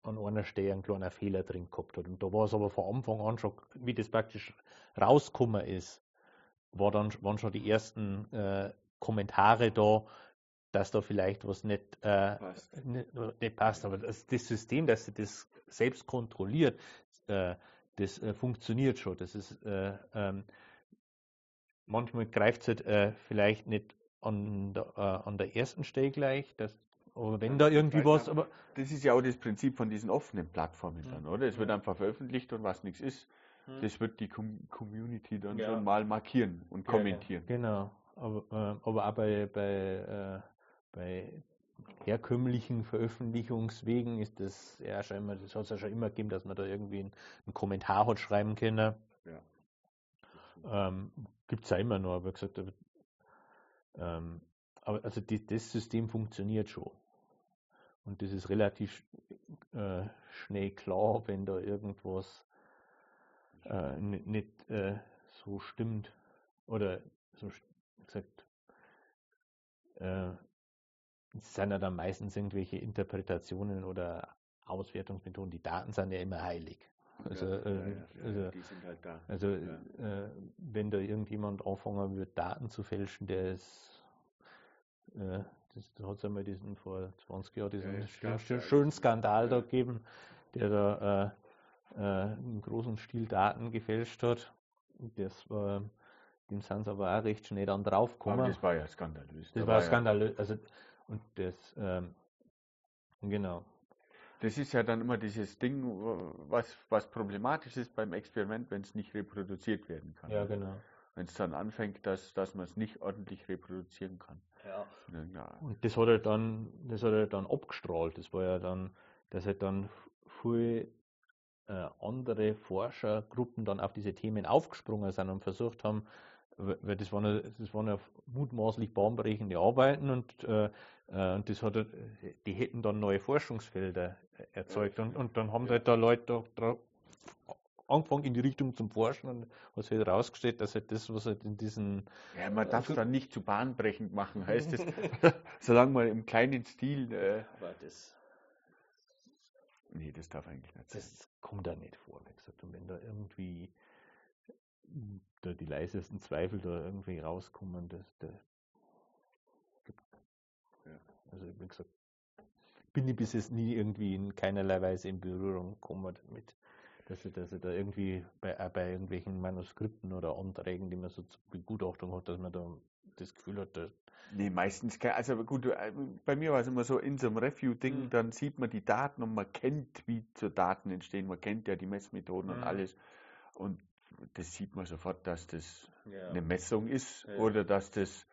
an einer Stelle einen kleinen Fehler drin gehabt hat. Und da war es aber von Anfang an schon, wie das praktisch rausgekommen ist, war dann, waren schon die ersten äh, Kommentare da, dass da vielleicht was nicht, äh, Passt. nicht, nicht passt. Aber das, das System, dass sie das selbst kontrolliert, äh, das äh, funktioniert schon. Das ist äh, ähm, manchmal greift es halt, äh, vielleicht nicht an der, an der ersten Stelle gleich, dass, aber wenn da irgendwie was, aber Das ist ja auch das Prinzip von diesen offenen Plattformen Mhm. dann, oder? Es wird einfach veröffentlicht und was nichts ist, Mhm. das wird die Com Community dann Ja. schon mal markieren und kommentieren. Genau. Aber, äh, aber auch bei, bei, äh, bei herkömmlichen Veröffentlichungswegen ist das ja schon immer, das hat es ja schon immer gegeben, dass man da irgendwie einen, einen Kommentar hat schreiben können. Ja. Ähm, Gibt es ja immer noch, aber gesagt, aber, ähm, aber also die, das System funktioniert schon. Und das ist relativ äh, schnell klar, wenn da irgendwas äh, nicht, nicht äh, so stimmt. Oder so gesagt, äh, es sind ja dann meistens irgendwelche Interpretationen oder Auswertungsmethoden. Die Daten sind ja immer heilig. Also, ja, äh, ja, ja, also, halt da. also äh, wenn da irgendjemand anfangen wird, Daten zu fälschen, der ist, äh, da hat es einmal diesen vor 20 Jahren diesen Ja, ja, schön, gab's schön, ja. schönen Skandal da Ja. gegeben, der da äh, äh, im großen Stil Daten gefälscht hat. Das war, dem sind sie aber auch recht schnell dann Aber draufgekommen. das war ja skandalös. Das Da war ja- skandalös. Also, und das, ähm, genau. Das ist ja dann immer dieses Ding, was, was problematisch ist beim Experiment, wenn es nicht reproduziert werden kann. Ja, genau. Wenn es dann anfängt, dass, dass man es nicht ordentlich reproduzieren kann. Ja. Ja, Und das hat er dann, das hat er dann abgestrahlt. Das war ja dann, dass er dann viel äh, andere Forschergruppen dann auf diese Themen aufgesprungen sind und versucht haben, weil das waren ja, das waren ja mutmaßlich bahnbrechende Arbeiten und, äh, äh, und das hat, die hätten dann neue Forschungsfelder äh, erzeugt und, und dann haben Ja. halt da Leute da, da angefangen in die Richtung zum Forschen und hat sich halt herausgestellt, dass halt das, was halt in diesen ja man darf es dann nicht zu bahnbrechend machen, heißt es. Solange man im kleinen Stil. Äh, aber das nee, das darf eigentlich nicht sein. Das kommt da nicht vor, wie gesagt. Und wenn da irgendwie m, da die leisesten Zweifel da irgendwie rauskommen, das, das Ja. also wie gesagt, bin ich bis jetzt nie irgendwie in keinerlei Weise in Berührung gekommen damit, dass ich, dass ich da irgendwie bei, auch bei irgendwelchen Manuskripten oder Anträgen, die man so zur Begutachtung hat, dass man da das Gefühl hat, dass, Nee, meistens kein. Also gut, äh, bei mir war es immer so, in so einem Review-Ding, Mhm. dann sieht man die Daten und man kennt, wie so Daten entstehen. Man kennt ja die Messmethoden und Mhm. alles. Und das sieht man sofort, dass das ja, eine Messung ist Ja. oder dass das,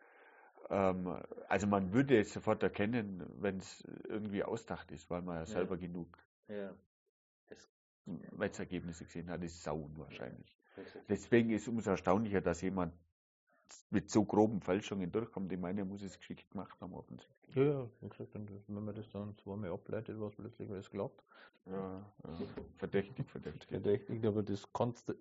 ähm, also man würde es sofort erkennen, wenn es irgendwie ausdacht ist, weil man ja Ja. selber genug ja, Messergebnisse gesehen hat, ist sau unwahrscheinlich. Deswegen ist es umso erstaunlicher, dass jemand mit so groben Fälschungen durchkommt. Ich meine, er muss es geschickt gemacht haben, offensichtlich. ja, ja, wie gesagt, und wenn man das dann zweimal ableitet, was plötzlich alles klappt. Ja, ja. Verdächtig, verdächtig. verdächtigt, aber das kannst du,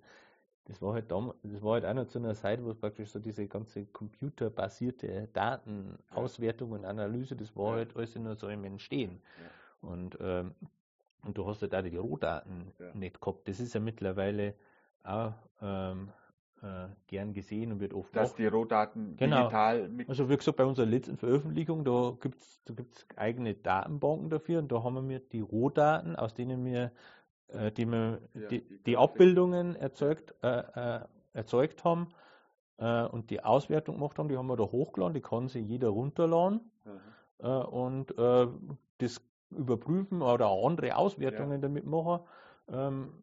das war halt damals, das war halt auch noch zu einer Zeit, wo es praktisch so diese ganze computerbasierte Datenauswertung und Analyse, das war Ja. halt alles nur so im Entstehen. Ja. Und, ähm, und du hast halt auch die Rohdaten Ja. nicht gehabt. Das ist ja mittlerweile auch ähm, äh, gern gesehen und wird oft Dass nach- die Rohdaten Genau. digital mit. also wie gesagt, bei unserer letzten Veröffentlichung, da gibt es da gibt's eigene Datenbanken dafür und da haben wir die Rohdaten, aus denen wir, äh, die, wir Ja, die, die die. Abbildungen erzeugt, äh, äh, erzeugt haben äh, und die Auswertung gemacht haben, die haben wir da hochgeladen, die kann sich jeder runterladen äh, und das überprüfen oder auch andere Auswertungen damit machen. Ähm,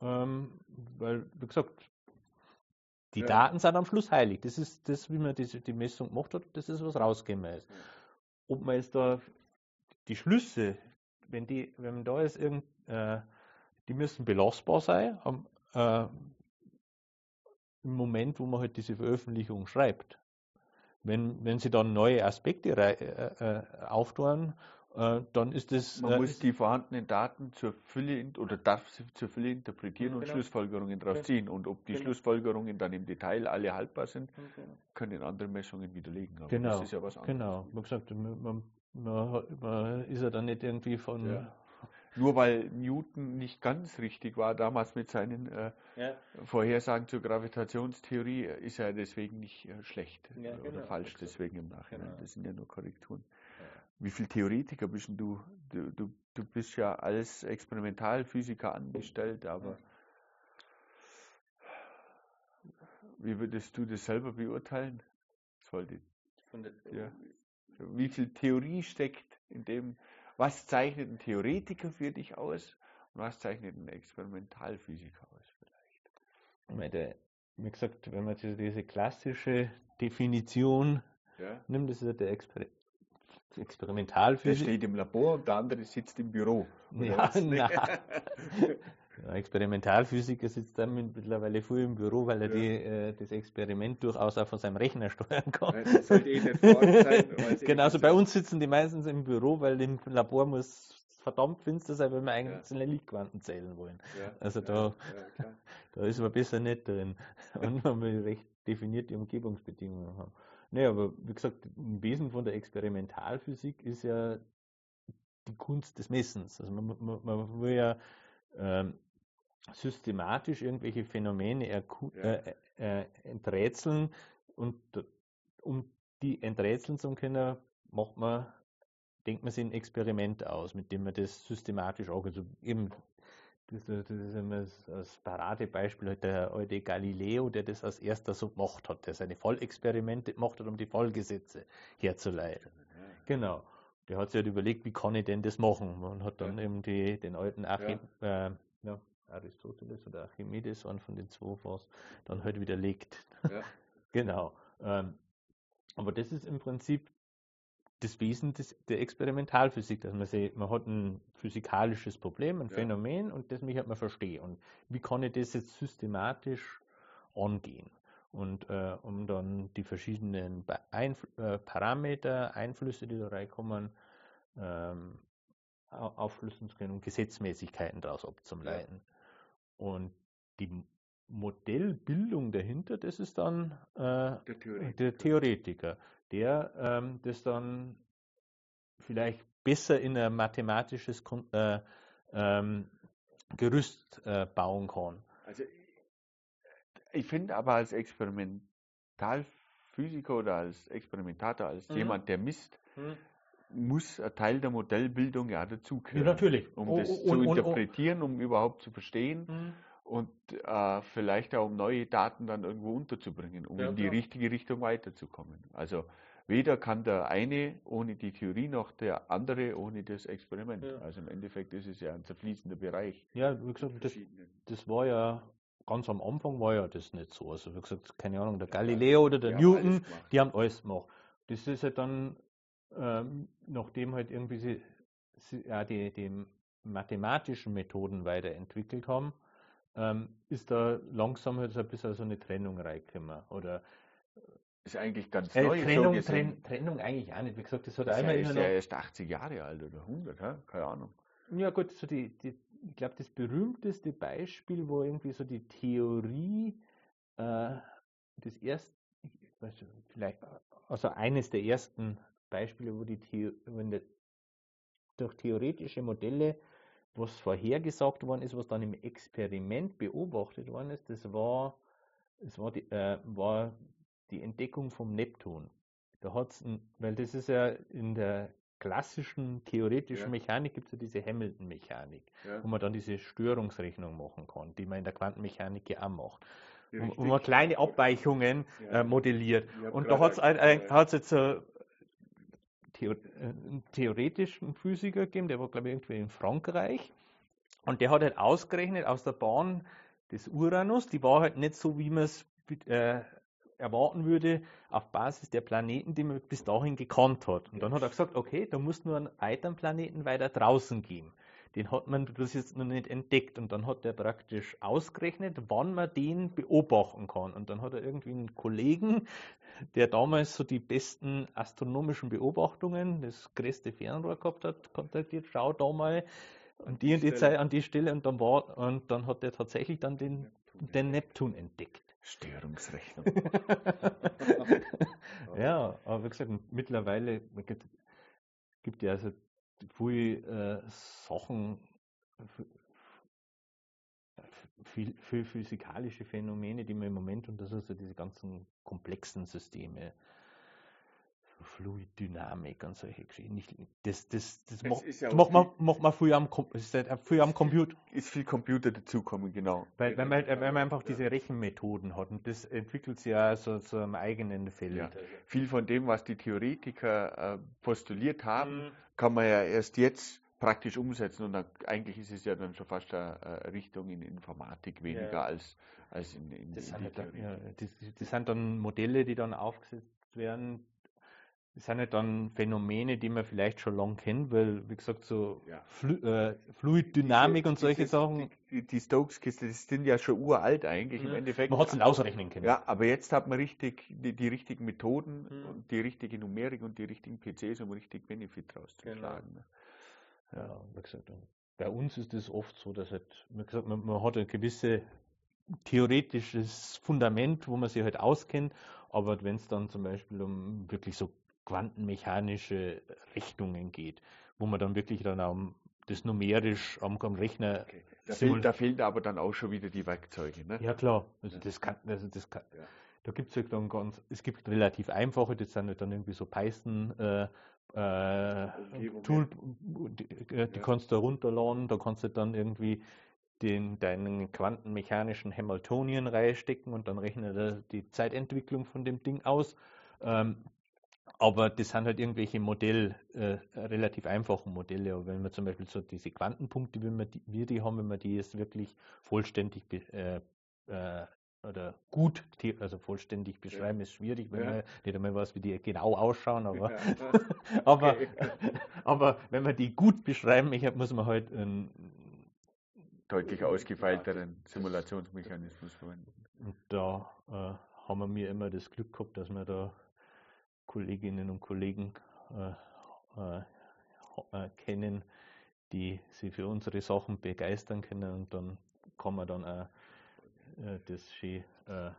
ähm, weil, wie gesagt, die Ja. Daten sind am Schluss heilig. Das ist das, wie man diese, die Messung gemacht hat, das ist, was rausgekommen ist. Ja. Ob man jetzt da die Schlüsse, wenn die, wenn da ist irgend, äh, die müssen belastbar sein, am, äh, im Moment, wo man halt diese Veröffentlichung schreibt. Wenn, wenn sie dann neue Aspekte rei- äh, äh, auftun, äh, dann ist das. Man äh, muss die vorhandenen Daten zur Fülle oder darf sie zur Fülle interpretieren Ja, und genau. Schlussfolgerungen daraus Ja. ziehen. Und ob die Genau. Schlussfolgerungen dann im Detail alle haltbar sind, können andere Messungen widerlegen. Aber Genau, das ist ja was anderes. genau. Wie gesagt, man, man, man, man ist ja dann nicht irgendwie von. Ja. Nur weil Newton nicht ganz richtig war damals mit seinen äh, Ja. Vorhersagen zur Gravitationstheorie, ist er deswegen nicht äh, schlecht Ja, äh, oder genau, falsch deswegen im Nachhinein. Genau. Das sind ja nur Korrekturen. Wie viel Theoretiker bist denn du? Du, du? du bist ja als Experimentalphysiker angestellt, aber wie würdest du das selber beurteilen? Sollte, ja. Wie viel Theorie steckt in dem? Was zeichnet ein Theoretiker für dich aus und was zeichnet ein Experimentalphysiker aus vielleicht? Der, wie gesagt, wenn man diese, diese klassische Definition Ja. nimmt, das ist ja der Exper Der Experimentalphysik. steht im Labor und der andere sitzt im Büro. Ja. Ja, Experimentalphysiker sitzt dann mittlerweile früh im Büro, weil er Ja. die, äh, das Experiment durchaus auch von seinem Rechner steuern kann. Das sollte eh nicht sein, eh Genauso bei uns sitzen die meistens im Büro, weil im Labor muss verdammt finster sein, weil wir Ja. einzelne Lichtquanten zählen wollen. Ja, Also ja, da- ja. Da ist man besser nicht drin. Und man will recht definierte Umgebungsbedingungen haben. Nee, aber wie gesagt, im Wesen von der Experimentalphysik ist ja die Kunst des Messens. Also man, man, man will ja ähm, systematisch irgendwelche Phänomene Ja. äh, äh, enträtseln und um die enträtseln zu können, macht man, denkt man sich ein Experiment aus, mit dem man das systematisch auch, also eben, das, das ist immer das, Paradebeispiel, halt der alte Galileo, der das als erster so gemacht hat, der seine Vollexperimente gemacht hat, um die Vollgesetze herzuleiten. Genau. Der hat sich halt überlegt, wie kann ich denn das machen? Und hat dann eben die, den alten Archim äh, ja, Aristoteles oder Archimedes, einen von den zwei was, dann halt widerlegt. Ja. Genau. Ähm, aber das ist im Prinzip das Wesen des, der Experimentalphysik, dass man sieht, man hat ein physikalisches Problem, ein Ja. Phänomen und das mich halt man verstehen. Und wie kann ich das jetzt systematisch angehen? Und äh, um dann die verschiedenen Beeinfl äh, Parameter, Einflüsse, die da reinkommen, ähm, au- aufschlüsseln zu können und Gesetzmäßigkeiten daraus abzuleiten. Und die Modellbildung dahinter, das ist dann äh, Der Theoretiker. der Theoretiker, der ähm, das dann vielleicht besser in ein mathematisches äh, ähm, Gerüst äh, bauen kann. Also ich finde aber als Experimentalphysiker oder als Experimentator, als Mhm. jemand, der misst, muss ein Teil der Modellbildung ja dazugehören. natürlich. Um Oh, das oh, zu und- interpretieren, um überhaupt zu verstehen Mhm. Und äh, vielleicht auch um neue Daten dann irgendwo unterzubringen, um Ja, in die klar. richtige Richtung weiterzukommen. Also weder kann der eine ohne die Theorie noch der andere ohne das Experiment. Ja. Also im Endeffekt ist es ja ein zerfließender Bereich. Ja, wie gesagt, das, das war ja ganz am Anfang war ja das nicht so. Also wie gesagt, keine Ahnung, der Galileo oder der Die haben Newton, gemacht. die haben alles gemacht. Das ist halt dann, ähm, nachdem halt irgendwie sie, sie ja, die, die mathematischen Methoden weiterentwickelt haben, ähm, ist da langsam halt so ein bisschen so eine Trennung reingekommen. Oder Ist eigentlich ganz äh, neu. so Trennung, gesehen. Trenn, Trennung eigentlich auch nicht. Wie gesagt, das hat Ist ja, einmal ist immer ja noch. erst 80 Jahre alt oder 100, hä? keine Ahnung. Ja gut, so die, die, ich glaube, das berühmteste Beispiel, wo irgendwie so die Theorie, äh, das erste, ich weiß nicht, vielleicht, also eines der ersten Beispiele, wo die Theo, wenn der, durch theoretische Modelle was vorhergesagt worden ist, was dann im Experiment beobachtet worden ist, das war, das war, die, äh, war die Entdeckung vom Neptun. Da hat's ein, weil das ist ja in der klassischen theoretischen Ja. Mechanik gibt es ja diese Hamilton-Mechanik, Ja, wo man dann diese Störungsrechnung machen kann, die man in der Quantenmechanik ja auch macht. Wo, wo man kleine Abweichungen Ja. äh, modelliert. Und da hat es jetzt äh, Äh, theoretischen Physiker gegeben, der war, glaube ich, irgendwie in Frankreich. Und der hat halt ausgerechnet aus der Bahn des Uranus, die war halt nicht so, wie man es äh, erwarten würde, auf Basis der Planeten, die man bis dahin gekannt hat. Und dann hat er gesagt, okay, da muss nur einen weiteren Planeten weiter draußen gehen. Den hat man bis jetzt noch nicht entdeckt. Und dann hat er praktisch ausgerechnet, wann man den beobachten kann. Und dann hat er irgendwie einen Kollegen, der damals so die besten astronomischen Beobachtungen, das größte Fernrohr gehabt hat, kontaktiert, schau da mal an die und die. Zeit, an die Stelle und dann war, und dann hat er tatsächlich dann den, den Neptun entdeckt. Störungsrechnung. ja, aber wie gesagt, mittlerweile gibt, gibt ja also viele äh, Sachen, viel, viel physikalische Phänomene, die man im Moment und das ist so diese ganzen komplexen Systeme, Fluiddynamik und solche Geschichten. Nicht, das das, das Es macht, ist ja das macht, man, macht man früher am, ist halt früher am Computer. Ist viel Computer dazukommen, genau. Weil, weil, man, halt- weil man einfach diese Rechenmethoden hat und das entwickelt sich ja so zu einem eigenen Feld. Ja. Viel von dem, was die Theoretiker äh, postuliert haben, Mhm. kann man ja erst jetzt praktisch umsetzen und dann, eigentlich ist es ja dann schon fast eine Richtung in Informatik weniger Ja. als, als in, in, Das in sind, die halt dann, Theorie. ja, das, das sind dann Modelle, die dann aufgesetzt werden. Das sind halt dann Phänomene, die man vielleicht schon lange kennt, weil, wie gesagt, so Ja. Flu äh, Fluiddynamik und solche Dieses- Sachen, Die, die Stokes-Kiste, das sind ja schon uralt eigentlich im Mhm. Endeffekt. man hat es ausrechnen können. Ja, aber jetzt hat man richtig die, die richtigen Methoden Mhm. und die richtige Numerik und die richtigen PCs, um richtig Benefit Genau. rauszuschlagen. ne? Ja, wie gesagt, bei uns ist es oft so, dass halt, wie gesagt, man, man hat ein gewisses theoretisches Fundament, wo man sich halt auskennt, aber wenn es dann zum Beispiel um wirklich so quantenmechanische Rechnungen geht, wo man dann wirklich dann auch das numerisch am, am Rechner. Okay. Da, fehlt, da fehlen aber dann auch schon wieder die Werkzeuge. Ne? Ja klar, also das kann, also das kann, Ja. da gibt es halt dann ganz, es gibt relativ einfache, das sind halt dann irgendwie so Python äh, äh. Tool, die, äh, die Ja. kannst du runterladen, da kannst du dann irgendwie den, deinen quantenmechanischen Hamiltonien reinstecken und dann rechnet er die Zeitentwicklung von dem Ding aus. Ähm, aber das sind halt irgendwelche Modell, äh, relativ einfache Modelle. Aber wenn man zum Beispiel so diese Quantenpunkte, wie wir die, wir die haben, wenn man die jetzt wirklich vollständig äh, äh, oder gut, also vollständig beschreiben, ist schwierig, wenn Ja. man nicht einmal weiß, wie die genau ausschauen, aber, Ja. aber, aber wenn man die gut beschreiben, ich, muss man halt ähm, Deutlich ausgefeilteren Simulationsmechanismus verwenden. Und da äh, haben wir mir immer das Glück gehabt, dass wir da Kolleginnen und Kollegen äh, äh, äh, kennen, die sich für unsere Sachen begeistern können und dann kann man dann auch das schön Ja.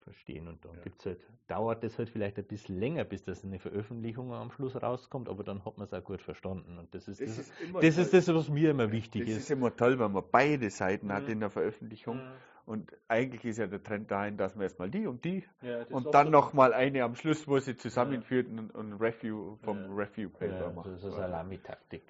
verstehen. Und dann Ja. gibt's halt, dauert das halt vielleicht ein bisschen länger, bis das eine Veröffentlichung am Schluss rauskommt, aber dann hat man es auch gut verstanden. Und das ist das, Das das, ist ist, toll. das, was mir immer wichtig Das ist. ist immer toll, wenn man beide Seiten hat Mhm. in der Veröffentlichung. Und eigentlich ist ja der Trend dahin, dass man erstmal die und die Ja, und dann so- nochmal eine am Schluss, wo sie zusammenführt und und ein Review vom Ja. Review-Paper ja, macht. das ist eine Salamitaktik.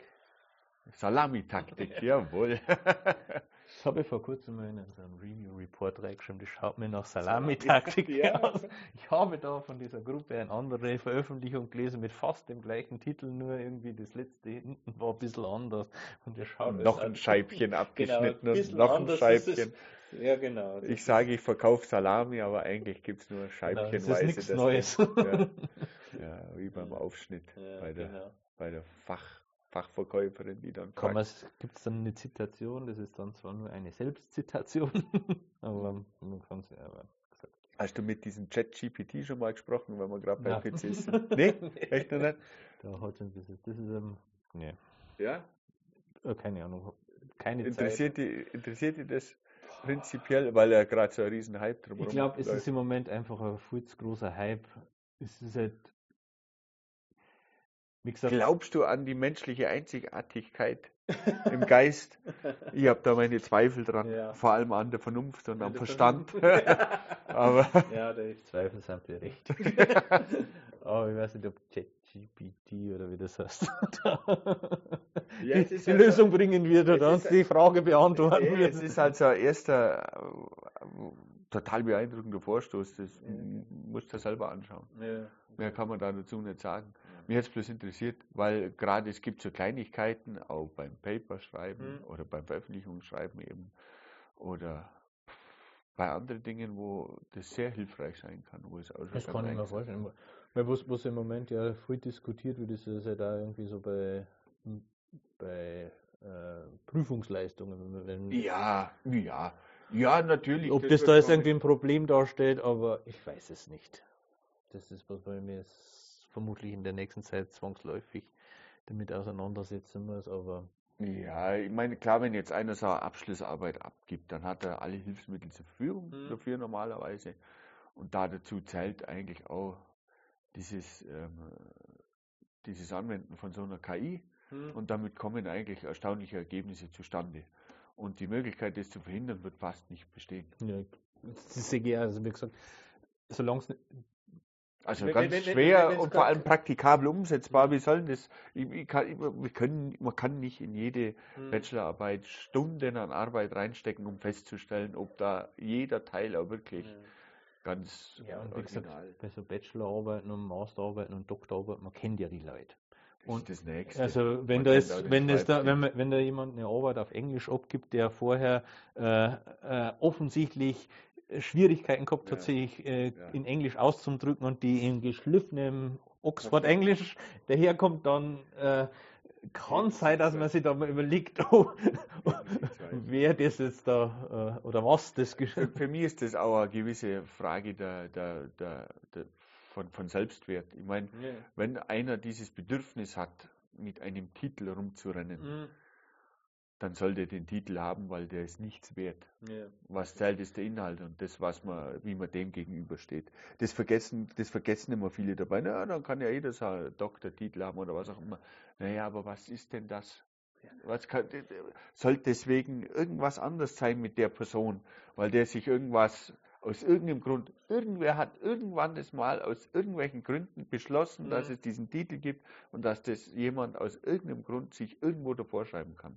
Salami-Taktik, jawohl. Das habe ich vor kurzem mal in so einem Review-Report reingeschrieben, das schaut mir nach Salamitaktik Ja. aus. Ich habe da von dieser Gruppe eine andere Veröffentlichung gelesen mit fast dem gleichen Titel, nur irgendwie das letzte hinten war ein bisschen anders. Und wir schauen noch ein Scheibchen abgeschnitten Genau, und bisschen noch ein anders ist es. Scheibchen. Ja, genau. Ich sage, ich verkaufe Salami, aber eigentlich gibt es nur Genau, das Scheibchenweise. ist nichts Neues. Ja. ja, wie beim. Aufschnitt Ja, bei der, genau. bei der Fach, Fachverkäuferin, die dann fragt, Gibt es dann eine Zitation? Das ist dann zwar nur eine Selbstzitation, aber man kann es ja aber. Hast du mit diesem Chat-GPT schon mal gesprochen, wenn wir gerade bei Ja. PCs sind? Nee, echt noch nicht? Da hat es das ist, das ist ähm, nee, Ja? äh, keine Ahnung, keine Zeit. Interessiert, die, interessiert die das prinzipiell, weil er gerade so ein riesen Hype drumherum Ich glaube, es ist im Moment einfach ein viel zu großer Hype. Es ist halt, wie gesagt, Glaubst du an die menschliche Einzigartigkeit im Geist? Ich habe da meine Zweifel dran, Ja. vor allem an der Vernunft und Ja, am Verstand. Aber ja, da ich Zweifel sind wir recht. Aber ich weiß nicht, ob ChatGPT oder wie das heißt, Ja, die, halt so- Lösung bringen wird es oder uns die Frage beantworten Ja, wird. es ist halt so ein erster äh, total beeindruckender Vorstoß. Das Ja. m- musst du selber anschauen. Ja. Mehr kann man da dazu nicht sagen. Mir hat es bloß interessiert, weil gerade es gibt so Kleinigkeiten, auch beim Paperschreiben Mhm. oder beim Veröffentlichungsschreiben eben oder bei anderen Dingen, wo das sehr hilfreich sein kann, wo es auch Das kann ich mir vorstellen. Weil was, was im Moment ja viel diskutiert wird, ist es ja da irgendwie so bei, bei äh, Prüfungsleistungen. Wenn, Ja, ja, ja, natürlich. Ob das das da jetzt irgendwie ein Problem darstellt, aber ich weiß es nicht. Das ist, was bei mir vermutlich in der nächsten Zeit zwangsläufig damit auseinandersetzen muss, aber Ja, ich meine, klar, wenn jetzt einer so eine Abschlussarbeit abgibt, dann hat er alle Hilfsmittel zur Verfügung Mhm. dafür normalerweise. Und da dazu zählt eigentlich auch dieses, ähm, dieses Anwenden von so einer KI. Und damit kommen eigentlich erstaunliche Ergebnisse zustande. Und die Möglichkeit, das zu verhindern, wird fast nicht bestehen. ja, das ist egal. Also wie gesagt, solange es Also Wenn- ganz wenn- schwer wenn- und vor allem praktikabel umsetzbar. Wie sollen das? Ich, kann, wir können, man kann nicht in jede Bachelorarbeit Stunden an Arbeit reinstecken, um festzustellen, ob da jeder Teil auch wirklich ganz Ja, und wie original gesagt, bei so Bachelorarbeiten und Masterarbeiten und Doktorarbeiten, man kennt ja die Leute. und das nächste. Also wenn da ist, wenn es da, wenn, wenn da jemand eine Arbeit auf Englisch abgibt, der vorher äh, äh, offensichtlich äh, Schwierigkeiten gehabt hat, Ja. sich äh, Ja. in Englisch auszudrücken und die in geschliffenem Oxford-Englisch daherkommt, dann äh, kann sein, dass man sich da mal überlegt, oh, wer das jetzt da äh, oder was das Für, geschrieben für mich ist das auch eine gewisse Frage der, der, der, der, von, von Selbstwert. Ich meine, wenn einer dieses Bedürfnis hat, mit einem Titel rumzurennen, Mhm. Dann soll der den Titel haben, weil der ist nichts wert. Was zählt, ist der Inhalt und das, was man, wie man dem gegenübersteht. Das vergessen, das vergessen immer viele dabei. Na, dann kann ja jeder so Doktortitel haben oder was auch immer. Naja, aber was ist denn das? Was kann, soll deswegen irgendwas anders sein mit der Person, weil der sich irgendwas aus irgendeinem Grund, irgendwer hat irgendwann das mal aus irgendwelchen Gründen beschlossen, mhm. dass es diesen Titel gibt und dass das jemand aus irgendeinem Grund sich irgendwo davor schreiben kann.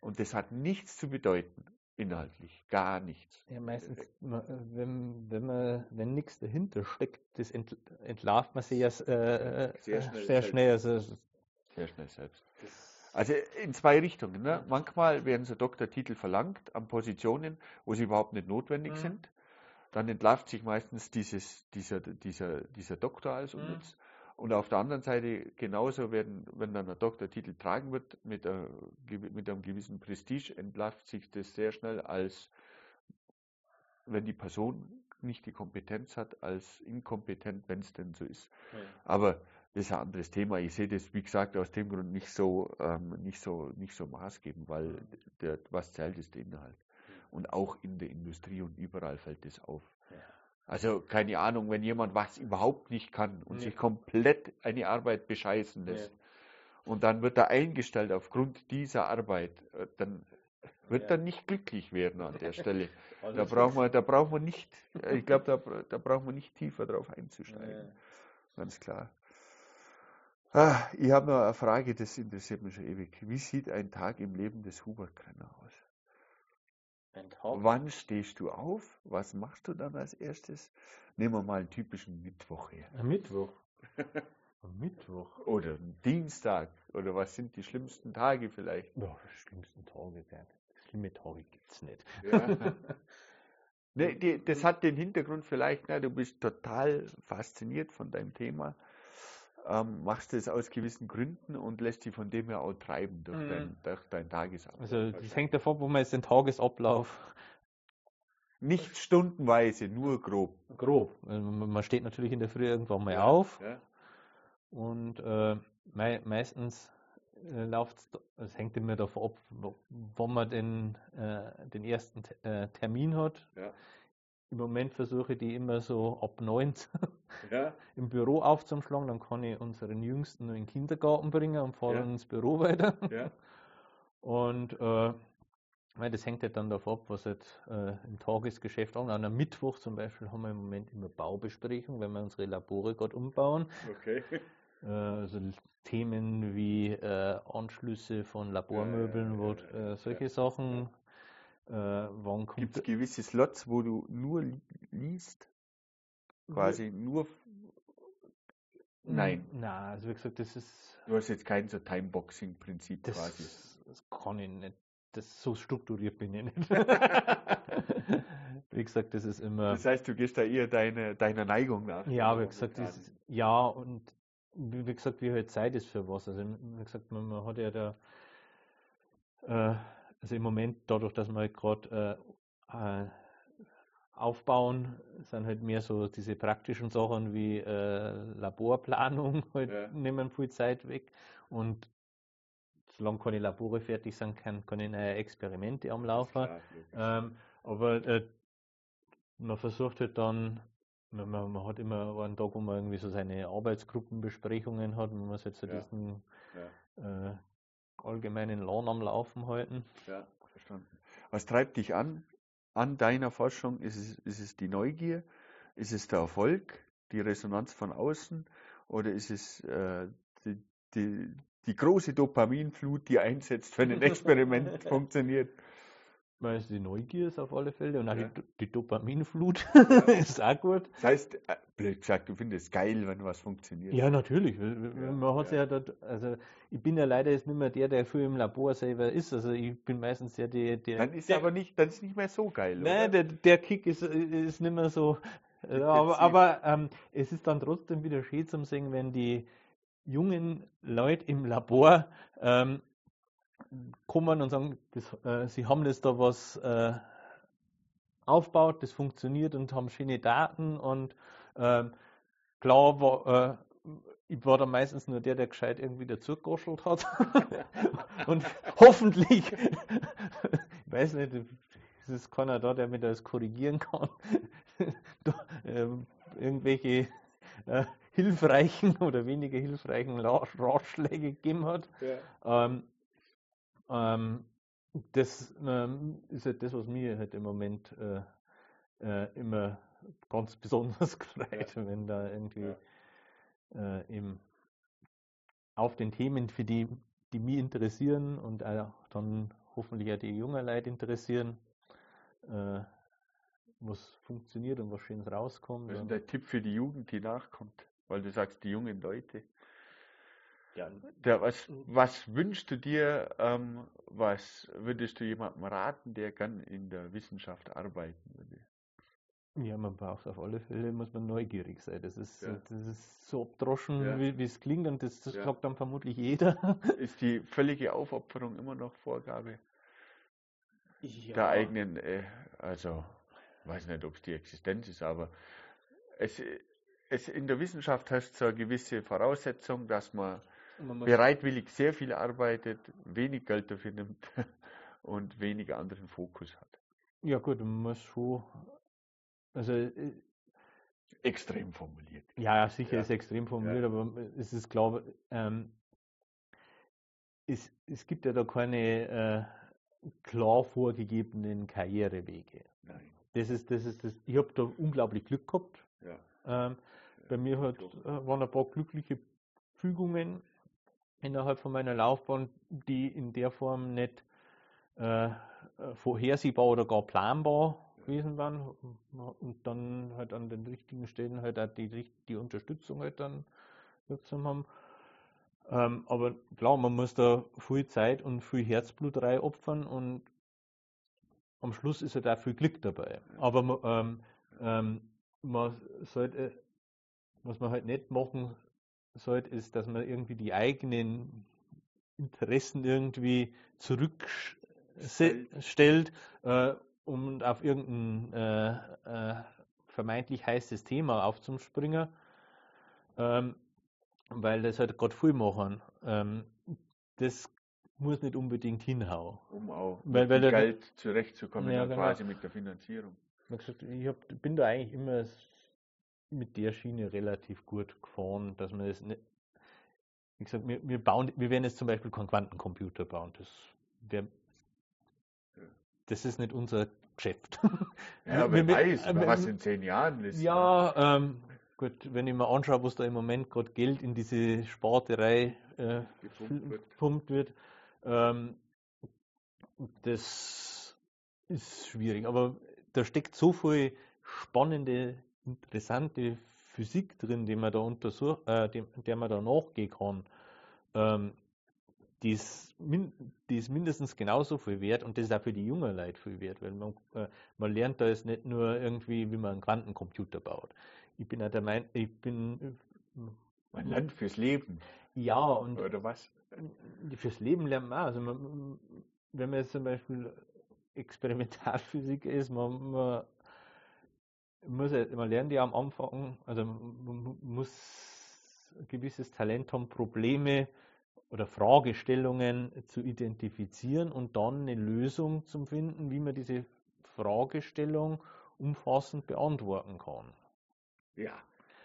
Und das hat nichts zu bedeuten, inhaltlich, gar nichts. Ja, meistens, wenn, wenn, man, wenn nichts dahinter steckt, das entlarvt man sich ja äh, sehr schnell. Sehr schnell, also, sehr schnell selbst. Also in zwei Richtungen. Ne? Manchmal werden so Doktortitel verlangt an Positionen, wo sie überhaupt nicht notwendig mhm. sind dann entlarvt sich meistens dieses, dieser, dieser, dieser Doktor als mhm. unnütz. Mhm. Und auf der anderen Seite genauso werden, wenn dann ein Doktortitel tragen wird mit, äh, mit einem gewissen Prestige, entlarvt sich das sehr schnell als, wenn die Person nicht die Kompetenz hat, als inkompetent, wenn es denn so ist. Ja. Aber das ist ein anderes Thema. Ich sehe das, wie gesagt, aus dem Grund nicht so, ähm, nicht so, nicht so maßgebend, weil der, was zählt, ist der Inhalt und auch in der Industrie und überall fällt das auf. Ja. Also keine Ahnung, wenn jemand was überhaupt nicht kann und nee. sich komplett eine Arbeit bescheißen lässt nee. und dann wird er eingestellt aufgrund dieser Arbeit, äh, dann wird ja. er nicht glücklich werden an der Stelle. Also da braucht man, da braucht man nicht, äh, ich glaube, da, da braucht man nicht tiefer drauf einzusteigen. Ja. Ganz klar. Ah, ich habe noch eine Frage, das interessiert mich schon ewig. Wie sieht ein Tag im Leben des Hubert Krenner aus? Wann stehst du auf? Was machst du dann als erstes? Nehmen wir mal einen typischen Mittwoch her. Ein Mittwoch. Ein Mittwoch. Oder Dienstag. Oder was sind die schlimmsten Tage vielleicht? Oh, die schlimmsten Tage, schlimme Tage gibt es nicht. Ja. nee, die, das hat den Hintergrund vielleicht, na, du bist total fasziniert von deinem Thema ähm, machst du es aus gewissen Gründen und lässt dich von dem her auch treiben durch, mhm. dein, durch dein Tagesablauf. Also das hängt davon, wo man jetzt den Tagesablauf. Nicht stundenweise, nur grob. Grob. Also man steht natürlich in der Früh irgendwann mal ja, auf. Ja. Und äh, mei meistens äh, läuft es, hängt immer davon ab, wann man den, äh, den ersten äh, Termin hat. Ja. Im Moment versuche ich die immer so ab 9 ja. im Büro aufzuschlagen, dann kann ich unseren Jüngsten in den Kindergarten bringen und fahre ja. ins Büro weiter. Ja. Und äh, das hängt halt dann davon ab, was halt äh, im Tagesgeschäft an. An einem Mittwoch zum Beispiel haben wir im Moment immer Baubesprechung, wenn wir unsere Labore gerade umbauen. Okay. Äh, also Themen wie äh, Anschlüsse von Labormöbeln, wo, solche Sachen äh, wann kommt Gibt es gewisse Slots, wo du nur liest? Quasi nur. Nein. Nein, also wie gesagt, das ist. Du hast jetzt kein so Timeboxing-Prinzip quasi. Das kann ich nicht. Das so strukturiert bin ich nicht. wie gesagt, das ist immer. Das heißt, du gehst da eher deine, deiner Neigung nach. Ja, wie gesagt, ist, ja, und wie gesagt, wie halt Zeit ist für was. Also, wie gesagt, man, man hat ja da. Äh, also im Moment, dadurch, dass wir halt gerade äh, äh, aufbauen, sind halt mehr so diese praktischen Sachen wie äh, Laborplanung, halt ja. nehmen viel Zeit weg. Und solange keine Labore fertig sind, kann, ich neue Experimente am Laufen. Ähm, aber äh, man versucht halt dann, man, man, hat immer einen Tag, wo man irgendwie so seine Arbeitsgruppenbesprechungen hat, man muss jetzt so ja. diesen ja. Äh, allgemeinen Lohn am Laufen halten. Ja, verstanden. Was treibt dich an, an deiner Forschung? Ist es, ist es die Neugier? Ist es der Erfolg, die Resonanz von außen? Oder ist es äh, die, die, die große Dopaminflut, die einsetzt, wenn ein Experiment funktioniert? Weil die Neugier ist auf alle Fälle und auch ja. die, die, Dopaminflut ist auch gut. Das heißt, äh, blöd gesagt, du findest es geil, wenn was funktioniert. Ja, natürlich. Ja, Man hat ja. ja dort, also ich bin ja leider jetzt nicht mehr der, der für im Labor selber ist. Also ich bin meistens der, der. der dann ist der, aber nicht, dann ist nicht mehr so geil. Nein, der, der Kick ist, ist nicht mehr so. aber, aber ähm, es ist dann trotzdem wieder schön zum sehen, wenn die jungen Leute im Labor ähm, kommen und sagen, das, äh, sie haben jetzt da was äh, aufgebaut, das funktioniert und haben schöne Daten und äh, klar war, äh, ich war da meistens nur der, der gescheit irgendwie dazu gegoschelt hat. und hoffentlich, ich weiß nicht, es ist keiner da, der mir das korrigieren kann, da, ähm, irgendwelche äh, hilfreichen oder weniger hilfreichen Ratschläge gegeben hat. Ja. Ähm, ähm, das ähm, ist halt das, was mir halt im Moment äh, äh, immer ganz besonders gefreut, ja. wenn da irgendwie ja. äh, eben auf den Themen, für die, die mich interessieren und auch dann hoffentlich auch die jungen Leute interessieren, äh, was funktioniert und was Schönes rauskommt. Was ist dein Tipp für die Jugend, die nachkommt? Weil du sagst, die jungen Leute. Der, was, was wünschst du dir, ähm, was würdest du jemandem raten, der gern in der Wissenschaft arbeiten würde? Ja, man braucht auf alle Fälle, muss man neugierig sein. Das ist, ja. das ist so abdroschen, ja. wie, es klingt und das, das ja. sagt dann vermutlich jeder. Ist die völlige Aufopferung immer noch Vorgabe der eigenen, äh, also weiß nicht, ob es die Existenz ist, aber es, es in der Wissenschaft hast so eine gewisse Voraussetzung, dass man bereitwillig sehr viel arbeitet, wenig Geld dafür nimmt und wenig anderen Fokus hat. Ja gut, man muss schon, also äh, extrem formuliert. Ja, ja sicher ja. ist extrem formuliert, ja. aber es ist glaube ähm, es, es gibt ja da keine äh, klar vorgegebenen Karrierewege. Nein. Das ist, das ist das. Ich habe da unglaublich Glück gehabt. Ja. Ähm, bei mir hat, äh, waren ein paar glückliche Fügungen innerhalb von meiner Laufbahn, die in der Form nicht äh, äh vorhersehbar oder gar planbar gewesen waren und dann halt an den richtigen Stellen halt auch die, die Unterstützung halt dann wirksam haben. Ähm, aber klar, man muss da viel Zeit und viel Herzblut rein opfern und am Schluss ist halt auch viel Glück dabei. Aber ähm, ähm, man sollte, was man halt nicht machen sollte, ist, dass man irgendwie die eigenen Interessen irgendwie zurückstellt äh, um auf irgendein äh, äh, vermeintlich heißes Thema aufzuspringen, ähm, weil das halt gerade viel machen. Ähm, das muss nicht unbedingt hinhauen. Um auch weil, weil mit Geld zurechtzukommen, ja, genau. quasi mit der Finanzierung. Ich hab, bin da eigentlich immer mit der Schiene relativ gut gefahren, dass man das nicht. Wie gesagt, wir, wir, bauen, wir werden jetzt zum Beispiel keinen Quantencomputer bauen. Das, wär, das ist nicht unser Geschäft. Ja, wer weiß, äh, was in zehn Jahren ist. Ja, ähm, gut, wenn ich mir anschaue, was da im Moment gerade Geld in diese Sporterei äh, gepumpt wird, ähm, das ist schwierig. Aber da steckt so viel spannende, interessante Physik drin, die man da untersucht, äh, der man da nachgehen kann. Ähm, die ist, min, die ist mindestens genauso viel wert und das ist auch für die jungen Leute viel wert, weil man, äh, man lernt da jetzt nicht nur irgendwie, wie man einen Quantencomputer baut. Ich bin auch der Meinung, ich bin. Man lernt fürs Leben. Ja, und. Oder was? Fürs Leben lernt man auch. Also man, wenn man jetzt zum Beispiel Experimentalphysik ist, man, man muss ja, man lernt ja am Anfang, also man muss ein gewisses Talent haben, Probleme oder Fragestellungen zu identifizieren und dann eine Lösung zu finden, wie man diese Fragestellung umfassend beantworten kann. Ja.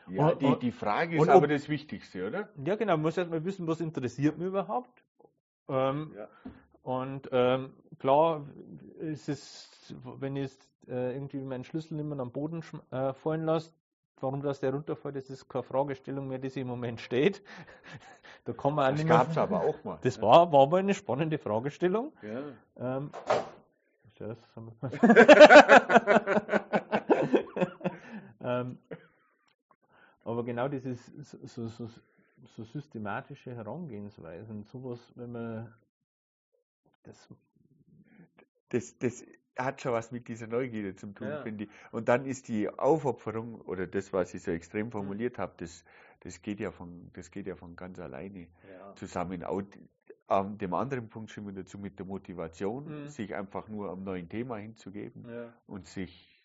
Ja, und, die, die Frage ist und, aber das Wichtigste, oder? Ja, genau. Man muss erstmal wissen, was interessiert mich überhaupt. Ähm, ja. Und ähm, klar ist es, wenn ich äh, irgendwie meinen Schlüssel nicht mehr am Boden äh, fallen lasse, warum das der runterfällt, das ist keine Fragestellung mehr, die sich im Moment steht. Da kann man das gab es aber auch mal. Das war, war mal eine spannende Fragestellung. Ja. Ähm, ähm, aber genau dieses so, so, so, systematische Herangehensweisen, sowas, wenn man das, das, das hat schon was mit dieser Neugierde zu tun, ja. finde ich. Und dann ist die Aufopferung oder das, was ich so extrem formuliert habe, das, das geht ja von, das geht ja von ganz alleine ja. zusammen. Auch, ähm, dem anderen Punkt stimmen wir dazu mit der Motivation, mhm. sich einfach nur am neuen Thema hinzugeben ja. und sich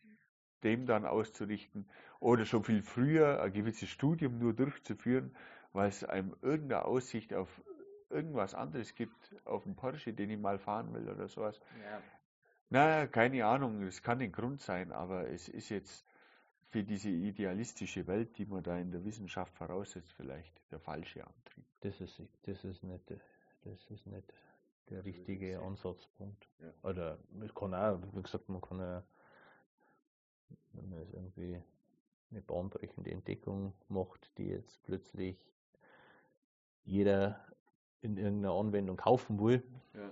dem dann auszurichten oder schon viel früher ein gewisses Studium nur durchzuführen, weil es einem irgendeine Aussicht auf irgendwas anderes gibt, auf einen Porsche, den ich mal fahren will oder sowas. Ja. Na, keine Ahnung, es kann ein Grund sein, aber es ist jetzt für diese idealistische Welt, die man da in der Wissenschaft voraussetzt, vielleicht der falsche Antrieb. Das ist, das ist nicht, das ist nicht der richtige. Ansatzpunkt. Ja. Oder es kann auch, wie gesagt, man kann ja, wenn man jetzt irgendwie eine bahnbrechende Entdeckung macht, die jetzt plötzlich jeder in irgendeiner Anwendung kaufen will, Ja.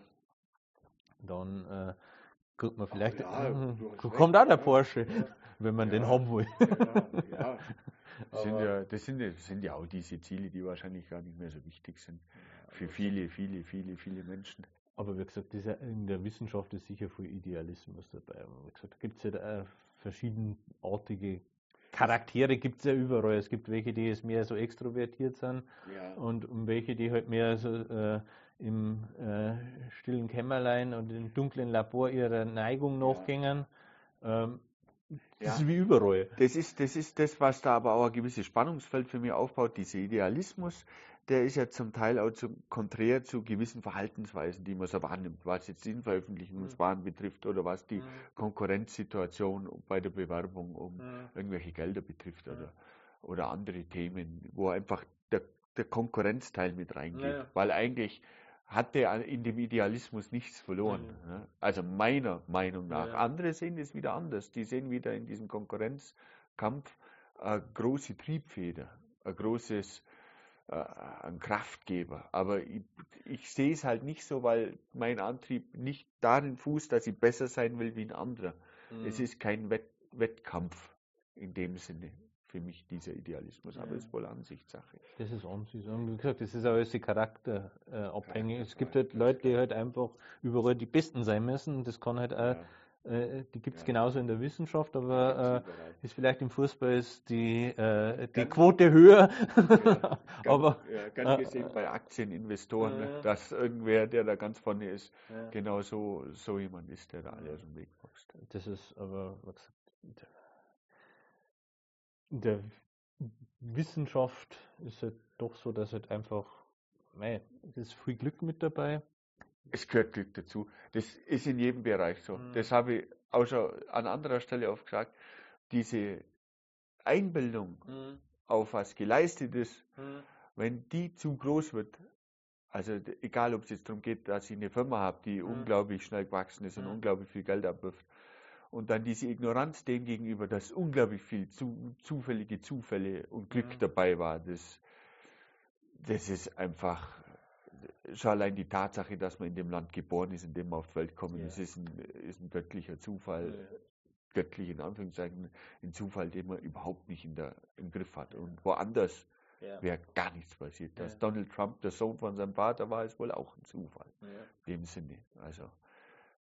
dann äh, kriegt man vielleicht, ja, äh, kommt auch der. Porsche, wenn man den haben will. Ja. Das, sind ja, das, sind das sind ja auch diese Ziele, die wahrscheinlich gar nicht mehr so wichtig sind. Für viele, viele, viele, viele Menschen. Aber wie gesagt, dieser, in der Wissenschaft ist sicher viel Idealismus dabei. Wie gesagt, da gibt es ja auch verschiedenartige Charaktere, gibt es ja überall. Es gibt welche, die jetzt mehr so extrovertiert sind Ja. und, und welche, die halt mehr so äh, im äh, stillen Kämmerlein und im dunklen Labor ihrer Neigung nachgängen. Ähm, das Ja. ist wie überall. Das ist, das ist das, was da aber auch ein gewisses Spannungsfeld für mich aufbaut. Dieser Idealismus, der ist ja zum Teil auch zum, konträr zu gewissen Verhaltensweisen, die man so wahrnimmt, was jetzt den Veröffentlichungswahn betrifft oder was die Konkurrenzsituation bei der Bewerbung um irgendwelche Gelder betrifft oder, oder andere Themen, wo einfach der, der Konkurrenzteil mit reingeht. Ja, ja. Weil eigentlich hat der in dem Idealismus nichts verloren. Mhm. ne? Also meiner Meinung nach. Ja. Andere sehen es wieder anders. Die sehen wieder in diesem Konkurrenzkampf eine große Triebfeder, ein großes äh, ein Kraftgeber. Aber ich, ich sehe es halt nicht so, weil mein Antrieb nicht darin fußt, dass ich besser sein will wie ein anderer. Mhm. Es ist kein Wett Wettkampf in dem Sinne für mich, dieser Idealismus. Aber es ist wohl Ansichtssache. Das ist. Und wie gesagt, das ist auch alles charakterabhängig. Abhängig. es gibt halt Leute, die halt einfach überall die Besten sein müssen. Das kann halt auch, äh, die gibt es Ja. genauso in der Wissenschaft, aber äh, ist vielleicht im Fußball ist die, äh, die Ganz- Quote höher. Ja, ganz, aber ja, ganz äh, gesehen bei Aktieninvestoren, Ja. dass irgendwer, der da ganz vorne ist, genau so, so jemand ist, der da alle aus dem Weg boxt. das ist aber, gesagt, in der Wissenschaft ist halt doch so, dass halt einfach, mei, es ist viel Glück mit dabei. Es gehört Glück dazu. Das ist in jedem Bereich so. Mhm. Das habe ich auch schon an anderer Stelle oft gesagt. Diese Einbildung auf was geleistet ist, wenn die zu groß wird, also egal ob es jetzt darum geht, dass ich eine Firma habe, die Mhm. unglaublich schnell gewachsen ist und Mhm. unglaublich viel Geld abwirft, und dann diese Ignoranz dem gegenüber, dass unglaublich viel zu, zufällige Zufälle und Glück Mhm. dabei war, das, das ist einfach schon allein die Tatsache, dass man in dem Land geboren ist, in dem man auf die Welt kommen Ja. ist, ist ein, ist ein göttlicher Zufall, göttlich in Anführungszeichen, ein Zufall, den man überhaupt nicht in der, im Griff hat. Und woanders Ja. wäre gar nichts passiert. Dass Ja. Donald Trump der Sohn von seinem Vater war, ist wohl auch ein Zufall. Ja. In dem Sinne. Also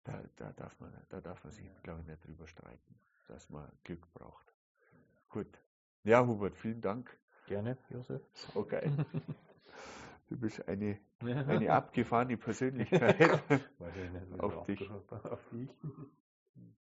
da, da, darf, man, da darf man sich, glaube ich, nicht drüber streiten, dass man Glück braucht. Gut. Ja, Hubert, vielen Dank. Gerne, Josef. Okay. Du bist eine, eine abgefahrene Persönlichkeit. Weiß ich nicht, Auf dich. Auf dich.